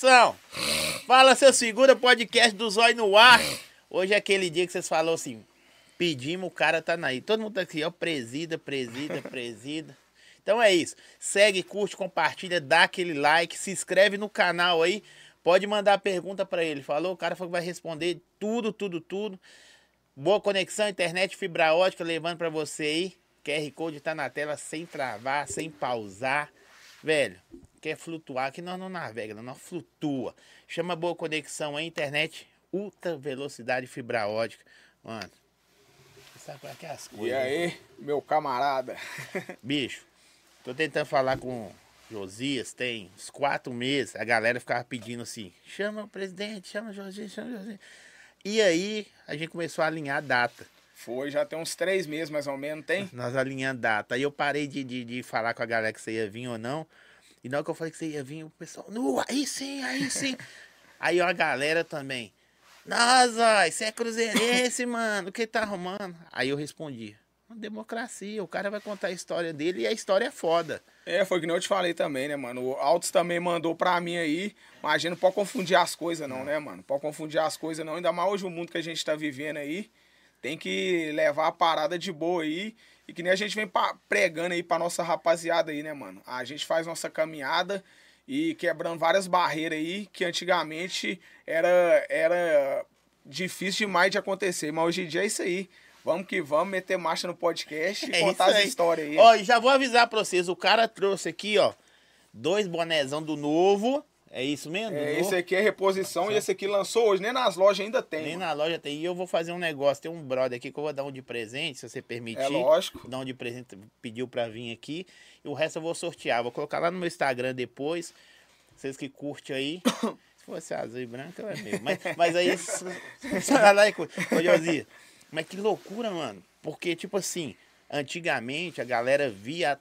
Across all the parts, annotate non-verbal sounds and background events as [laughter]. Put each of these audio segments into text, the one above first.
produção. Fala seu segunda podcast do Zóio no ar. Hoje é aquele dia que vocês falaram assim, pedimos, o cara tá aí. Todo mundo tá aqui, ó, presida, presida, [laughs] presida. Então é isso. Segue, curte, compartilha, dá aquele like, se inscreve no canal aí. Pode mandar pergunta para ele. Falou, o cara falou que vai responder tudo, tudo, tudo. Boa conexão, internet, fibra ótica, levando para você aí. QR Code tá na tela sem travar, sem pausar. Velho, quer flutuar, aqui nós não navega, nós flutua. Chama boa conexão aí, internet, ultra velocidade fibra ótica. Mano, sabe qual é que é as coisas? E aí, meu camarada? [laughs] Bicho, tô tentando falar com Josias, tem uns quatro meses, a galera ficava pedindo assim, chama o presidente, chama o Josias, chama o Josias. E aí, a gente começou a alinhar a data. Foi, já tem uns três meses mais ou menos, tem? [laughs] Nós alinhando data. Aí eu parei de, de, de falar com a galera que você ia vir ou não. E na hora que eu falei que você ia vir, o pessoal, nu, aí sim, aí sim. [laughs] aí ó, a galera também. Nossa, você é cruzeirense, [laughs] mano, o que tá arrumando? Aí eu respondi, democracia, o cara vai contar a história dele e a história é foda. É, foi que nem eu te falei também, né, mano? O Altos também mandou pra mim aí, mas a gente não pode confundir as coisas não, né, mano? Pode confundir as coisas não, ainda mais hoje o mundo que a gente tá vivendo aí tem que levar a parada de boa aí. E que nem a gente vem pregando aí pra nossa rapaziada aí, né, mano? A gente faz nossa caminhada e quebrando várias barreiras aí que antigamente era, era difícil demais de acontecer. Mas hoje em dia é isso aí. Vamos que vamos meter marcha no podcast [laughs] e é contar as histórias aí. Ó, já vou avisar pra vocês, o cara trouxe aqui, ó, dois bonezão do novo é isso mesmo? É, esse aqui é reposição certo. e esse aqui lançou hoje. Nem nas lojas ainda tem. Nem mano. na loja tem. E eu vou fazer um negócio. Tem um brother aqui que eu vou dar um de presente, se você permitir. É lógico. Dar um de presente, pediu pra vir aqui. E o resto eu vou sortear. Vou colocar lá no meu Instagram depois. Vocês que curtem aí. [coughs] se fosse azul e branco, é mesmo. Mas, mas aí. [laughs] Ô, Josi, mas que loucura, mano. Porque, tipo assim, antigamente a galera via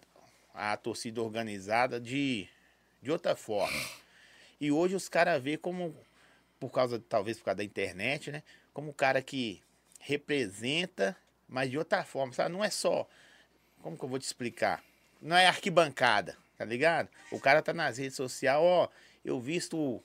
a, a torcida organizada de, de outra forma. E hoje os caras vê como, por causa, talvez por causa da internet, né? Como um cara que representa, mas de outra forma, sabe? Não é só. Como que eu vou te explicar? Não é arquibancada, tá ligado? O cara tá nas redes sociais, ó, eu visto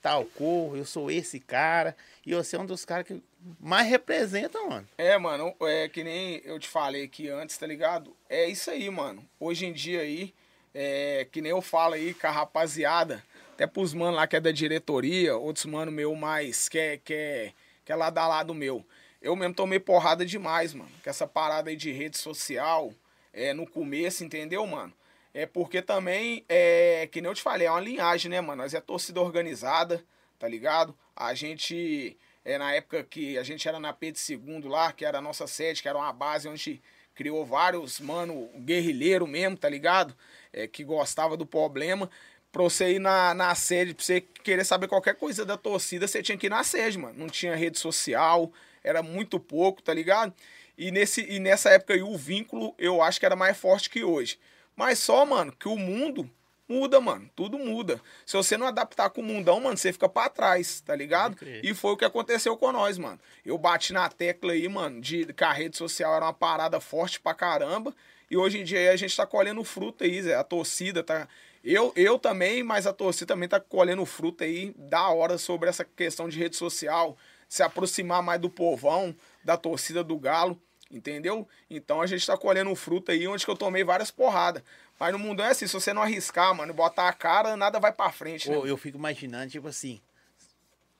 tal cor, eu sou esse cara, e você é um dos caras que mais representa, mano. É, mano, é que nem eu te falei aqui antes, tá ligado? É isso aí, mano. Hoje em dia aí, é que nem eu falo aí com a rapaziada, até pros manos lá que é da diretoria, outros mano meu mais que é, que é, que é lá da lado meu. Eu mesmo tomei porrada demais, mano. Com essa parada aí de rede social, é, no começo, entendeu, mano? É porque também, é, que nem eu te falei, é uma linhagem, né, mano? Nós é torcida organizada, tá ligado? A gente, é, na época que a gente era na P de Segundo lá, que era a nossa sede, que era uma base onde criou vários, mano, guerrilheiro mesmo, tá ligado? É, que gostava do problema pra você ir na, na sede, pra você querer saber qualquer coisa da torcida, você tinha que ir na sede, mano. Não tinha rede social, era muito pouco, tá ligado? E, nesse, e nessa época aí o vínculo eu acho que era mais forte que hoje. Mas só, mano, que o mundo muda, mano. Tudo muda. Se você não adaptar com o mundão, mano, você fica pra trás, tá ligado? E foi o que aconteceu com nós, mano. Eu bati na tecla aí, mano, de que a rede social era uma parada forte pra caramba. E hoje em dia a gente tá colhendo fruto aí, Zé. A torcida tá eu, eu também, mas a torcida também tá colhendo fruta aí da hora sobre essa questão de rede social, se aproximar mais do povão, da torcida do Galo, entendeu? Então a gente tá colhendo fruta aí onde que eu tomei várias porradas. Mas no mundo é assim, se você não arriscar, mano, botar a cara, nada vai pra frente, né? eu fico imaginando, tipo assim,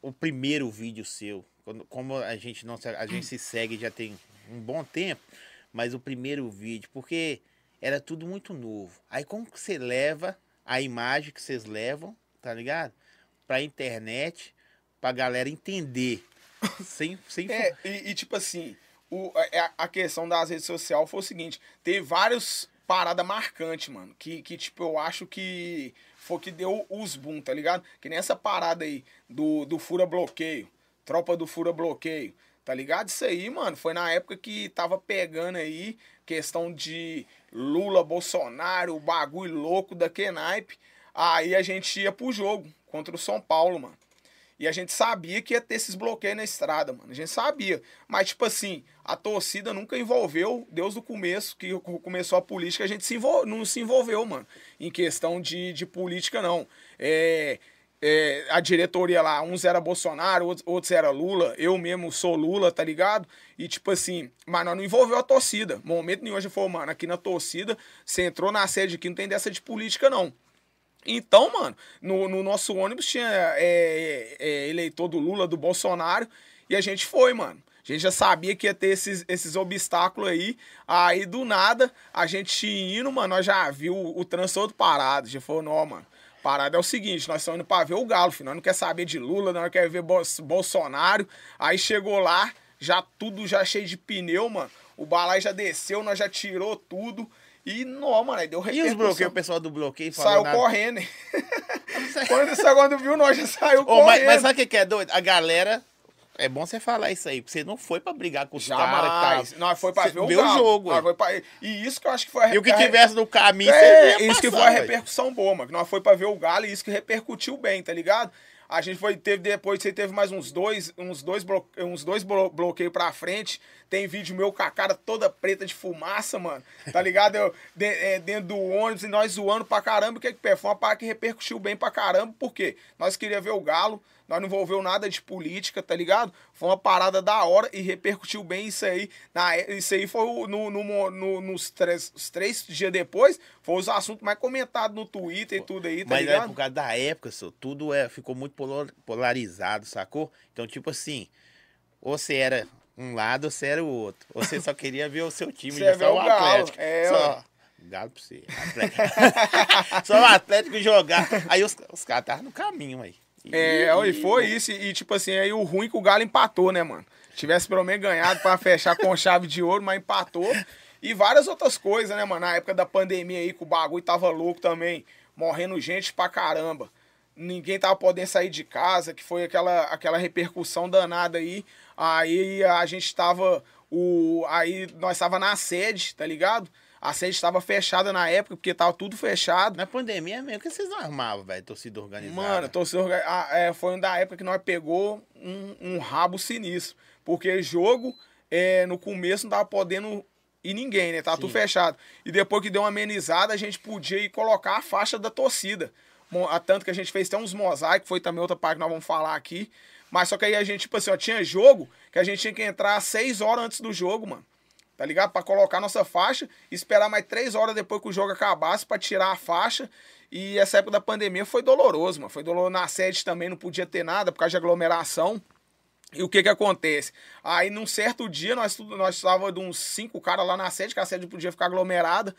o primeiro vídeo seu, quando, como a gente não a gente se segue já tem um bom tempo, mas o primeiro vídeo, porque era tudo muito novo. Aí como que você leva a imagem que vocês levam, tá ligado? Pra internet, pra galera entender. [laughs] sem, sem... É, e, e, tipo assim, o, a, é, a questão das redes sociais foi o seguinte: teve vários paradas marcantes, mano. Que, que, tipo, eu acho que foi que deu os boom, tá ligado? Que nessa parada aí do, do Fura Bloqueio, tropa do Fura Bloqueio, tá ligado? Isso aí, mano, foi na época que tava pegando aí questão de Lula, Bolsonaro, o bagulho louco da naipe. Aí a gente ia pro jogo contra o São Paulo, mano. E a gente sabia que ia ter esses bloqueios na estrada, mano. A gente sabia. Mas, tipo assim, a torcida nunca envolveu, Deus do começo, que começou a política, a gente se não se envolveu, mano. Em questão de, de política, não. É... é, a diretoria lá, uns era Bolsonaro, outros, era Lula, eu mesmo sou Lula, tá ligado? E tipo assim, mas não envolveu a torcida. Momento nenhum gente falou, mano, aqui na torcida, você entrou na sede aqui, não tem dessa de política, não. Então, mano, no, no nosso ônibus tinha é, é, eleitor do Lula, do Bolsonaro, e a gente foi, mano. A gente já sabia que ia ter esses, esses obstáculos aí. Aí, do nada, a gente indo, mano, nós já viu o, o trânsito todo parado. Gente falou, não, mano, parada é o seguinte, nós estamos indo pra ver o Galo, filho. Nós não quer saber de Lula, nós não quer ver Bolsonaro. Aí chegou lá, já tudo já cheio de pneu, mano. O balai já desceu, nós já tirou tudo. E não, mano, aí deu E os bloqueios, o pessoal do bloqueio Saiu nada. correndo. [laughs] quando, quando viu, nós já saiu oh, correndo. Mas, mas sabe o que é doido? A galera é bom você falar isso aí, porque você não foi pra brigar com os caras. Tá... Nós foi pra ver o, o jogo. Nós foi pra... E isso que eu acho que foi a E o que tivesse no caminho, é, você Isso passar, que foi a repercussão boa, mano. Nós foi pra ver o Galo e isso que repercutiu bem, tá ligado? A gente foi, teve depois, você teve mais uns dois, uns dois, blo, uns dois bloqueios pra frente. Tem vídeo meu com a cara toda preta de fumaça, mano. Tá ligado? Eu, de, é, dentro do ônibus e nós zoando pra caramba. O que é que foi uma parada que repercutiu bem pra caramba, porque nós queríamos ver o Galo, nós não envolveu nada de política, tá ligado? Foi uma parada da hora e repercutiu bem isso aí. Na, isso aí foi no, no, no, nos três, três dias depois, foi os assuntos mais comentados no Twitter e tudo aí, tá Mas ligado? Mas é por causa da época, só, tudo é, ficou muito polarizado, sacou? Então, tipo assim, ou você era um lado ou você era o outro. Ou você só queria ver o seu time, você só o Atlético. É, só... Galo pra você. [laughs] só o Atlético jogar. Aí os, os caras estavam no caminho aí. É, e foi isso. E, tipo assim, aí o ruim é que o Galo empatou, né, mano? Tivesse pelo menos ganhado para fechar com chave de ouro, mas empatou. E várias outras coisas, né, mano? Na época da pandemia aí, que o bagulho tava louco também. Morrendo gente pra caramba. Ninguém tava podendo sair de casa, que foi aquela, aquela repercussão danada aí. Aí a gente tava. O, aí nós tava na sede, tá ligado? A sede estava fechada na época, porque tava tudo fechado. Na pandemia mesmo, o que vocês não armavam, velho? Torcida organizada. Mano, torcida organizada. Ah, é, foi da época que nós pegou um, um rabo sinistro. Porque jogo, é, no começo não tava podendo ir ninguém, né? Tava Sim. tudo fechado. E depois que deu uma amenizada, a gente podia ir colocar a faixa da torcida. Tanto que a gente fez até uns mosaicos, foi também outra parte que nós vamos falar aqui. Mas só que aí a gente, tipo assim, ó, tinha jogo que a gente tinha que entrar seis horas antes do jogo, mano tá ligado? Para colocar nossa faixa, esperar mais três horas depois que o jogo acabasse para tirar a faixa. E essa época da pandemia foi doloroso, mano. Foi doloroso na sede também, não podia ter nada por causa de aglomeração. E o que que acontece? Aí, num certo dia, nós nós estava de uns cinco caras lá na sede, que a sede podia ficar aglomerada.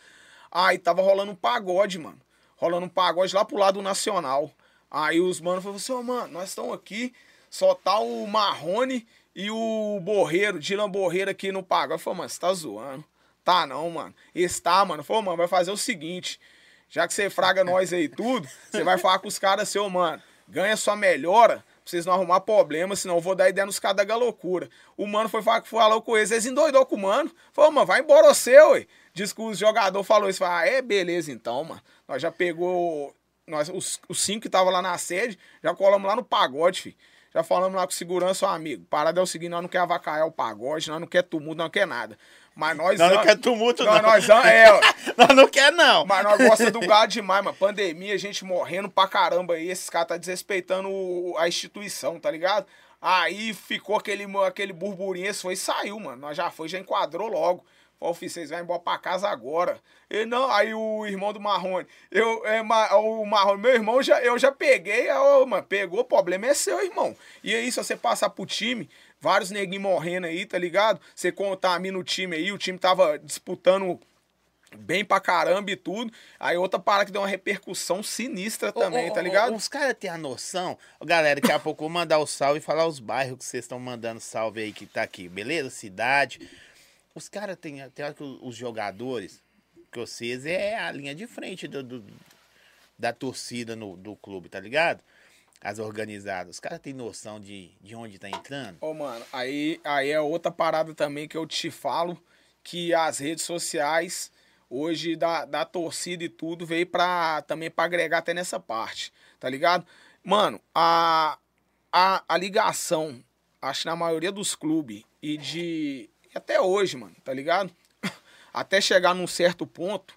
Aí tava rolando um pagode, mano. Rolando um pagode lá pro lado nacional. Aí os manos falaram assim, oh, mano, nós estamos aqui, só tá o Marrone e o Borreiro, Dylan Borreiro aqui no Pagode. Eu falei, mano, você tá zoando. Tá não, mano. Está, mano. Falei, mano, vai fazer o seguinte. Já que você fraga nós aí tudo, você vai falar com os caras seu, mano. Ganha sua melhora vocês não arrumar problema, senão eu vou dar ideia nos caras da loucura. O mano foi falar, falou com eles, eles endoidou com o mano. Falou, mano, vai embora você, ué. Diz que o jogador falou isso. Falei, ah, é, beleza então, mano. Nós já pegou. Nós, os, os cinco que estavam lá na sede, já colamos lá no pagode, filho. Já falamos lá com segurança, ó, amigo. Parada é o seguinte, nós não quer avacalhar o pagode, nós não quer tumulto, nós não quer nada. Mas nós... Nós não quer tumulto, não. Nós, é, ó. [laughs] nós não quer, não. Mas nós gostamos do [laughs] gado demais, mano. Pandemia, gente morrendo pra caramba aí. Esses caras tá desrespeitando a instituição, tá ligado? Aí ficou aquele, aquele burburinho, esse foi e saiu, mano. Nós já foi, já enquadrou logo. Falei, filho, vocês vão embora pra casa agora. E não, aí o irmão do Marrone, eu, é, o Marrone, meu irmão, já, eu já peguei, ó, mano, pegou, o problema é seu, irmão. E aí, se você passar pro time, vários neguinhos morrendo aí, tá ligado? Você contamina o time aí, o time tava disputando bem pra caramba e tudo. Aí outra parada que deu uma repercussão sinistra também, tá ligado? Os caras têm a noção. Galera, daqui a pouco eu vou mandar o salve e falar os bairros que vocês estão mandando salve aí que tá aqui, beleza? Cidade. Os caras têm, tem os jogadores, que vocês é a linha de frente do, do da torcida no, do clube, tá ligado? As organizadas. Os caras têm noção de, de onde tá entrando? Ô, mano, aí, aí é outra parada também que eu te falo, que as redes sociais, hoje, da, da torcida e tudo, veio pra, também pra agregar até nessa parte, tá ligado? Mano, a, a, a ligação, acho que na maioria dos clubes, e de até hoje, mano, tá ligado? [laughs] Até chegar num certo ponto,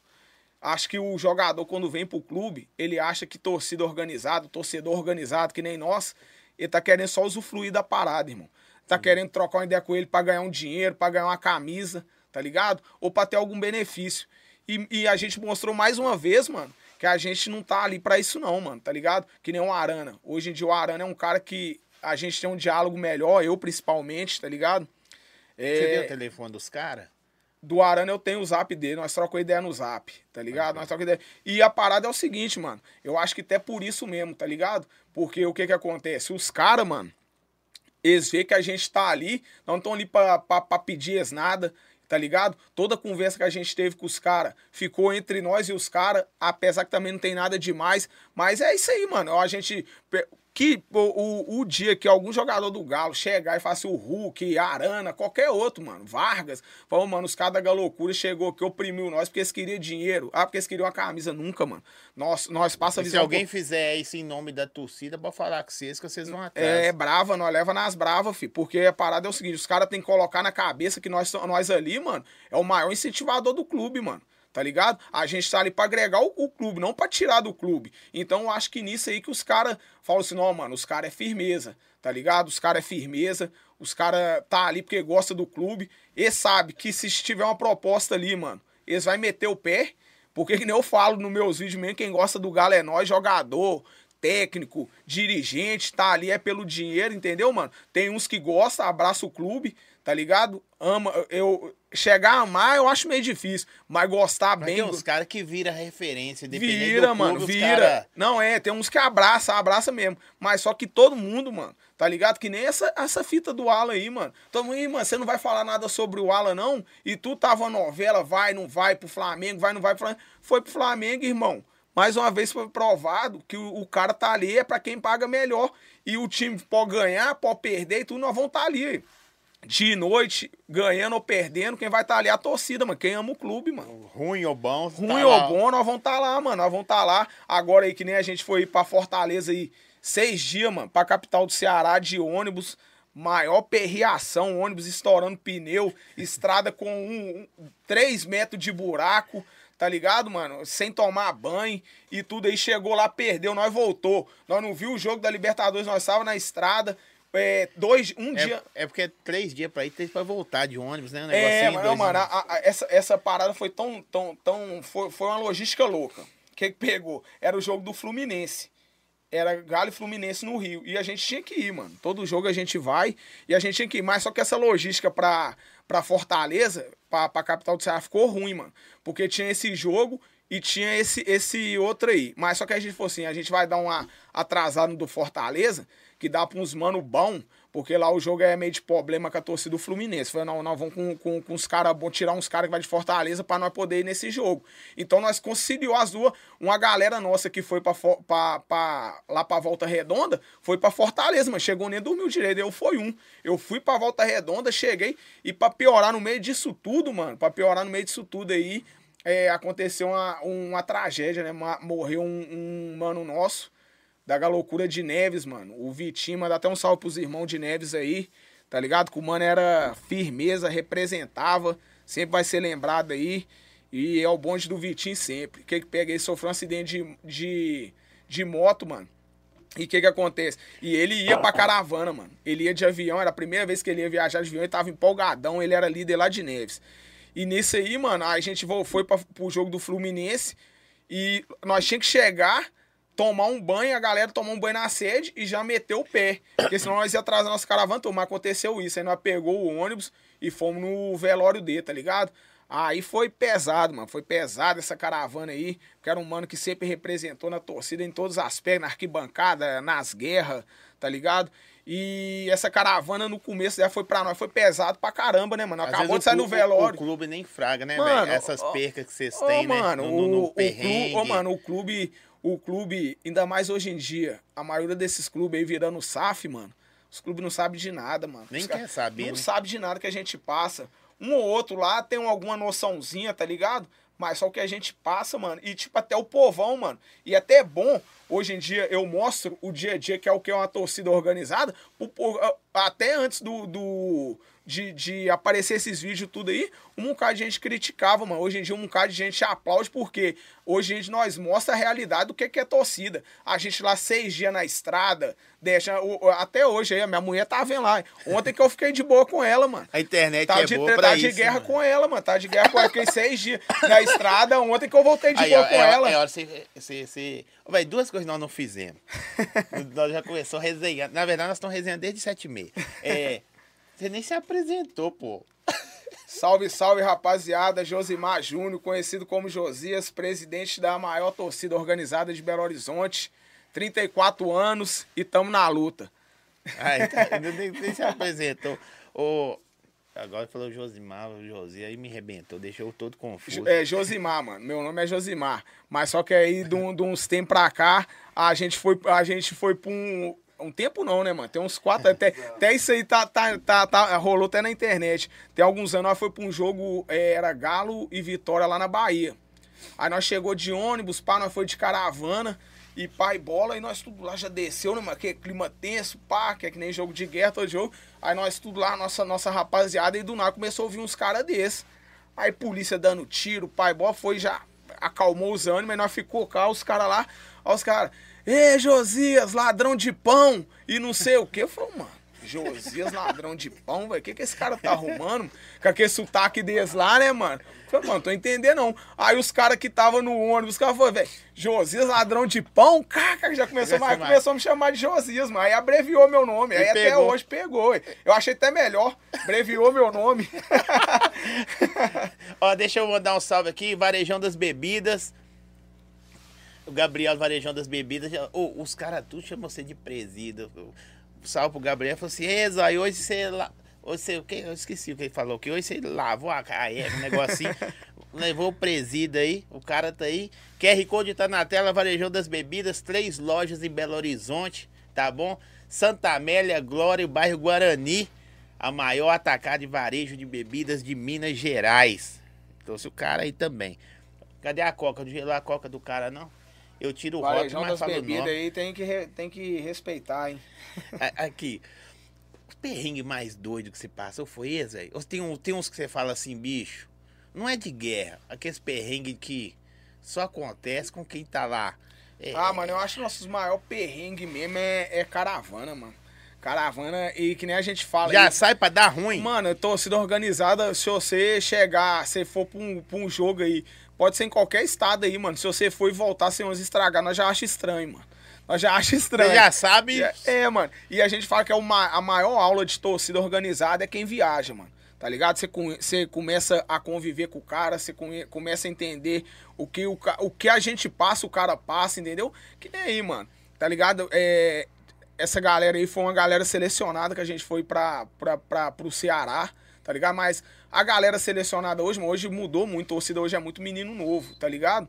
Acho que o jogador, quando vem pro clube, ele acha que torcida organizada, torcedor organizado, que nem nós, ele tá querendo só usufruir da parada, irmão. Tá querendo trocar uma ideia com ele para ganhar um dinheiro, para ganhar uma camisa, tá ligado? Ou para ter algum benefício. E, e, a gente mostrou mais uma vez, mano, que a gente não tá ali para isso não, mano, tá ligado? Que nem o Arana. Hoje em dia o Arana é um cara que a gente tem um diálogo melhor, eu principalmente, tá ligado? É... Você deu o telefone dos caras? do Arana eu tenho o zap dele, nós trocamos ideia no zap, tá ligado? Nós trocamos ideia. E a parada é o seguinte, mano. Eu acho que até por isso mesmo, tá ligado? Porque o que que acontece? Os caras, mano, eles veem que a gente tá ali, não estão ali pra, pra, pra pedir eles nada, tá ligado? Toda conversa que a gente teve com os caras ficou entre nós e os caras, apesar que também não tem nada demais. Mas é isso aí, mano. A gente que o, o, o, dia que algum jogador do Galo chegar e faça assim, o Hulk, Arana, qualquer outro, mano, Vargas, falou, mano, os caras da Galocura chegou aqui, oprimiu nós porque eles queriam dinheiro. Ah, porque eles queriam uma camisa. Nunca, mano. Nós, nós passa a Se alguém fizer isso em nome da torcida, pode falar com vocês que vocês vão atrás. É, brava, nós leva nas bravas, filho. Porque a parada é o seguinte, os caras têm que colocar na cabeça que nós, nós ali, mano, é o maior incentivador do clube, mano tá ligado? A gente tá ali pra agregar o, o clube, não pra tirar do clube. Então eu acho que nisso aí que os caras falam assim, não, mano, os caras é firmeza, tá ligado? Os caras é firmeza, os caras tá ali porque gosta do clube. E sabe que se tiver uma proposta ali, mano, eles vai meter o pé, porque que nem eu falo nos meus vídeos mesmo, quem gosta do Galo é nós, jogador, técnico, dirigente, tá ali é pelo dinheiro, entendeu, mano? Tem uns que gostam, abraça o clube, tá ligado? Ama, eu chegar a amar eu acho meio difícil, mas gostar mas bem. Tem uns do... caras que vira referência, Vira, clube, mano, vira. Cara... Não é, tem uns que abraça, abraça mesmo, mas só que todo mundo, mano, tá ligado? Que nem essa, essa fita do Alan aí, mano. Todo mundo, mano, você não vai falar nada sobre o Alan não? E tu tava novela, vai, não vai pro Flamengo, vai, não vai pro Flamengo. Foi pro Flamengo, irmão. Mais uma vez foi provado que o, o cara tá ali é para quem paga melhor. E o time pode ganhar, pode perder e tudo, nós vamos estar tá ali de noite, ganhando ou perdendo, quem vai estar tá ali é a torcida, mano. Quem ama o clube, mano. Ruim ou bom. Ruim tá ou lá. bom, nós vamos estar tá lá, mano. Nós vamos estar tá lá. Agora aí, que nem a gente foi pra Fortaleza aí, seis dias, mano, pra capital do Ceará de ônibus. Maior perreação, ônibus estourando pneu, [laughs] estrada com um, um, três metros de buraco tá ligado, mano? Sem tomar banho e tudo aí. Chegou lá, perdeu, nós voltou. Nós não viu o jogo da Libertadores, nós estávamos na estrada é, dois, um é, dia. É porque é três dias pra ir, três pra voltar de ônibus, né? Um é, mas não, mano, a, a, essa, essa parada foi tão. tão, tão foi, foi uma logística louca. O que, que pegou? Era o jogo do Fluminense. Era Galo e Fluminense no Rio. E a gente tinha que ir, mano. Todo jogo a gente vai e a gente tinha que ir. Mas só que essa logística pra, pra Fortaleza, pra, pra capital do Ceará, ficou ruim, mano. Porque tinha esse jogo e tinha esse, esse outro aí. Mas só que a gente falou assim: a gente vai dar uma atrasada no do Fortaleza que dá para uns mano bom, porque lá o jogo é meio de problema com a torcida do Fluminense. Falei, não, nós vamos com, com, com os caras tirar uns caras que vai de Fortaleza para nós poder ir nesse jogo. Então nós conseguiu as duas, uma galera nossa que foi pra, pra, pra lá pra Volta Redonda, foi pra Fortaleza, mas chegou nem dormiu direito, eu fui um. Eu fui pra Volta Redonda, cheguei, e pra piorar no meio disso tudo, mano, pra piorar no meio disso tudo aí, é, aconteceu uma, uma tragédia, né? Morreu um, um mano nosso, da loucura de Neves, mano. O Vitinho, manda até um salve pros irmãos de Neves aí, tá ligado? Que o mano era firmeza, representava, sempre vai ser lembrado aí. E é o bonde do Vitinho sempre. O que que pega? Ele sofreu um acidente de, de, de moto, mano. E o que que acontece? E ele ia pra caravana, mano. Ele ia de avião, era a primeira vez que ele ia viajar de avião, ele tava empolgadão, ele era líder lá de Neves. E nisso aí, mano, a gente foi pra, pro jogo do Fluminense e nós tínhamos que chegar tomar um banho, a galera tomou um banho na sede e já meteu o pé. Porque senão nós ia atrasar nossa caravana, mas aconteceu isso. Aí nós pegou o ônibus e fomos no velório dele, tá ligado? Aí foi pesado, mano. Foi pesado essa caravana aí. Que era um mano que sempre representou na torcida em todos os aspectos, na arquibancada, nas guerras, tá ligado? E essa caravana no começo já foi pra nós, foi pesado pra caramba, né, mano? Às Acabou de sair clube, no velório. O clube nem fraga, né, velho? Essas percas que vocês têm, né? Mano, no, no, no o, clube, oh, mano, o clube o clube, ainda mais hoje em dia, a maioria desses clubes aí virando SAF, mano, os clubes não sabem de nada, mano. Nem quer saber. Não né? sabe de nada que a gente passa. Um ou outro lá tem alguma noçãozinha, tá ligado? Mas só o que a gente passa, mano. E tipo, até o povão, mano. E até é bom, hoje em dia, eu mostro o dia a dia, que é o que é uma torcida organizada, até antes do, do, de, de aparecer esses vídeos tudo aí, um bocado de gente criticava, mano. Hoje em dia um bocado de gente aplaude, porque hoje a gente nós mostra a realidade do que, que é torcida. A gente lá seis dias na estrada, deixa. Até hoje aí, a minha mulher tá vendo lá. Ontem que eu fiquei de boa com ela, mano. A internet tá é de, boa tá pra de isso, guerra mano. com ela, mano. Tá de guerra com ela. Fiquei seis dias na estrada, ontem que eu voltei de Aí, boa ó, com é, ela. É hora de você, você, você... Ô, véi, duas coisas nós não fizemos. [laughs] nós já começamos resenhando. Na verdade, nós estamos resenhando desde sete e meia. É, você nem se apresentou, pô. Salve, salve, rapaziada. Josimar Júnior, conhecido como Josias, presidente da maior torcida organizada de Belo Horizonte. 34 anos e tamo na luta. Ai, tá, nem, nem se apresentou. Ô, agora falou Josimar, o Josi, aí me arrebentou, deixou todo confuso. É Josimar, mano. Meu nome é Josimar. Mas só que aí, de, um- de uns tempos pra cá, a gente foi, a gente foi pra um. Um tempo não, né, mano? Tem uns quatro. Até, até isso aí tá, tá, tá, tá- rolou até na internet. Tem alguns anos nós foi pra um jogo, é, era Galo e Vitória lá na Bahia. Aí nós chegou de ônibus, pá, nós foi de caravana e e bola, e nós tudo lá já desceu, né, mano? Que clima tenso, pá, que é que nem jogo de guerra, todo jogo. Aí nós tudo lá, nossa, nossa rapaziada, e do nada começou a ouvir uns caras desses. Aí polícia dando tiro, pai, bola foi já acalmou os ânimos, e nós ficou cá, os caras lá, ó os caras, Ê, Josias, ladrão de pão, e não sei o que. Eu falei, mano, Josias, ladrão de pão, velho, o que que esse cara tá arrumando? Com aquele sotaque deles lá, né, mano? Eu falei, mano, tô entendendo não. Aí os caras que tava no ônibus, os caras falaram, velho, Josias, ladrão de pão? Caca, já começou, mas foi começou a me chamar de Josias, mano. Aí abreviou meu nome, aí E até pegou. hoje pegou. ué. Eu achei até melhor, abreviou meu nome. [laughs] Ó, deixa eu mandar um salve aqui, Varejão das Bebidas. O Gabriel Varejão das Bebidas. Ô, os caras tudo chamam você de presida. Salve pro Gabriel. Falou assim, Ei, Zóio, hoje você... La... Hoje você... O que? Eu esqueci o que ele falou. Que hoje você lavou a caeca, um negocinho. [laughs] Levou o presida aí. O cara tá aí. QR Code tá na tela. Varejão das Bebidas. Três lojas em Belo Horizonte. Tá bom? Santa Amélia, Glória, bairro Guarani. A maior atacada de varejo de bebidas de Minas Gerais. Trouxe o cara aí também. Cadê a coca? Não gelou a coca do cara, não? Eu tiro o rótulo, mas das falo o bebidas aí tem que, re- tem que respeitar, hein? [laughs] Aqui. Os perrengues mais doidos que você passa, ou foi esse, velho? Ou Tem, um, tem uns que você fala assim, bicho, não é de guerra. Aqueles perrengues que só acontece com quem tá lá. É, Ah, mano, eu acho que nossos maior perrengue mesmo é, é caravana, mano. Caravana, e que nem a gente fala. já aí, sai pra dar ruim. Mano, torcida organizada, se você chegar, se for pra um, pra um jogo aí, pode ser em qualquer estado aí, mano. Se você for e voltar sem uns estragar, nós já acha estranho, mano. Nós já acha estranho. Você já sabe. É, é, mano. E a gente fala que é uma, a maior aula de torcida organizada é quem viaja, mano. Tá ligado? Você, você começa a conviver com o cara, você come- começa a entender o que, o, o que a gente passa, o cara passa, entendeu? Que nem aí, mano. Tá ligado? É, essa galera aí foi uma galera selecionada que a gente foi pra, pra, pra, pro Ceará, tá ligado? Mas a galera selecionada hoje, mano, hoje mudou muito. A torcida hoje é muito menino novo, tá ligado?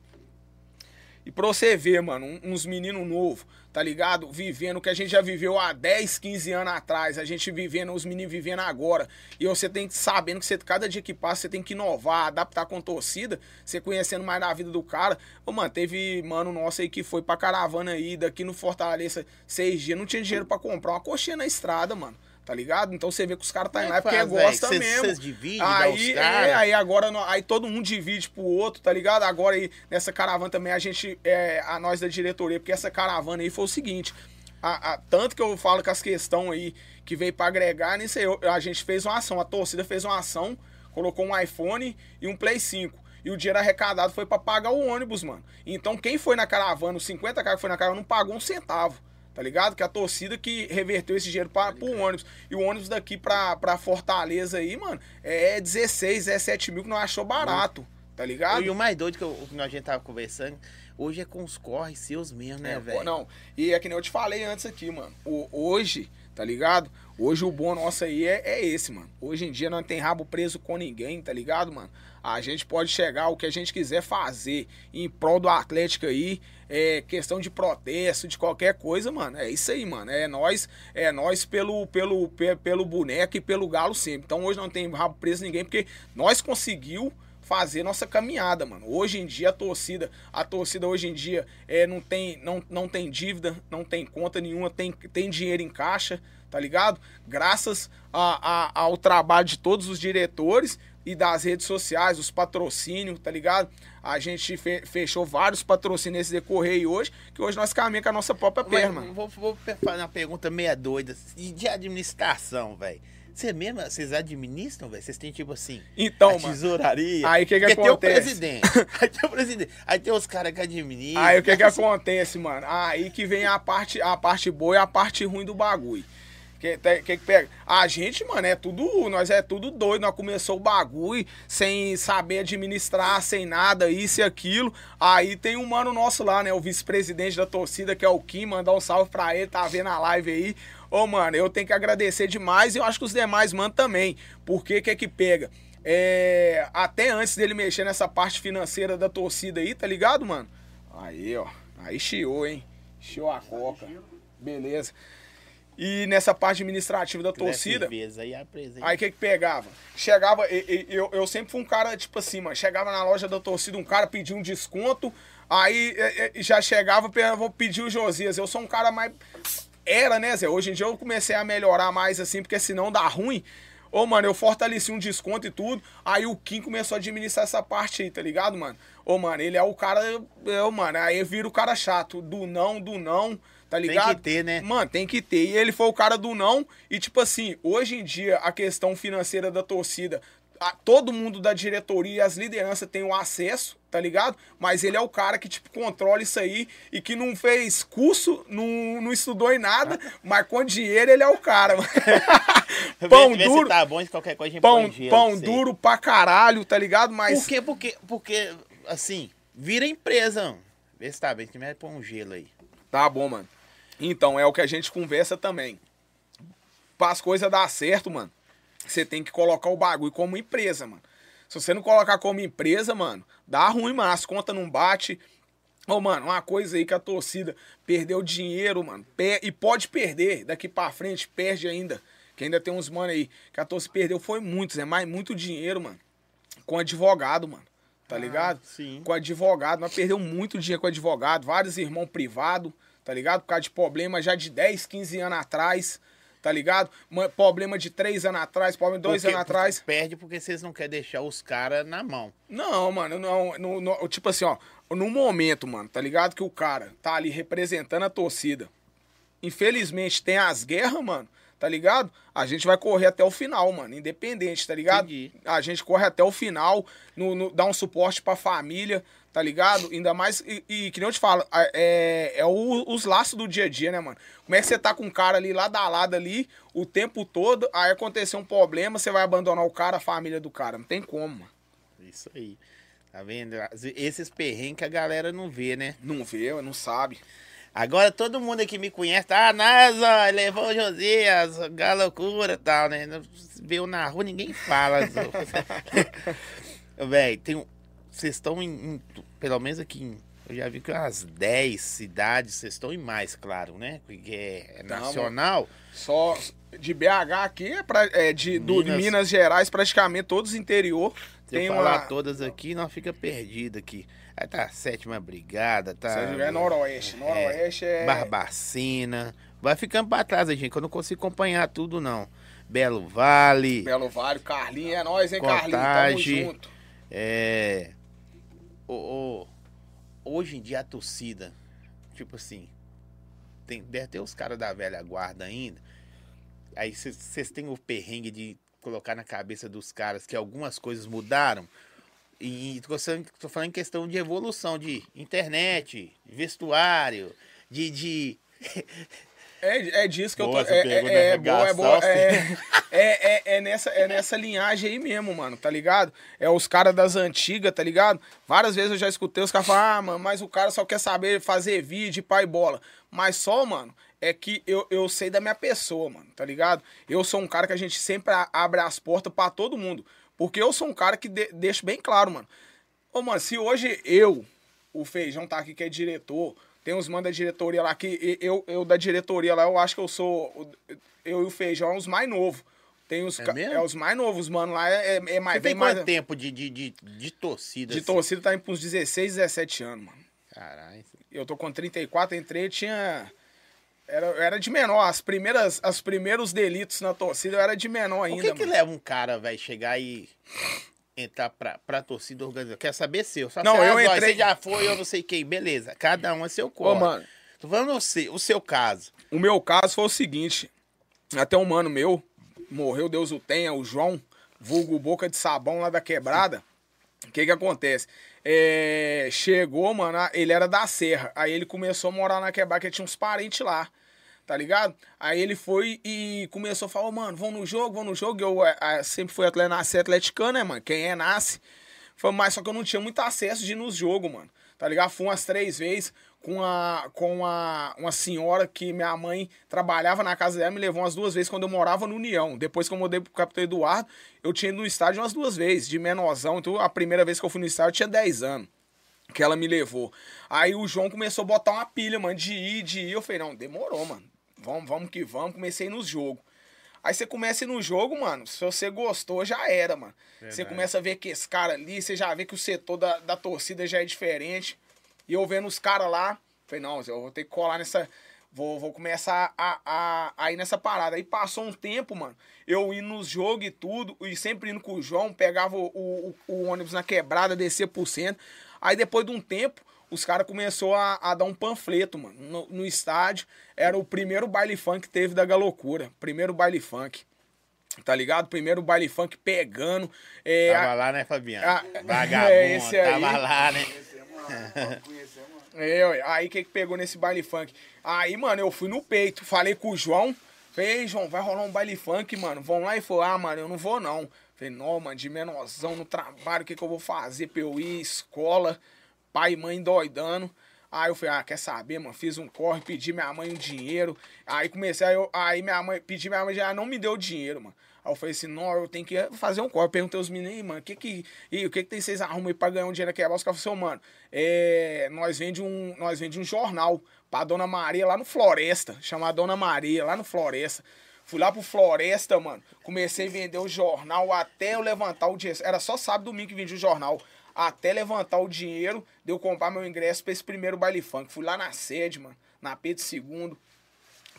E pra você ver, mano, uns meninos novos, tá ligado? Vivendo o que a gente já viveu há 10, 15 anos atrás. A gente vivendo, os meninos vivendo agora. E você tem que sabendo que você, cada dia que passa, você tem que inovar, adaptar com a torcida. Você conhecendo mais da vida do cara. Ô, mano, teve mano nosso aí que foi pra caravana aí, daqui no Fortaleza, seis dias. Não tinha dinheiro pra comprar uma coxinha na estrada, mano. Tá ligado? Então você vê que os caras tá indo é lá que porque gosta Cês- mesmo. cês dividem, aí, é, aí agora aí todo mundo divide pro outro, tá ligado? Agora aí nessa caravana também a gente, é, a nós da diretoria, porque essa caravana aí foi o seguinte, a, a- tanto que eu falo com as questões aí que veio pra agregar, aí, eu- a gente fez uma ação, a torcida fez uma ação, colocou um iPhone e um Play 5. E o dinheiro arrecadado foi pra pagar o ônibus, mano. Então quem foi na caravana, os 50 caras que foi na caravana, não pagou um centavo. Tá ligado? Que a torcida que reverteu esse dinheiro para pro ônibus. E o ônibus daqui pra, pra Fortaleza aí, mano, é 16, 17 mil que não achou barato. Tá ligado? E o mais doido que, eu, que a gente tava conversando, hoje é com os corres seus mesmo, né, É, velho? Não, e é que nem eu te falei antes aqui, mano. O, hoje, tá ligado? Hoje o bom nosso aí é, é esse, mano. Hoje em dia não tem rabo preso com ninguém, tá ligado, mano? A gente pode chegar o que a gente quiser fazer em prol do Atlético aí, é questão de protesto, de qualquer coisa, mano. É isso aí, mano. É nós, é nós pelo, pelo, pe- pelo boneco e pelo galo sempre. Então hoje não tem rabo preso ninguém, porque nós conseguiu fazer nossa caminhada, mano. Hoje em dia a torcida, a torcida hoje em dia é, não, tem, não, não tem dívida, não tem conta nenhuma, tem, tem dinheiro em caixa, tá ligado? Graças a, a, ao trabalho de todos os diretores e das redes sociais, os patrocínios, tá ligado? A gente fe fechou vários patrocínios nesse decorrer hoje, que hoje nós caminhamos com a nossa própria perna. Vou, vou fazer uma pergunta meia doida. De administração, velho. Você mesmo, vocês administram, velho? Vocês têm tipo assim, então, a tesouraria. Aí o que que acontece? tem o presidente. [laughs] aí tem o presidente. Aí tem os caras que administram. Aí o que que assim, acontece, mano? Aí que vem a parte, a parte boa e a parte ruim do bagulho. Que, que, que pega? A gente, mano, é tudo. Nós é tudo doido. Nós começou o bagulho sem saber administrar, sem nada, isso e aquilo. Aí tem um mano nosso lá, né? O vice-presidente da torcida, que é o Kim, mandar um salve pra ele, tá vendo a live aí. Ô, mano, eu tenho que agradecer demais e eu acho que os demais, mano, também. Porque que é que pega? É, até antes dele mexer nessa parte financeira da torcida aí, tá ligado, mano? Aí, ó. Aí chiou, hein? Chiou a coca. Beleza. E nessa parte administrativa da torcida. Aí o que que pegava? Chegava, eu, eu sempre fui um cara, tipo assim, mano, chegava na loja da torcida, um cara pedia um desconto, aí já chegava, vou pedir o Josias. Eu sou um cara mais. Era, né, Zé? Hoje em dia eu comecei a melhorar mais, assim, porque senão dá ruim. Ô, mano, eu fortaleci um desconto e tudo. Aí o Kim começou a administrar essa parte aí, tá ligado, mano? Ô, mano, ele é o cara. Eu, mano, aí vira o cara chato. Do não, do não, tá Tem ligado? que ter, né? Mano, tem que ter. E ele foi o cara do não. E, tipo assim, hoje em dia, a questão financeira da torcida, a- todo mundo da diretoria e as lideranças têm o acesso, tá ligado? Mas ele é o cara que, tipo, controla isso aí e que não fez curso, não, não estudou em nada, [laughs] mas com dinheiro ele é o cara, mano. [laughs] [laughs] pão Vê- vê se duro, tá bom, se qualquer coisa a gente pão, pão duro pra caralho, tá ligado? Mas. Por quê? Porque, porque, assim, vira empresa. mano. Vê se tá bem, que me põe um gelo aí. Tá bom, mano. Então, é o que a gente conversa também. Pra as coisas dar certo, mano, você tem que colocar o bagulho como empresa, mano. Se você não colocar como empresa, mano, dá ruim, mano. As contas não bate. Ô, mano, uma coisa aí que a torcida perdeu dinheiro, mano. E pode perder daqui pra frente, perde ainda. Que ainda tem uns mano aí que a torcida perdeu. Foi muitos, é mais muito dinheiro, mano. Com advogado, mano. Tá ligado? sim. Com advogado. Nós perdeu muito dinheiro com advogado. Vários irmãos privados, tá ligado? Por causa de problema já de 10, 15 anos atrás. Tá ligado? Ma- Problema de 3 anos atrás, problema de 2 Porque- anos atrás. Perde porque vocês não querem deixar os caras na mão. Não, mano, não, no, no- tipo assim, ó, no momento, mano, tá ligado que o cara tá ali representando a torcida. Infelizmente tem as guerras, mano, tá ligado? A gente vai correr até o final, mano, independente, tá ligado? Entendi. A gente corre até o final, no, no- dá um suporte pra família, tá ligado? Ainda mais, e, e que nem eu te falo, a- é, é o- os laços do dia a dia, né, mano? Como é que você tá com um cara ali, lá da lado ali, o tempo todo, aí acontecer um problema, você vai abandonar o cara, a família do cara, não tem como, mano. Isso aí. Tá vendo? Esses perrengues que a galera não vê, né? Não vê, não sabe. Agora todo mundo aqui me conhece, tá? Ah, NASA, levou o Josias, a loucura e tal, né? Veio na rua, ninguém fala. [laughs] Véi, tem. Vocês estão em, em- Pelo menos aqui em. Eu já vi que umas 10 cidades, vocês estão em mais, claro, né? Porque é, é nacional. Só de BH aqui, é, pra, é de do- Minas. Minas. Gerais, praticamente todos os interior. Se eu Tem falar uma. todas aqui, nós fica perdido aqui. Aí tá a sétima brigada, tá. Você é Noroeste. Noroeste é. Barbacina. Vai ficando pra trás, gente, que eu não consigo acompanhar tudo, não. Belo Vale, Belo Vale, Carlinhos, é nóis, hein, Carlinhos? Tamo Contagem. junto. é... o- o- hoje em dia a torcida, tipo assim, tem, deve ter os caras da velha guarda ainda. Aí vocês têm o perrengue de colocar na cabeça dos caras que algumas coisas mudaram. E tô falando, em questão de evolução, de internet, vestuário, de, de É, é disso que Boa, eu tô. É, é, é é boa, é boa. É, [laughs] é, é, é nessa, é nessa linhagem aí mesmo, mano, tá ligado? É os caras das antigas, tá ligado? Várias vezes eu já escutei os caras falar, ah, mano, mas o cara só quer saber fazer vídeo, pai e bola. Mas só, mano, é que eu, eu sei da minha pessoa, mano, tá ligado? Eu sou um cara que a gente sempre abre as portas pra todo mundo. Porque eu sou um cara que de, deixa bem claro, mano. Ô, mano, se hoje eu, o Feijão tá aqui que é diretor, tem uns mano da diretoria lá que eu, eu da diretoria lá, eu acho que eu sou. Eu e o Feijão é os mais novos. Tem os, É mesmo? é os mais novos, mano. Lá é, é, é mais. Você tem mais tempo de, de, de, de torcida? de assim? torcida tá indo pros 16, 17 anos, mano. Caralho. Eu tô com 34, entrei, tinha. Era, era de menor. As primeiras, os primeiros delitos na torcida eu era de menor O ainda, que que mano. leva um cara, velho, chegar e entrar pra, pra torcida organizada? Quer saber seu? Só Não, eu ah, entrei- Você já foi, eu não sei quem. Beleza, cada um é seu corpo. Ô, mano, Tô falando o seu, o seu caso. o meu caso foi o seguinte. Até um mano meu, morreu, Deus o tenha, o João, vulgo boca de sabão lá da quebrada. O que que acontece? É, chegou, mano, ele era da Serra. Aí ele começou a morar na que tinha uns parentes lá. Tá ligado? Aí ele foi e começou a falar, "Ô, mano, vão no jogo, vão no jogo. Eu é, é, sempre fui atleta, nasci atleticano, né, mano? Quem é, nasce. Foi, mas só que eu não tinha muito acesso de ir nos jogos, mano. Tá ligado? Fui umas três vezes com, a, com a, uma senhora que minha mãe trabalhava na casa dela, me levou umas duas vezes quando eu morava no União. Depois que eu mudei pro Capitão Eduardo, eu tinha ido no estádio umas duas vezes, de menorzão. Então a primeira vez que eu fui no estádio eu tinha 10 anos que ela me levou. Aí o João começou a botar uma pilha, mano, de ir, de ir. Eu falei, não, demorou, mano. Vamos, vamos que vamos. Comecei nos jogos. Aí você começa no jogo, mano. Se você gostou, já era, mano. Você Verdade. começa a ver que esse cara ali, você já vê que o setor da, da torcida já é diferente. E eu vendo os caras lá, falei, não, eu vou ter que colar nessa. Vou, vou começar a, a, a ir nessa parada. Aí passou um tempo, mano. Eu indo nos jogos e tudo, e sempre indo com o João, pegava o, o, o ônibus na quebrada, descia por cento. Aí depois de um tempo, os caras começaram a, a dar um panfleto, mano, no, no estádio. Era o primeiro baile funk que teve da Galocura. Primeiro baile funk. Tá ligado? Primeiro baile funk pegando. É, Tava a- lá, né, Fabiano? Ah, Vagabundo, [laughs] é tava lá, né? É, ué. aí que que pegou nesse baile funk? Aí, mano, eu fui no peito, falei com o João. Falei, "Ei, João, vai rolar um baile funk, mano. Vão lá e falou, ah, mano, eu não vou não. Falei, não, mano, de menorzão no trabalho, o que que eu vou fazer pra eu ir? Escola, pai e mãe doidando. Aí eu falei, ah, quer saber, mano? Fiz um corre, pedi minha mãe um dinheiro. Aí comecei, aí, eu, aí minha mãe, pedi minha mãe, já não me deu dinheiro, mano. Aí eu falei assim, não, eu tenho que fazer um corre. Perguntei aos meninos, "Ei, mano, que que, e, o que que tem vocês arrumam aí pra ganhar um dinheiro aqui? Aí os caras falaram, assim, "Ô, mano, é, nós vende um, nós vende um jornal pra Dona Maria lá no Floresta, chamada Dona Maria, lá no Floresta. Fui lá pro Floresta, mano. Comecei a vender o jornal até eu levantar o dinheiro. Era só sábado e domingo que vendia o jornal. Até levantar o dinheiro, de eu comprar meu ingresso pra esse primeiro baile funk. Fui lá na sede, mano, na Pedro II.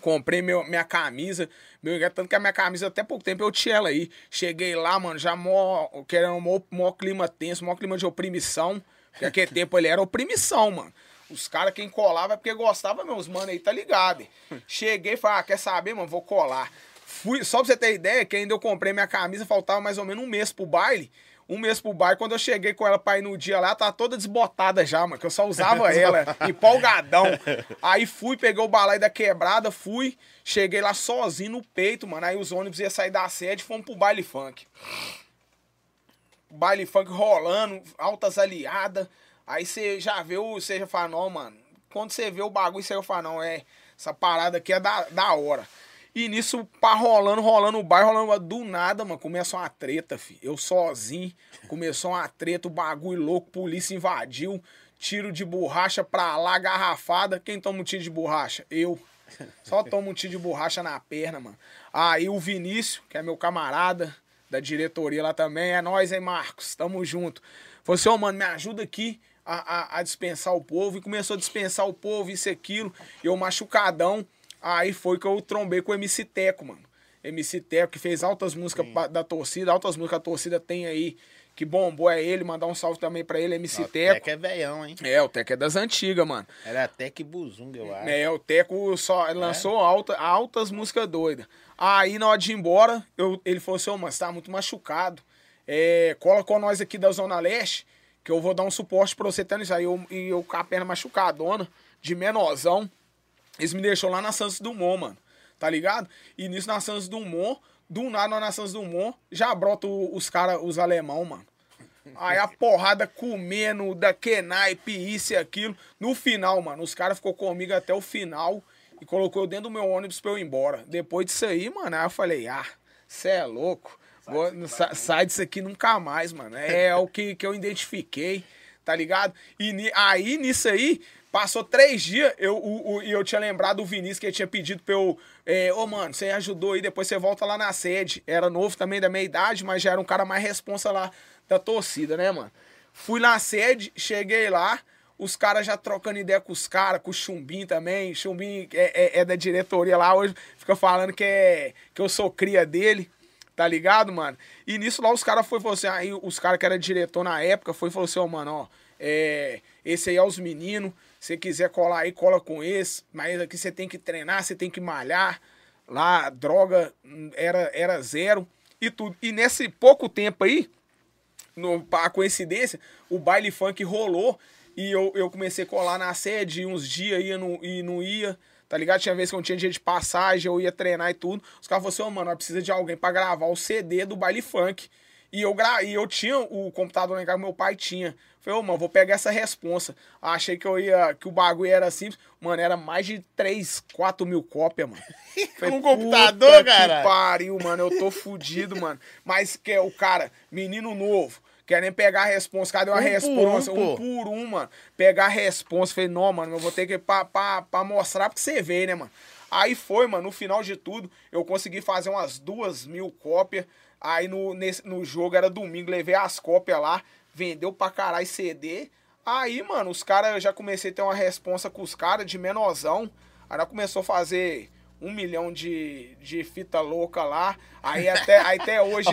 Comprei meu, minha camisa, meu tanto que a minha camisa até pouco tempo eu tinha ela aí. Cheguei lá, mano, já mó, querendo mó, clima tenso, mó clima de oprimição. Porque aquele tempo ele era oprimição, mano. Os caras, quem colava é porque gostava, meus mano aí, tá ligado? Cheguei e falei, ah, quer saber, mano, vou colar. Fui, só pra você ter ideia, que ainda eu comprei minha camisa, faltava mais ou menos um mês pro baile. Um mês pro baile, quando eu cheguei com ela pra ir no dia lá, tá toda desbotada já, mano, que eu só usava [laughs] ela, empolgadão. Aí fui, peguei o balai da quebrada, fui, cheguei lá sozinho no peito, mano. Aí os ônibus iam sair da sede e fomos pro baile funk. Baile funk rolando, altas aliadas. Aí você já vê o. Você já fala, não, mano. Quando você vê o bagulho, você fala, não, é. Essa parada aqui é da, da hora. E nisso, pá, rolando, rolando o bairro, rolando do nada, mano. Começou uma treta, fi. Eu sozinho. Começou uma treta, o bagulho louco, polícia invadiu. Tiro de borracha pra lá, garrafada. Quem toma um tiro de borracha? Eu. Só tomo um tiro de borracha na perna, mano. Aí o Vinícius, que é meu camarada da diretoria lá também, é nós, hein, Marcos? Tamo junto. Falou assim, ô, mano, me ajuda aqui a, a, a dispensar o povo. E começou a dispensar o povo, isso e aquilo. Eu machucadão. Aí foi que eu trombei com o MC Teco, mano. MC Teco, que fez altas músicas da torcida, altas músicas que a torcida tem aí, que bombou é ele. Mandar um salve também pra ele, MC O Teco. Teco é velhão, hein? É, o Teco é das antigas, mano. Era até que buzunga, eu acho. É, o Teco só lançou alta, altas músicas doidas. Aí, na hora de ir embora, eu, ele falou assim, ô, mano, você tá muito machucado. É, cola com nós aqui da Zona Leste, que eu vou dar um suporte pra você tá nisso. Aí eu, e eu com a perna machucadona, de menorzão. Eles me deixou lá na Santos Dumont, mano. Tá ligado? E nisso na Santos Dumont, do nada na Santos Dumont, já brota os caras, os alemão, mano. Aí a porrada comendo da que naipe, isso e aquilo. No final, mano, os caras ficou comigo até o final e colocou eu dentro do meu ônibus pra eu ir embora. Depois disso aí, mano, aí eu falei, ah, cê é louco. Vou- sa- sai disso aqui nunca mais, mano. É o que, que eu identifiquei, tá ligado? E aí, nisso aí, passou três dias, eu, o, o- e eu tinha lembrado do Vinícius que ele tinha pedido pra eu. é, Ô, mano, você ajudou aí, depois você volta lá na sede. Era novo também da minha idade, mas já era um cara mais responsa lá da torcida, né, mano? Fui na sede, cheguei lá, os caras já trocando ideia com os caras, com o Chumbim também. Chumbim é, é- é da diretoria lá, hoje fica falando que, é, que eu sou cria dele. Tá ligado, mano? E nisso lá os caras foi falou assim, aí os caras que era diretor na época foi e falou assim, ó, mano, ó, é, esse aí é os meninos, se quiser colar aí, cola com esse, mas aqui você tem que treinar, você tem que malhar. Lá, droga hum, era, era zero e tudo. E nesse pouco tempo aí, no, a coincidência, o baile funk rolou e eu, eu comecei a colar na sede, uns dias ia no, e não ia, tá ligado? Tinha vezes que eu não tinha dia de passagem, eu ia treinar e tudo. Os caras falaram assim, ô mano, precisa de alguém pra gravar o CD do baile funk. E eu, gra... e eu tinha o computador lá em casa, meu pai tinha. Falei, ô, mano, vou pegar essa responsa. Achei que eu ia, que o bagulho era simples. Mano, era mais de 3, 4 mil cópias, mano. [laughs] Falei, Um computador, "Puta cara?" Que pariu, mano, eu tô fudido, mano. Mas que é o cara, menino novo, querendo pegar a responsa. Cadê uma Um por responsa? um, Um, pô. por um, mano. Pegar a responsa. Falei, não, mano, eu vou ter que pra, pra, pra mostrar pra você ver, né, mano? Aí foi, mano, no final de tudo, eu consegui fazer umas duas mil cópias. Aí no, nesse, no jogo era domingo, levei as cópias lá, vendeu pra caralho CD. Aí, mano, os caras, eu já comecei a ter uma responsa com os caras de menorzão. Aí nós começou a fazer um milhão de, de fita louca lá. Aí até, aí até [laughs] hoje.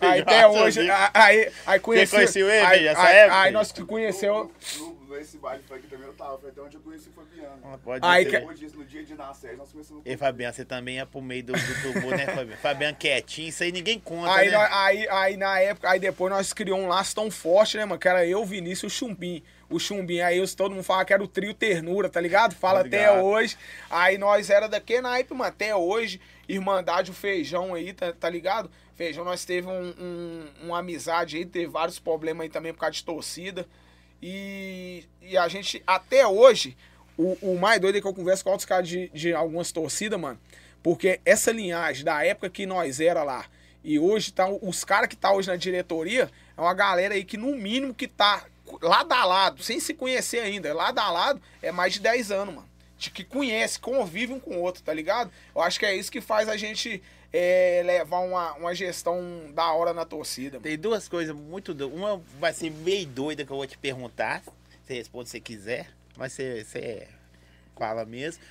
Aí até hoje. Aí, aí conheci. conheceu ele aí, nessa aí, época? Aí nós conheceu. No, nesse baile funk também eu tava, foi até onde eu conheci o Fabiano. Ah, Pode Aí ser. que- Depois disso, no dia de nascer, nós começamos E Fabiano, você também ia pro meio do, do tubo, né, Fabiano? [laughs] Fabiano quietinho, isso aí ninguém conta, Aí, né? nós- aí, aí na época, aí depois nós criamos um laço tão forte, né, mano? Que era eu, Vinícius e o Chumbim. O Chumbim, aí os- todo mundo fala que era o trio ternura, tá ligado? Fala até ligado. hoje. Aí nós era daquele naipe, mano, até hoje. Irmandade, o Feijão aí, tá, tá ligado? Feijão, nós teve um, um- uma amizade aí, teve vários problemas aí também por causa de torcida. E, e a gente, até hoje, o, o mais doido é que eu converso com outros caras de, de algumas torcidas, mano. Porque essa linhagem da época que nós era lá e hoje tá os caras que tá hoje na diretoria é uma galera aí que no mínimo que tá lado a lado, sem se conhecer ainda, lado a lado é mais de 10 anos, mano. De que conhece, convive um com o outro, tá ligado? Eu acho que é isso que faz a gente é, levar uma, uma gestão da hora na torcida. mano. Tem duas coisas muito doidas. Uma vai ser meio doida que eu vou te perguntar. Você responde se quiser. Mas você, você fala mesmo.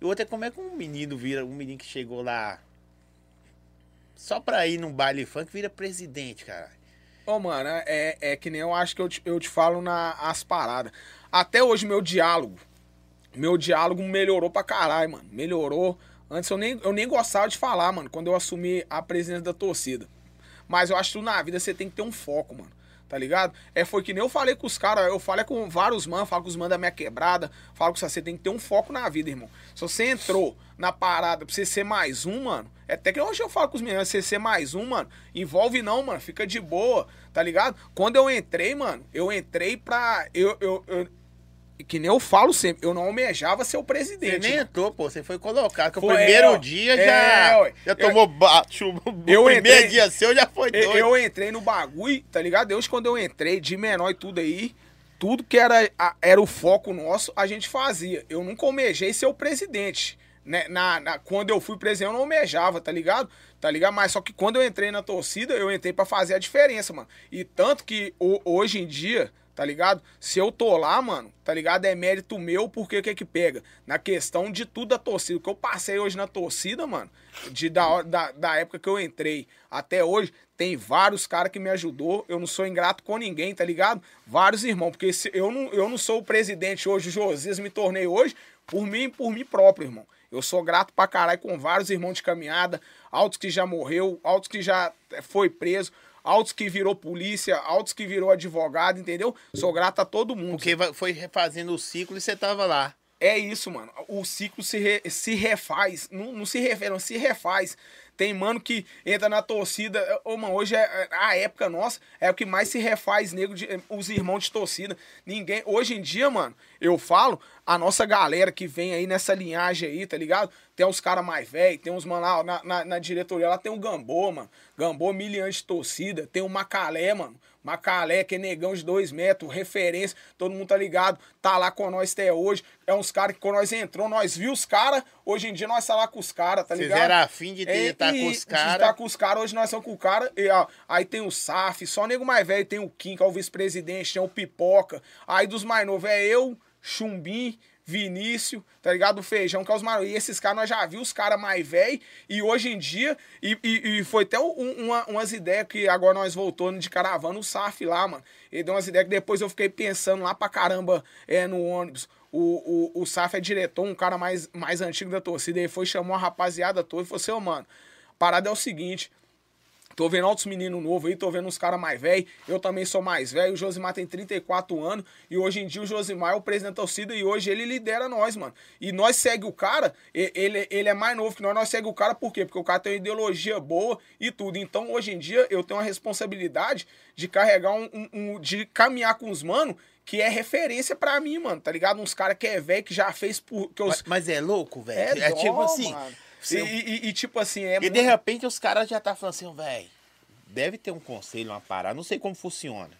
E outra é como é que um menino vira, um menino que chegou lá só pra ir num baile funk vira presidente, cara. Ô, mano, é, é que nem eu acho que eu te, eu te falo nas as paradas. Até hoje, meu diálogo, meu diálogo melhorou pra caralho, mano. Melhorou. Antes eu nem, eu nem gostava de falar, mano, quando eu assumi a presença da torcida. Mas eu acho que na vida você tem que ter um foco, mano. Tá ligado? É, foi que nem eu falei com os caras, eu falei com vários manos, falo com os manos da minha quebrada, falo com você, você tem que ter um foco na vida, irmão. Se você entrou na parada pra você ser mais um, mano, é até que hoje eu falo com os meninos, você ser mais um, mano, envolve não, mano, fica de boa, tá ligado? Quando eu entrei, mano, eu entrei pra. Eu, eu, eu- que nem eu falo sempre, eu não almejava ser o Você presidente. nem mano. entrou, pô. Você foi colocado. Que o Foi, primeiro é, dia É, já, ué. já tomou baixo. O eu primeiro entrei- dia seu já foi doido. eu entrei no bagulho, tá ligado? Deus, quando eu entrei, de menor e tudo aí, tudo que era, era o foco nosso, a gente fazia. Eu nunca almejei ser o presidente. Né? Na, na- quando eu fui presidente, eu não almejava, tá ligado? Tá ligado? Mas só que quando eu entrei na torcida, eu entrei pra fazer a diferença, mano. E tanto que ho- hoje em dia, tá ligado? Se eu tô lá, mano, tá ligado? É mérito meu, porque o que que pega? Na questão de tudo da torcida. O que eu passei hoje na torcida, mano, de, da, da, da época que eu entrei até hoje, tem vários caras que me ajudou. Eu não sou ingrato com ninguém, tá ligado? Vários irmãos, porque se, eu, não, eu não sou o presidente hoje, o Josias me tornei hoje, por mim por mim próprio, irmão. Eu sou grato pra caralho com vários irmãos de caminhada, altos que já morreu, altos que já eh, foi preso, altos que virou polícia, altos que virou advogado, entendeu? Sou grato a todo mundo. Porque foi refazendo o ciclo e você tava lá. É isso, mano. O ciclo se, re- se refaz. Não, não se refere, não se refaz. Tem mano que entra na torcida. Ô, mano, hoje é é- a época nossa, é o que mais se refaz, nego, de, os irmãos de torcida. Ninguém. Hoje em dia, mano, eu falo, a nossa galera que vem aí nessa linhagem aí, tá ligado? Tem uns caras mais velhos, tem uns, mano, lá na, na, na diretoria lá tem o Gambô, mano. Gambô, milhante de torcida. Tem o Macalé, mano. Macalé, que é negão de dois metros, referência, todo mundo tá ligado, tá lá com nós até hoje. É uns caras que quando nós entrou, nós viu os caras, hoje em dia nós tá lá com os caras, tá Vocês ligado? eram afim de ter, É, tá e- com os tá caras. com os caras, hoje nós estamos com o cara. E, ó, aí tem o SAF, só nego mais velho, tem o Kim, que é o vice-presidente, tem o Pipoca. Aí dos mais novos é eu, Chumbim, Vinícius, tá ligado? O Feijão, que é os mais E esses caras, nós já vimos os caras mais velhos. E hoje em dia, e, e- e foi até um- uma- umas ideias que agora nós voltamos de caravana, o SAF lá, mano. Ele deu umas ideias que depois eu fiquei pensando lá pra caramba é, no ônibus. O, o, o SAF é diretor, um cara mais, mais antigo da torcida. Ele foi, chamou a rapaziada toda e falou assim, ô, mano, a parada é o seguinte. Tô vendo outros meninos novos aí, tô vendo uns caras mais velhos. Eu também sou mais velho. O Josimar tem 34 anos. E hoje em dia o Josimar é o presidente da torcida e hoje ele lidera nós, mano. E nós segue o cara, ele, ele é mais novo que nós, nós segue o cara por quê? Porque o cara tem uma ideologia boa e tudo. Então hoje em dia eu tenho a responsabilidade de carregar um. um- um- de caminhar com os mano que é referência pra mim, mano, tá ligado? Uns caras que é velho, que já fez por. Que eu, Mas, mas é louco, velho. é, É, tipo assim. mano. Você- E, e- e, tipo assim, é. E de repente os caras já tá falando assim, velho, deve ter um conselho, uma parada, não sei como funciona,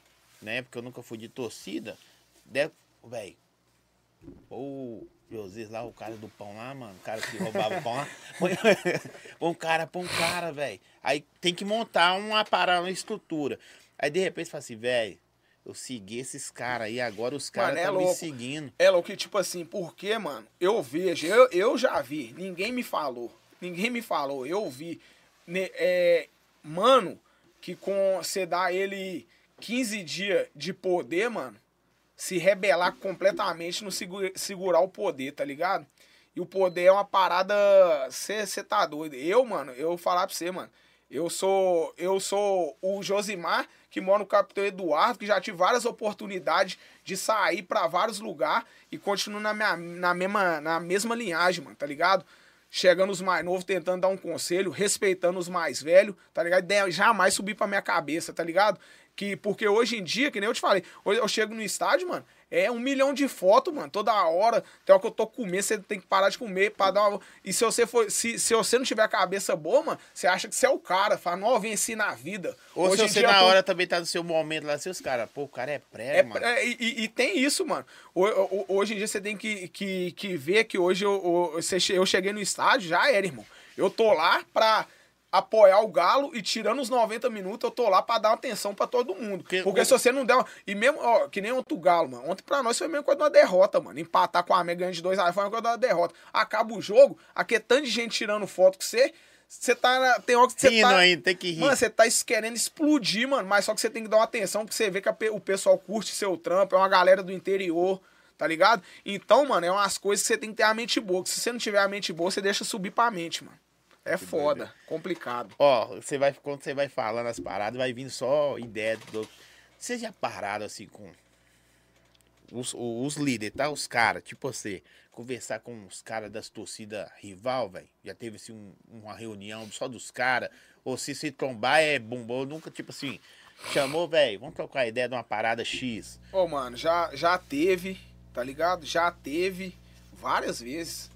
né? Porque eu nunca fui de torcida. Deve, velho, ou José lá, o cara do pão lá, mano, o cara que roubava o pão lá. Põe [laughs] um cara, põe um cara, velho. Aí tem que montar uma parada, uma estrutura. Aí de repente você fala assim, velho, eu segui esses caras aí, agora os caras Mano, é estão me seguindo. É louco que, tipo assim, porque, mano, eu vejo, eu, eu já vi, ninguém me falou. Ninguém me falou, eu vi. né, é, mano, que com você dá ele 15 dias de poder, mano, se rebelar completamente no segu- segurar o poder, tá ligado? E o poder é uma parada. Você tá doido. Eu, mano, eu vou falar pra você, mano. Eu sou. Eu sou o Josimar, que mora no Capitão Eduardo, que já tive várias oportunidades de sair pra vários lugares e continuo na, minha, na, mesma, na mesma linhagem, mano, tá ligado? Chegando os mais novos, tentando dar um conselho, respeitando os mais velhos, tá ligado? De- Jamais subir pra minha cabeça, tá ligado? Que, porque hoje em dia, que nem eu te falei, hoje eu chego no estádio, mano, é um milhão de fotos, mano, toda hora. Tem hora que eu tô comendo, você tem que parar de comer pra dar uma. E se você for. Se, se você não tiver a cabeça boa, mano, você acha que você é o cara. Fala, não, eu venci na vida. Ou Hoje se você na pô, hora também tá no seu momento lá, seus caras, pô, o cara é pré, é, mano. é, e, e- tem isso, mano. Ho- ho- Hoje em dia você tem que, que, que ver que hoje eu, eu cheguei no estádio, já era, irmão. Eu tô lá pra apoiar o Galo e tirando os 90 minutos, eu tô lá pra dar atenção pra todo mundo. Porque Porque, o- se você não der. uma- E mesmo, ó, que nem outro Galo, mano. Ontem pra nós foi a mesma coisa de uma derrota, mano. Empatar com a América ganhando de 2 a foi uma coisa de uma derrota. Acaba o jogo, aqui é tanto de gente tirando foto com você. Você tá. na- Tem hora que você Rindo tá. ainda, tem que rir. Mano, você tá querendo explodir, mano, mas só que você tem que dar uma atenção, porque você vê que a o pessoal curte seu trampo, é uma galera do interior, tá ligado? Então, mano, é umas coisas que você tem que ter a mente boa, que se você não tiver a mente boa, você deixa subir pra mente, mano. É foda, complicado. Ó, você vai, quando você vai falando as paradas, vai vindo só ideia do. Vocês já pararam assim com os, os líderes, tá? Os caras, tipo você, conversar com os caras das torcidas rival, velho? Já teve assim um- uma reunião só dos caras? Ou se se trombar é bombom, nunca, tipo assim, chamou, velho, vamos trocar ideia de uma parada X. Ô, mano, já, já teve, tá ligado? Já teve várias vezes.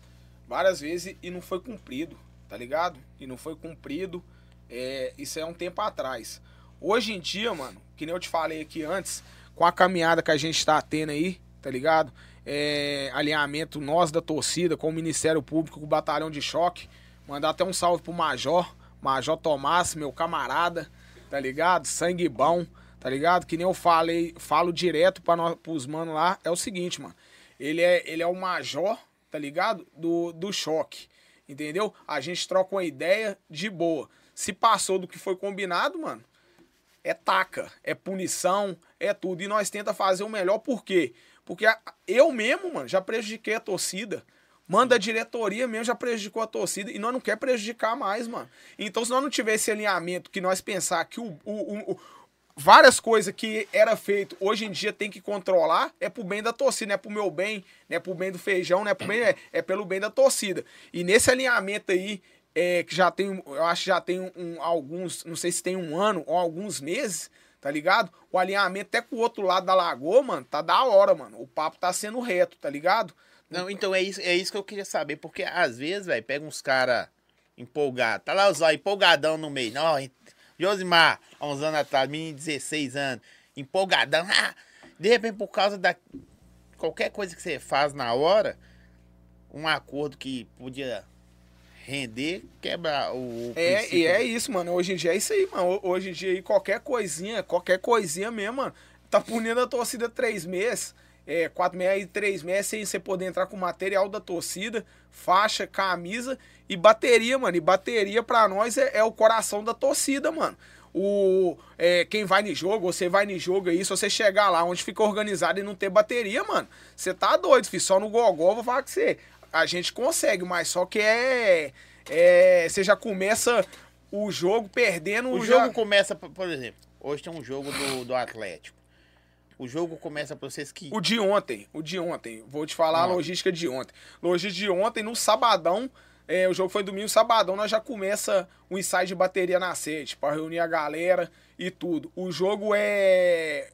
Várias vezes e não foi cumprido, tá ligado? E não foi cumprido. É, isso é um tempo atrás. Hoje em dia, mano, que nem eu te falei aqui antes, com a caminhada que a gente tá tendo aí, tá ligado? É, alinhamento nós da torcida com o Ministério Público, com o Batalhão de Choque. Mandar até um salve pro Major, Major Tomás, meu camarada, tá ligado? Sangue bom, tá ligado? Que nem eu falei, falo direto para nós, pros manos lá, é o seguinte, mano. Ele é, ele é o major, tá ligado? Do, do choque, entendeu? A gente troca uma ideia de boa. Se passou do que foi combinado, mano, é taca, é punição, é tudo. E nós tenta fazer o melhor, por quê? Porque eu mesmo, mano, já prejudiquei a torcida. Manda a diretoria mesmo já prejudicou a torcida e nós não quer prejudicar mais, mano. Então, se nós não tiver esse alinhamento que nós pensar que o- o- o- várias coisas que era feito hoje em dia tem que controlar, é pro bem da torcida, não é pro meu bem, não é pro bem do feijão, não é pro bem, é, é pelo bem da torcida. E nesse alinhamento aí, é, que já tem, eu acho que já tem um, alguns, não sei se tem um ano ou alguns meses, tá ligado? O alinhamento até com o outro lado da lagoa, mano, tá da hora, mano. O papo tá sendo reto, tá ligado? Não, então é isso, é isso que eu queria saber, porque às vezes, velho, pega uns caras empolgados, tá lá os ó, empolgadão no meio. Não, Josimar, há uns anos atrás, menino de 16 anos, empolgadão. Ah, de repente, por causa da qualquer coisa que você faz na hora, um acordo que podia render, quebra o. o É, princípio. e é isso, mano. Hoje em dia é isso aí, mano. Hoje em dia aí, qualquer coisinha, qualquer coisinha mesmo, mano, tá punindo a torcida três meses. É, quatro meses e três meses sem você poder entrar com material da torcida, faixa, camisa e bateria, mano. E bateria pra nós é, é o coração da torcida, mano. O, é, quem vai no jogo, você vai no jogo aí, se você chegar lá onde fica organizado e não ter bateria, mano, você tá doido, filho. Só no gogó eu vou falar que você. A gente consegue, mas só que é. é você já começa o jogo perdendo O já- jogo começa, por por exemplo, hoje tem um jogo do, do Atlético. O jogo começa pra vocês que. O de ontem, o de ontem. Vou te falar a Ah. logística de ontem. Logística de ontem, no sabadão, é, o jogo foi domingo, sabadão, nós já começa o ensaio de bateria na sede, pra reunir a galera e tudo. O jogo é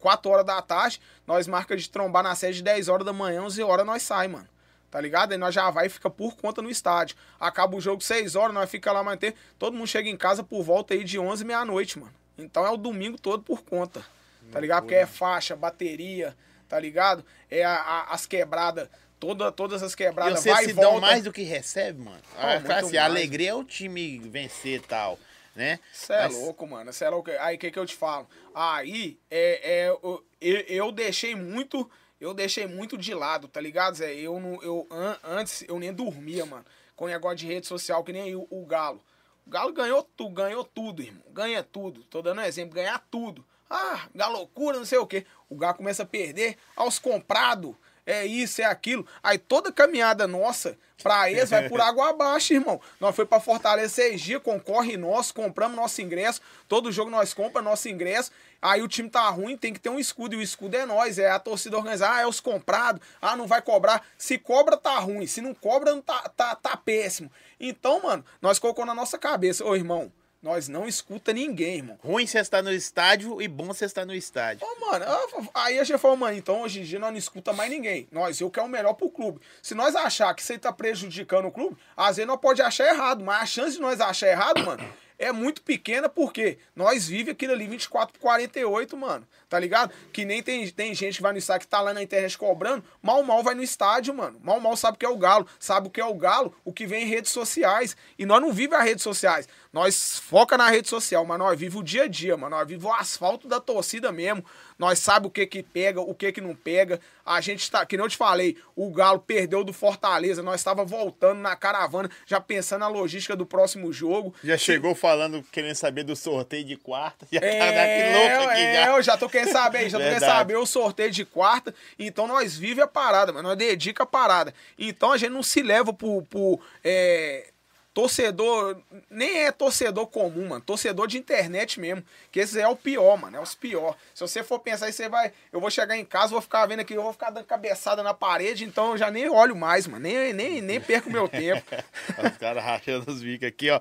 4 horas da tarde, nós marca de trombar na sede 10 horas da manhã, 11 horas nós sai, mano. Tá ligado? Aí nós já vai e fica por conta no estádio. Acaba o jogo 6 horas, nós fica lá manter. Todo mundo chega em casa por volta aí de 11 meia-noite, mano. Então é o domingo todo por conta. Tá ligado? Porque é faixa, bateria, tá ligado? É a- a- as quebradas, toda, todas as E quebradas, vocês vai se e volta. dão mais do que recebe, mano. Ah, muito assim, a alegria é o time vencer e tal, né? Você é Mas- louco, mano. Você é louco. Aí o que, que eu te falo? Aí é, é, eu, eu, deixei muito. Eu deixei muito de lado, tá ligado, Zé? Eu, não, eu an- antes eu nem dormia, mano. Com negócio de rede social, que nem o, o Galo. O Galo ganhou tudo, ganhou tudo, irmão. Ganha tudo. Tô dando um exemplo, ganhar tudo. Ah, galocura, não sei o quê. O Galo começa a perder aos comprados. É isso, é aquilo. Aí toda caminhada nossa pra eles vai por [laughs] água abaixo, irmão. Nós foi pra Fortaleza seis dias, concorre nosso, compramos nosso ingresso. Todo jogo nós compramos nosso ingresso. Aí o time tá ruim, tem que ter um escudo. E o escudo é nós, é a torcida organizada. Ah, é os comprados. Ah, não vai cobrar. Se cobra, tá ruim. Se não cobra, não tá, tá, tá péssimo. Então, mano, nós colocamos na nossa cabeça. Ô, irmão, nós não escuta ninguém, irmão. Ruim você estar no estádio e bom você estar no estádio. Ô, mano, aí a gente falou, mano, então hoje em dia nós não escuta mais ninguém. Nós, eu quero o melhor pro clube. Se nós achar que você tá prejudicando o clube, às vezes nós pode achar errado, mas a chance de nós achar errado, mano, é muito pequena porque nós vive aquilo ali 24 por 48, mano. Tá ligado? Que nem tem, tem gente que vai no estádio que tá lá na internet cobrando, mal mal vai no estádio, mano. Mal mal sabe o que é o galo, sabe o que é o galo, o que vem em redes sociais. E nós não vive as redes sociais. Nós foca na rede social, mas nós vive o dia a dia, mano. Nós vive o asfalto da torcida mesmo. Nós sabe o que que pega, o que que não pega. A gente tá, que nem eu te falei, o Galo perdeu do Fortaleza. Nós estava voltando na caravana, já pensando na logística do próximo jogo. Já chegou falando, querendo saber do sorteio de quarta. [laughs] Já É, tá daqui louco aqui é, já. eu já tô querendo saber, já tô querendo saber o sorteio de quarta. Então nós vive a parada, mas nós dedica a parada. Então a gente não se leva pro, pro é, torcedor, nem é torcedor comum, mano, torcedor de internet mesmo, que esse é o pior, mano, é os pior. Se você for pensar aí, você vai, eu vou chegar em casa, vou ficar vendo aqui, eu vou ficar dando cabeçada na parede, então eu já nem olho mais, mano, nem, nem, nem perco meu tempo. [laughs] Os caras rachando os bicos aqui, ó.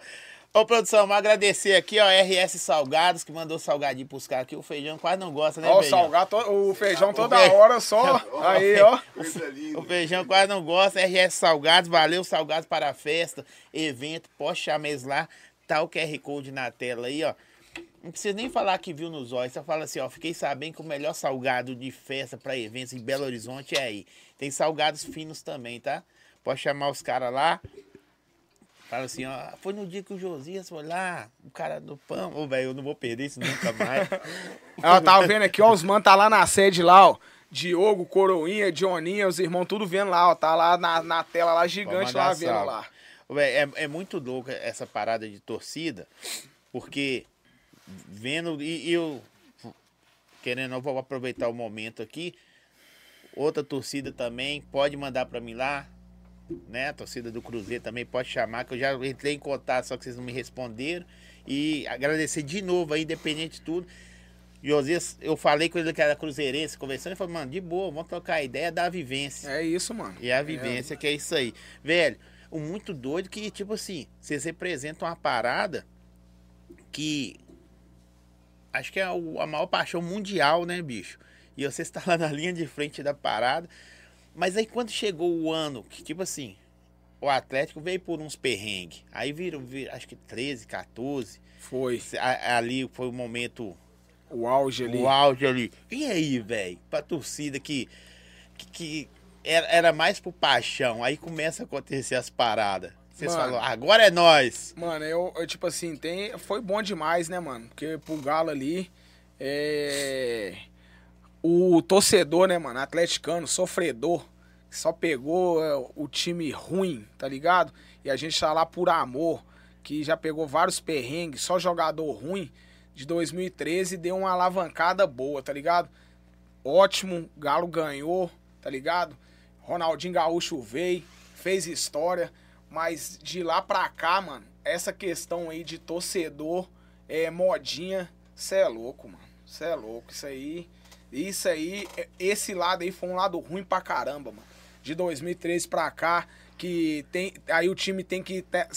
Ô, produção, vamos agradecer aqui, ó, RS Salgados, que mandou salgadinho pros caras aqui. O feijão quase não gosta, né, Ó, o feijão? salgado, o feijão toda fe- hora só, [laughs] aí, ó. O feijão quase não gosta. RS Salgados, valeu, Salgados para a festa, evento, pode chamar eles lá. Tá o QR Code na tela aí, ó. Não precisa nem falar que viu nos olhos. Só fala assim, ó. Fiquei sabendo que o melhor salgado de festa para eventos em Belo Horizonte é aí. Tem salgados finos também, tá? Pode chamar os caras lá. Fala assim, ó. Foi no dia que o Josias foi lá, o cara do pão. Ô, velho, eu não vou perder isso nunca mais. [laughs] Eu tava vendo aqui, ó, os mano tá lá na sede lá, ó. Diogo, Coroinha, Dioninha, os irmãos tudo vendo lá, ó. Tá lá na, na tela lá, gigante lá, vendo lá. Ô, É, é muito louco essa parada de torcida, porque vendo, e, e eu, querendo, eu vou aproveitar o momento aqui, outra torcida também pode mandar pra mim lá, né? A torcida do Cruzeiro também pode chamar, que eu já entrei em contato, só que vocês não me responderam. E agradecer de novo aí, independente de tudo. Josias, eu falei com ele que era cruzeirense, conversando, ele falou, mano, de boa, vamos trocar a ideia da vivência. É isso, mano. E a vivência que é isso aí. Velho, o muito doido que, tipo assim, vocês representam uma parada que acho que é a maior paixão mundial, né, bicho? E você está lá na linha de frente da parada. Mas aí quando chegou o ano que, tipo assim, o Atlético veio por uns perrengues. Aí viram, viram, acho que 13, 14. Foi. A- Ali foi o momento, O auge ali. o auge ali. E aí, velho? Pra torcida que, que, que era, era mais por paixão. Aí começa a acontecer as paradas. Vocês Mano. falam, agora é nós. Mano, eu, eu, tipo assim, tem, foi bom demais, né, mano? Porque pro Galo ali, é... O torcedor, né, mano, atleticano, sofredor, só pegou é, o time ruim, tá ligado? E a gente tá lá por amor, que já pegou vários perrengues, só jogador ruim, de 2013 deu uma alavancada boa, tá ligado? Ótimo, Galo ganhou, tá ligado? Ronaldinho Gaúcho veio, fez história, mas de lá pra cá, mano, essa questão aí de torcedor, é modinha, cê é louco, mano. Cê é louco, isso aí. Isso aí, esse lado aí foi um lado ruim pra caramba, mano. De 2013 pra cá, que tem. Aí o time tem que. ter-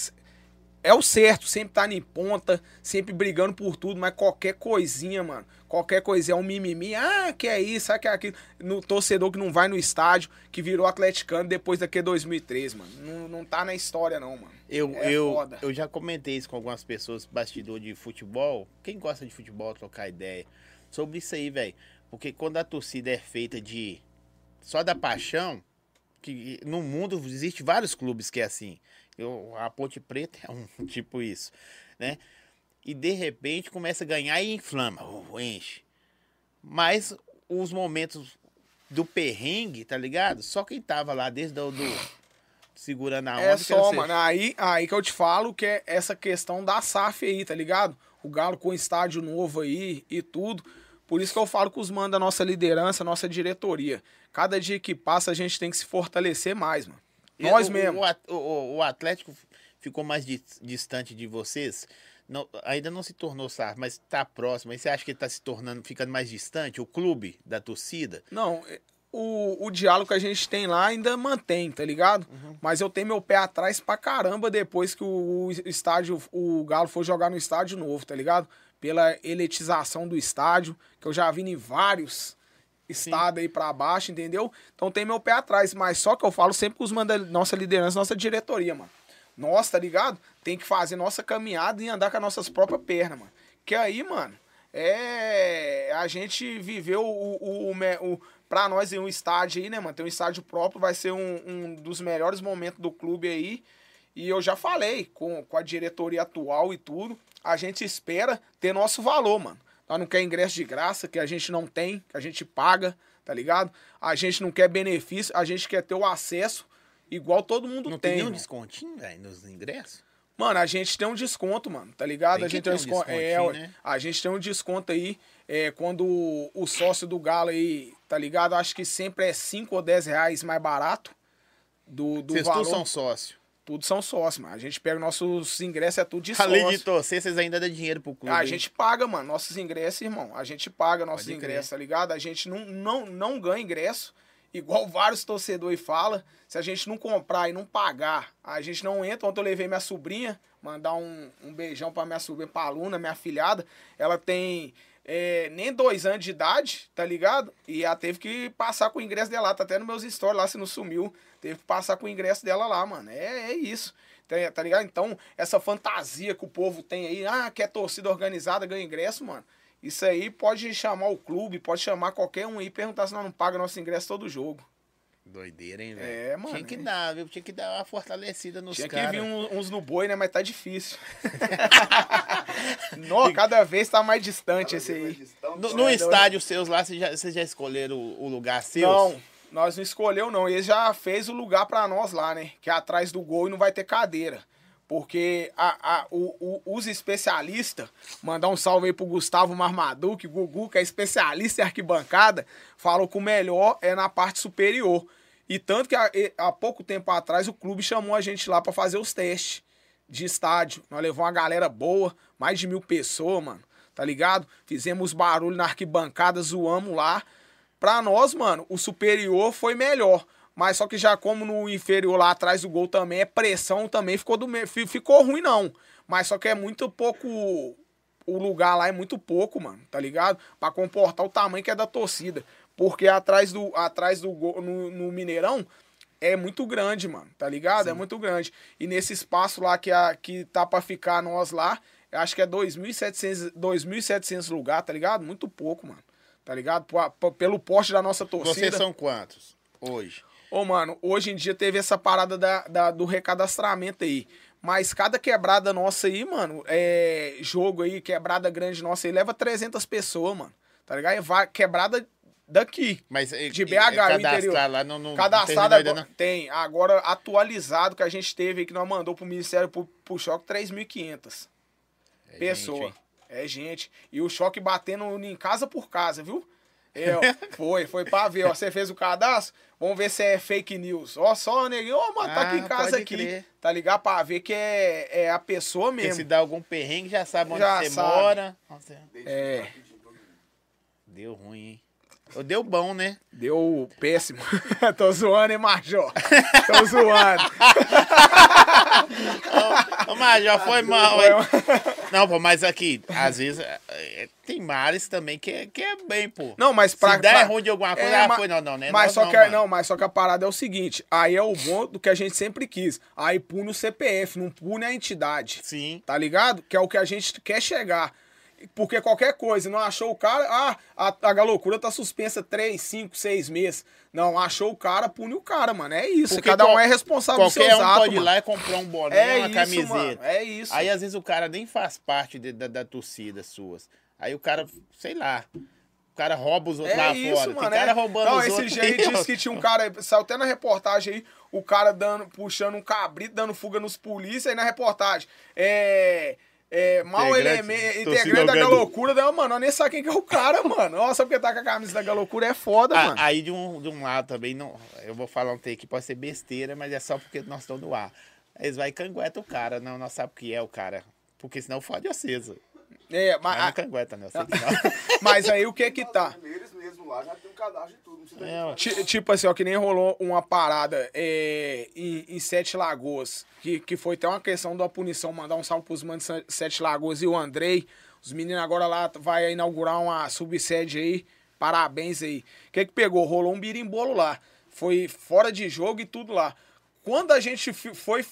é o certo, sempre tá em ponta, sempre brigando por tudo, mas qualquer coisinha, mano, qualquer coisinha é um mimimi, ah, que é isso, ah, que é aquilo, no torcedor que não vai no estádio, que virou atleticano depois daquele 2003, mano, não, não tá na história não, mano. Eu, É eu, foda. eu já comentei isso com algumas pessoas, bastidor de futebol. Quem gosta de futebol, trocar ideia. Sobre isso aí, velho. Porque quando a torcida é feita de. só da paixão, que no mundo existe vários clubes que é assim. Eu, a Ponte Preta é um [laughs] tipo isso, né? E de repente começa a ganhar e inflama, enche. Mas os momentos do perrengue, tá ligado? Só quem tava lá desde o do segurando a onda. É só, mano, aí, aí que eu te falo que é essa questão da SAF aí, tá ligado? O Galo com estádio novo aí e tudo. Por isso que eu falo com os manos da nossa liderança, nossa diretoria. Cada dia que passa a gente tem que se fortalecer mais, mano. Nós mesmo. O, o- o Atlético ficou mais di- distante de vocês. Não- ainda não se tornou SAF, mas tá próximo. Aí você acha que ele tá se tornando, ficando mais distante? O clube da torcida? Não, o, o diálogo que a gente tem lá ainda mantém, tá ligado? Mas eu tenho meu pé atrás pra caramba depois que o, o estádio, o Galo for jogar no estádio novo, tá ligado? Pela elitização do estádio, que eu já vi em vários estados aí pra baixo, entendeu? Então tem meu pé atrás, mas só que eu falo sempre com os manda nossa liderança, nossa diretoria, mano. Nós, tá ligado? Tem que fazer nossa caminhada e andar com as nossas próprias pernas, mano. Que aí, mano, é. A gente viveu o. o, o, o pra nós em um estádio aí, né, mano? Ter um estádio próprio vai ser um, um dos melhores momentos do clube aí. E eu já falei com, com a diretoria atual e tudo. A gente espera ter nosso valor, mano. Nós não quer ingresso de graça, que a gente não tem, que a gente paga, tá ligado? A gente não quer benefício, a gente quer ter o acesso igual todo mundo Não tem. tem nenhum descontinho, velho, nos ingressos? Mano, a gente tem um desconto, mano, tá ligado? Tem a gente tem um desconto. É, né? a gente tem um desconto aí é, quando o, sócio do Galo aí, tá ligado? Acho que sempre é 5 ou 10 reais mais barato do, do Vocês valor. todos são sócios. Tudo são sócios, mano. A gente pega nossos ingressos, é tudo de Além de sócio. torcer, vocês ainda dão dinheiro pro clube. A hein? gente paga, mano, nossos ingressos, irmão. A gente paga nossos Pode crer. ingressos, tá ligado? A gente não, não, não ganha ingresso, igual [laughs] vários torcedores falam. Se a gente não comprar e não pagar, a gente não entra. Ontem eu levei minha sobrinha, mandar um, um beijão pra minha sobrinha, pra Luna, minha filhada. Ela tem é, nem dois anos de idade, tá ligado? E ela teve que passar com o ingresso dela. Tá até nos meus stories lá, se não sumiu. Teve que passar com o ingresso dela lá, mano. É, é isso. Tá, tá ligado? Então, essa fantasia que o povo tem aí, ah, que é torcida organizada, ganha ingresso, mano. Isso aí pode chamar o clube, pode chamar qualquer um aí e perguntar se nós não paga nosso ingresso todo jogo. Doideira, hein, velho? É, mano, Tinha que é. dar, viu? Tinha que dar uma fortalecida nos Tinha que caras. vir um- uns no boi, né? Mas tá difícil. [laughs] Nó, cada vez tá mais distante esse aí. No, no É, estádio seus lá, vocês já, já escolheram o, o lugar seu? Não, nós não escolheu não. Ele já fez o lugar pra nós lá, né? Que é atrás do gol e não vai ter cadeira. Porque a, a, o, o- os especialistas, mandar um salve aí pro Gustavo Marmaduque, Gugu, que é especialista em arquibancada, falou que o melhor é na parte superior. E tanto que há, pouco tempo atrás o clube chamou a gente lá pra fazer os testes de estádio. Nós levamos uma galera boa, mais de mil pessoas, mano. Tá ligado? Fizemos barulho na arquibancada, zoamos lá. Pra nós, mano, o superior foi melhor. Mas só que já como no inferior lá atrás do gol também, é pressão também ficou do ficou ruim não. Mas só que é muito pouco o lugar lá é muito pouco, mano, tá ligado? Pra comportar o tamanho que é da torcida. Porque atrás do atrás do gol no, no Mineirão é muito grande, mano, tá ligado? É muito grande. E nesse espaço lá que, a, que tá pra ficar nós lá, acho que é 2.700 2.700 lugar, tá ligado? Muito pouco, mano. Tá ligado? Pelo porte da nossa torcida. Vocês são quantos hoje? Ô, mano, hoje em dia teve essa parada da, da- do recadastramento aí. Mas cada quebrada nossa aí, mano, é jogo aí, quebrada grande nossa aí, leva 300 pessoas, mano. Tá ligado? Vai, quebrada daqui. Mas De BH, cadastrar interior. lá não, não Cadastrado não terminou agora, tem. Agora, atualizado que a gente teve aí, que nós mandou pro Ministério pro, pro Choque, 3.500 ainda. É pessoa. gente, hein? É gente. E o choque batendo em casa por casa, viu? É, ó, [laughs] foi, foi pra ver, ó. Você fez o cadastro? Vamos ver se é fake news. Ó, só, neguinho, ó, mano, tá aqui em Ah, casa aqui. crer. Tá ligado? Pra ver que é, é a pessoa Porque mesmo. se dá algum perrengue, já sabe onde Já você sabe. mora. É, deu ruim, hein? Ou deu bom, né? deu péssimo. [laughs] Tô zoando, hein, Major? Tô zoando. [laughs] Ô, Major, foi mal, hein? Não, pô, mas aqui, às vezes, é, é, tem mares também que é, que é bem, pô. Não, mas pra. Se der pra- ruim de alguma coisa, É, ah, ma- foi, não, não, né? Mas só não, que, mano. não, mas só que a parada é o seguinte, aí é o bom do que a gente sempre quis. Aí pune o CPF, não pune a entidade. Sim. Tá ligado? Que é o que a gente quer chegar. Porque qualquer coisa, não achou o cara, ah, a, a galocura tá suspensa 3, 5, 6 meses. Não, achou o cara, pune o cara, mano. É isso. Porque Cada um é responsável Qualquer seus um atos, pode ir mano. lá e comprar um boné, É uma isso, camiseta. mano. É isso. Aí às vezes o cara nem faz parte de- da, da torcida suas. Aí o cara, sei lá, o cara rouba os outros É lá isso, fora. mano. Tem cara é. roubando Não, os esse outros. aí aí, ó. disse que tinha um cara, saiu até na reportagem aí, o cara dando, puxando um cabrito, dando fuga nos polícia, aí na reportagem. É. É, mal Integrante, elemento, torcida integrante da galocura, não, mano, eu nem sei quem que é o cara, mano. Nossa, porque tá com a camisa da galocura é foda, Ah, mano. aí de um, de um lado também, não, eu vou falar um take que pode ser besteira, mas é só porque nós estamos no ar. Eles vai e cangueta o cara, não, nós sabemos o que é o cara. Porque senão fode vocês. É, Mas mas, não cangueta, que não. mas aí o que que tá? Eles mesmo lá já tem um cadastro de tudo. É, Tipo assim, ó, que nem rolou uma parada é, em, em Sete Lagoas, que, que foi até uma questão da punição, mandar um salve pros manos de Se- Sete Lagoas e o Andrei. Os meninos agora lá vai inaugurar uma subsede aí. Parabéns aí. O que que pegou? Rolou um birimbolo lá. Foi fora de jogo e tudo lá. Quando a gente foi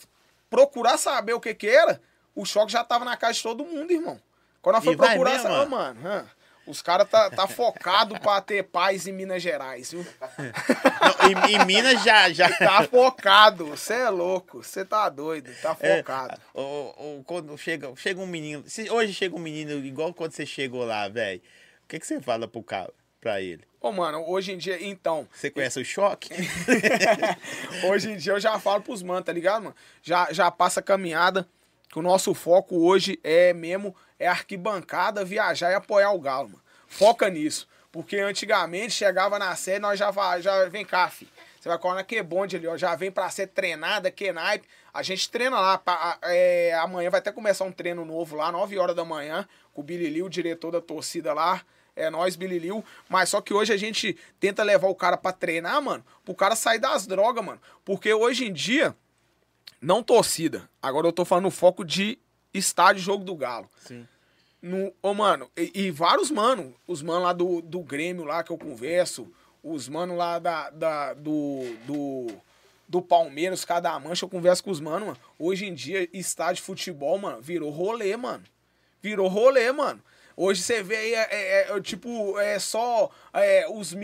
procurar saber o que que era, o choque já tava na casa de todo mundo, irmão. Quando nós foi procurar saber, ó. mano, os caras tá, tá focado pra ter paz em Minas Gerais, viu? Não, em, em Minas já. já... [laughs] Tá focado, você é louco, você tá doido, tá É, focado. o- o- quando chega, chega um menino. se hoje chega um menino igual quando você chegou lá, velho. O que, que você fala pro cara, pra ele? Ô, mano, hoje em dia, então, Você conhece o choque? [laughs] hoje em dia eu já falo pros manos, tá ligado, mano? Já, já passa caminhada, que o nosso foco hoje é mesmo, é arquibancada, viajar e apoiar o Galo, mano. Foca nisso. Porque antigamente chegava na série, nós já, já vem cá, fi. Você vai colar na que bonde ali, ó. Já vem pra ser treinada, que naipe. A gente treina lá. pra- é, amanhã vai até começar um treino novo lá, 9 horas da manhã, com o Billy Liu, o diretor da torcida lá. É nós, Billy Liu. Mas só que hoje a gente tenta levar o cara pra treinar, mano, pro cara sair das drogas, mano. Porque hoje em dia, não torcida. Agora eu tô falando foco de estádio jogo do Galo. Sim. No, ô, mano, e, e vários mano, os mano lá do, do Grêmio lá que eu converso, os mano lá da, da- do, do, do Palmeiras, cada mancha, eu converso com os mano, mano. Hoje em dia, estádio de futebol, mano, virou rolê, mano. Virou rolê, mano. Hoje você vê aí, é, é- é, tipo, é só é, os,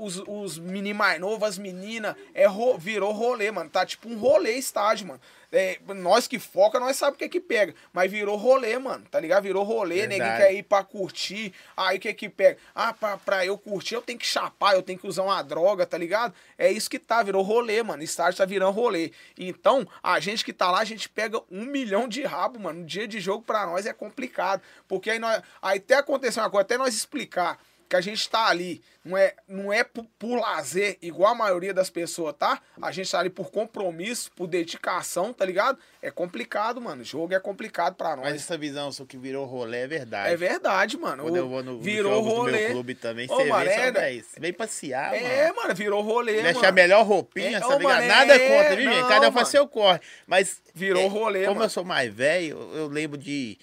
os, os meninos mais novos, as meninas, é, ro- virou rolê, mano. Tá tipo um rolê estádio, mano. É, nós que foca, nós sabemos o que é que pega. Mas virou rolê, mano, tá ligado? Virou rolê, ninguém quer ir pra curtir. Aí o que é que pega? Ah, pra, pra eu curtir, eu tenho que chapar, eu tenho que usar uma droga, tá ligado? É isso que tá, virou rolê, mano. Estádio tá virando rolê. Então, a gente que tá lá, a gente pega um milhão de rabo, mano. No dia de jogo pra nós é complicado. Porque aí, nós, aí até aconteceu uma coisa, até nós explicar que a gente tá ali, não é, não é por, por lazer, igual a maioria das pessoas, tá? A gente tá ali por compromisso, por dedicação, tá ligado? É complicado, mano. Jogo é complicado pra nós. Mas essa visão sua que virou rolê é verdade. É verdade, mano. Quando O- eu vou no, virou rolê. meu clube também, Ô, você mano, vê, é, só, você vem passear, É, mano. mano, virou rolê, mano. a melhor roupinha, É, tá ô, ligado? mano, Nada é, contra, viu, gente? Cada um faz seu corre. Mas Virou é, rolê, Como mano. eu sou mais velho, eu lembro de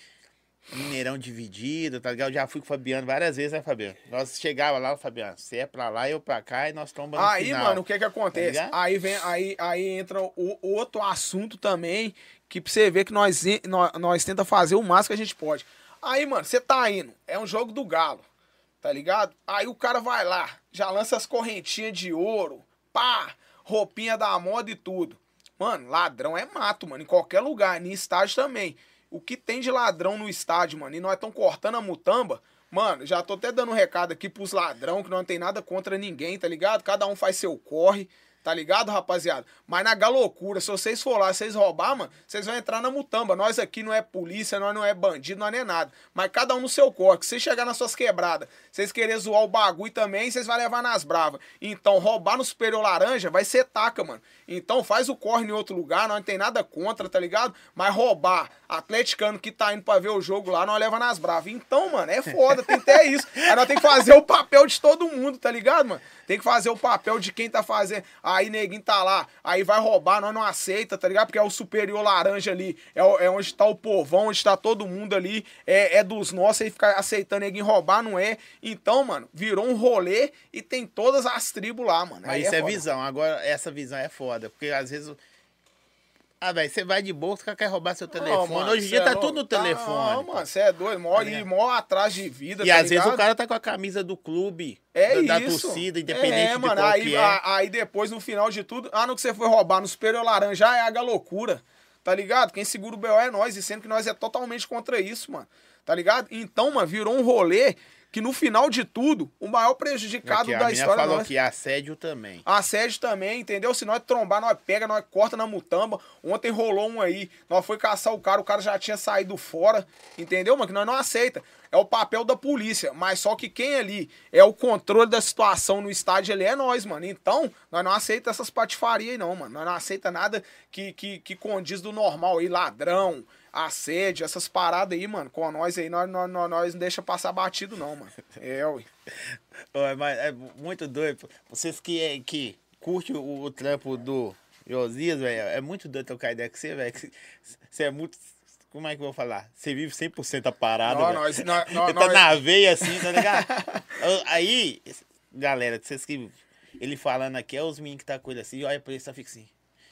Mineirão dividido, tá ligado? Eu já fui com o Fabiano várias vezes, né, Fabiano? Nós chegava lá, o Fabiano, você é pra lá, eu pra cá, e nós tombamos Aí, final. mano, o que que acontece? ligado? aí vem, aí, aí entra o outro assunto também, que pra você ver que nós, nós, nós tenta fazer o máximo que a gente pode. Aí, mano, você tá indo, é um jogo do galo, tá ligado? Aí o cara vai lá, já lança as correntinhas de ouro, pá, roupinha da moda e tudo. Mano, ladrão é mato, mano, em qualquer lugar, em estádio também. O que tem de ladrão no estádio, mano, e nós estamos cortando a mutamba, mano, já tô até dando um recado aqui pros ladrão, que não tem nada contra ninguém, tá ligado? Cada um faz seu corre, tá ligado, rapaziada? Mas na galocura, se vocês for lá, vocês roubar, mano, vocês vão entrar na mutamba. Nós aqui não é polícia, nós não é bandido, nós não é nada. Mas cada um no seu corre. Se chegar nas suas quebradas, vocês querem zoar o bagulho também, vocês vão levar nas bravas. Então, roubar no superior laranja vai ser taca, mano. Então faz o corre em outro lugar, nós não tem nada contra, tá ligado? Mas roubar atleticano que tá indo pra ver o jogo lá, nós leva nas bravas. Então, mano, é foda, tem até [laughs] isso. Aí nós tem que fazer o papel de todo mundo, tá ligado, mano? Tem que fazer o papel de quem tá fazendo. Aí neguinho tá lá, aí vai roubar, nós não aceita, tá ligado? Porque é o superior laranja ali, é, é onde tá o povão, onde tá todo mundo ali, é, é dos nossos, aí ficar aceitando neguinho roubar, não é. Então, mano, virou um rolê e tem todas as tribos lá, mano. Mas Aí isso é, foda. visão. Agora, essa visão é foda. Porque às vezes. O- Ah, velho, você vai de boa, você quer roubar seu telefone. Não, mano, Hoje em dia cê tá é tudo no telefone. Não, mano, você é doido. Mó, Tá e ligado? mó atrás de vida, E tá às vezes o ligado? cara tá com a camisa do clube, É da, da torcida, independente é, de mano, qual aí, que é. aí depois, no final de tudo, ah, no que você foi roubar no superior laranja, é a loucura. Tá ligado? Quem segura o BO é nós, e sendo que nós é totalmente contra isso, mano. Tá ligado? Então, mano, virou um rolê que no final de tudo, o maior prejudicado Aqui, a da menina história é falou nós. que é assédio também. Assédio também, entendeu? Se nós trombar, nós pega, nós corta na mutamba. Ontem rolou um aí, nós foi caçar o cara, o cara já tinha saído fora, entendeu, mano? Que nós não aceita. É o papel da polícia, mas só que quem ali é o controle da situação no estádio, ele é nós, mano. Então, nós não aceita essas patifarias aí não, mano. Nós não aceita nada que, que, que condiz do normal aí, ladrão, assédio, essas paradas aí, mano. Com nós aí, nós, nós, nós, nós não deixa passar batido não, mano. É, ué. Ô, mas é muito doido. Vocês que, é, que curtem o, o trampo do Josias, velho, é muito doido trocar ideia com você, velho. Você é muito. Como é que eu vou falar? Você vive 100% a parada, Não, nós- nós- [laughs] nós- tá na veia assim, tá ligado? [laughs] Aí, galera, vocês que. Ele falando aqui, é os meninos que tá com ele assim, olha pra ele, só fica assim.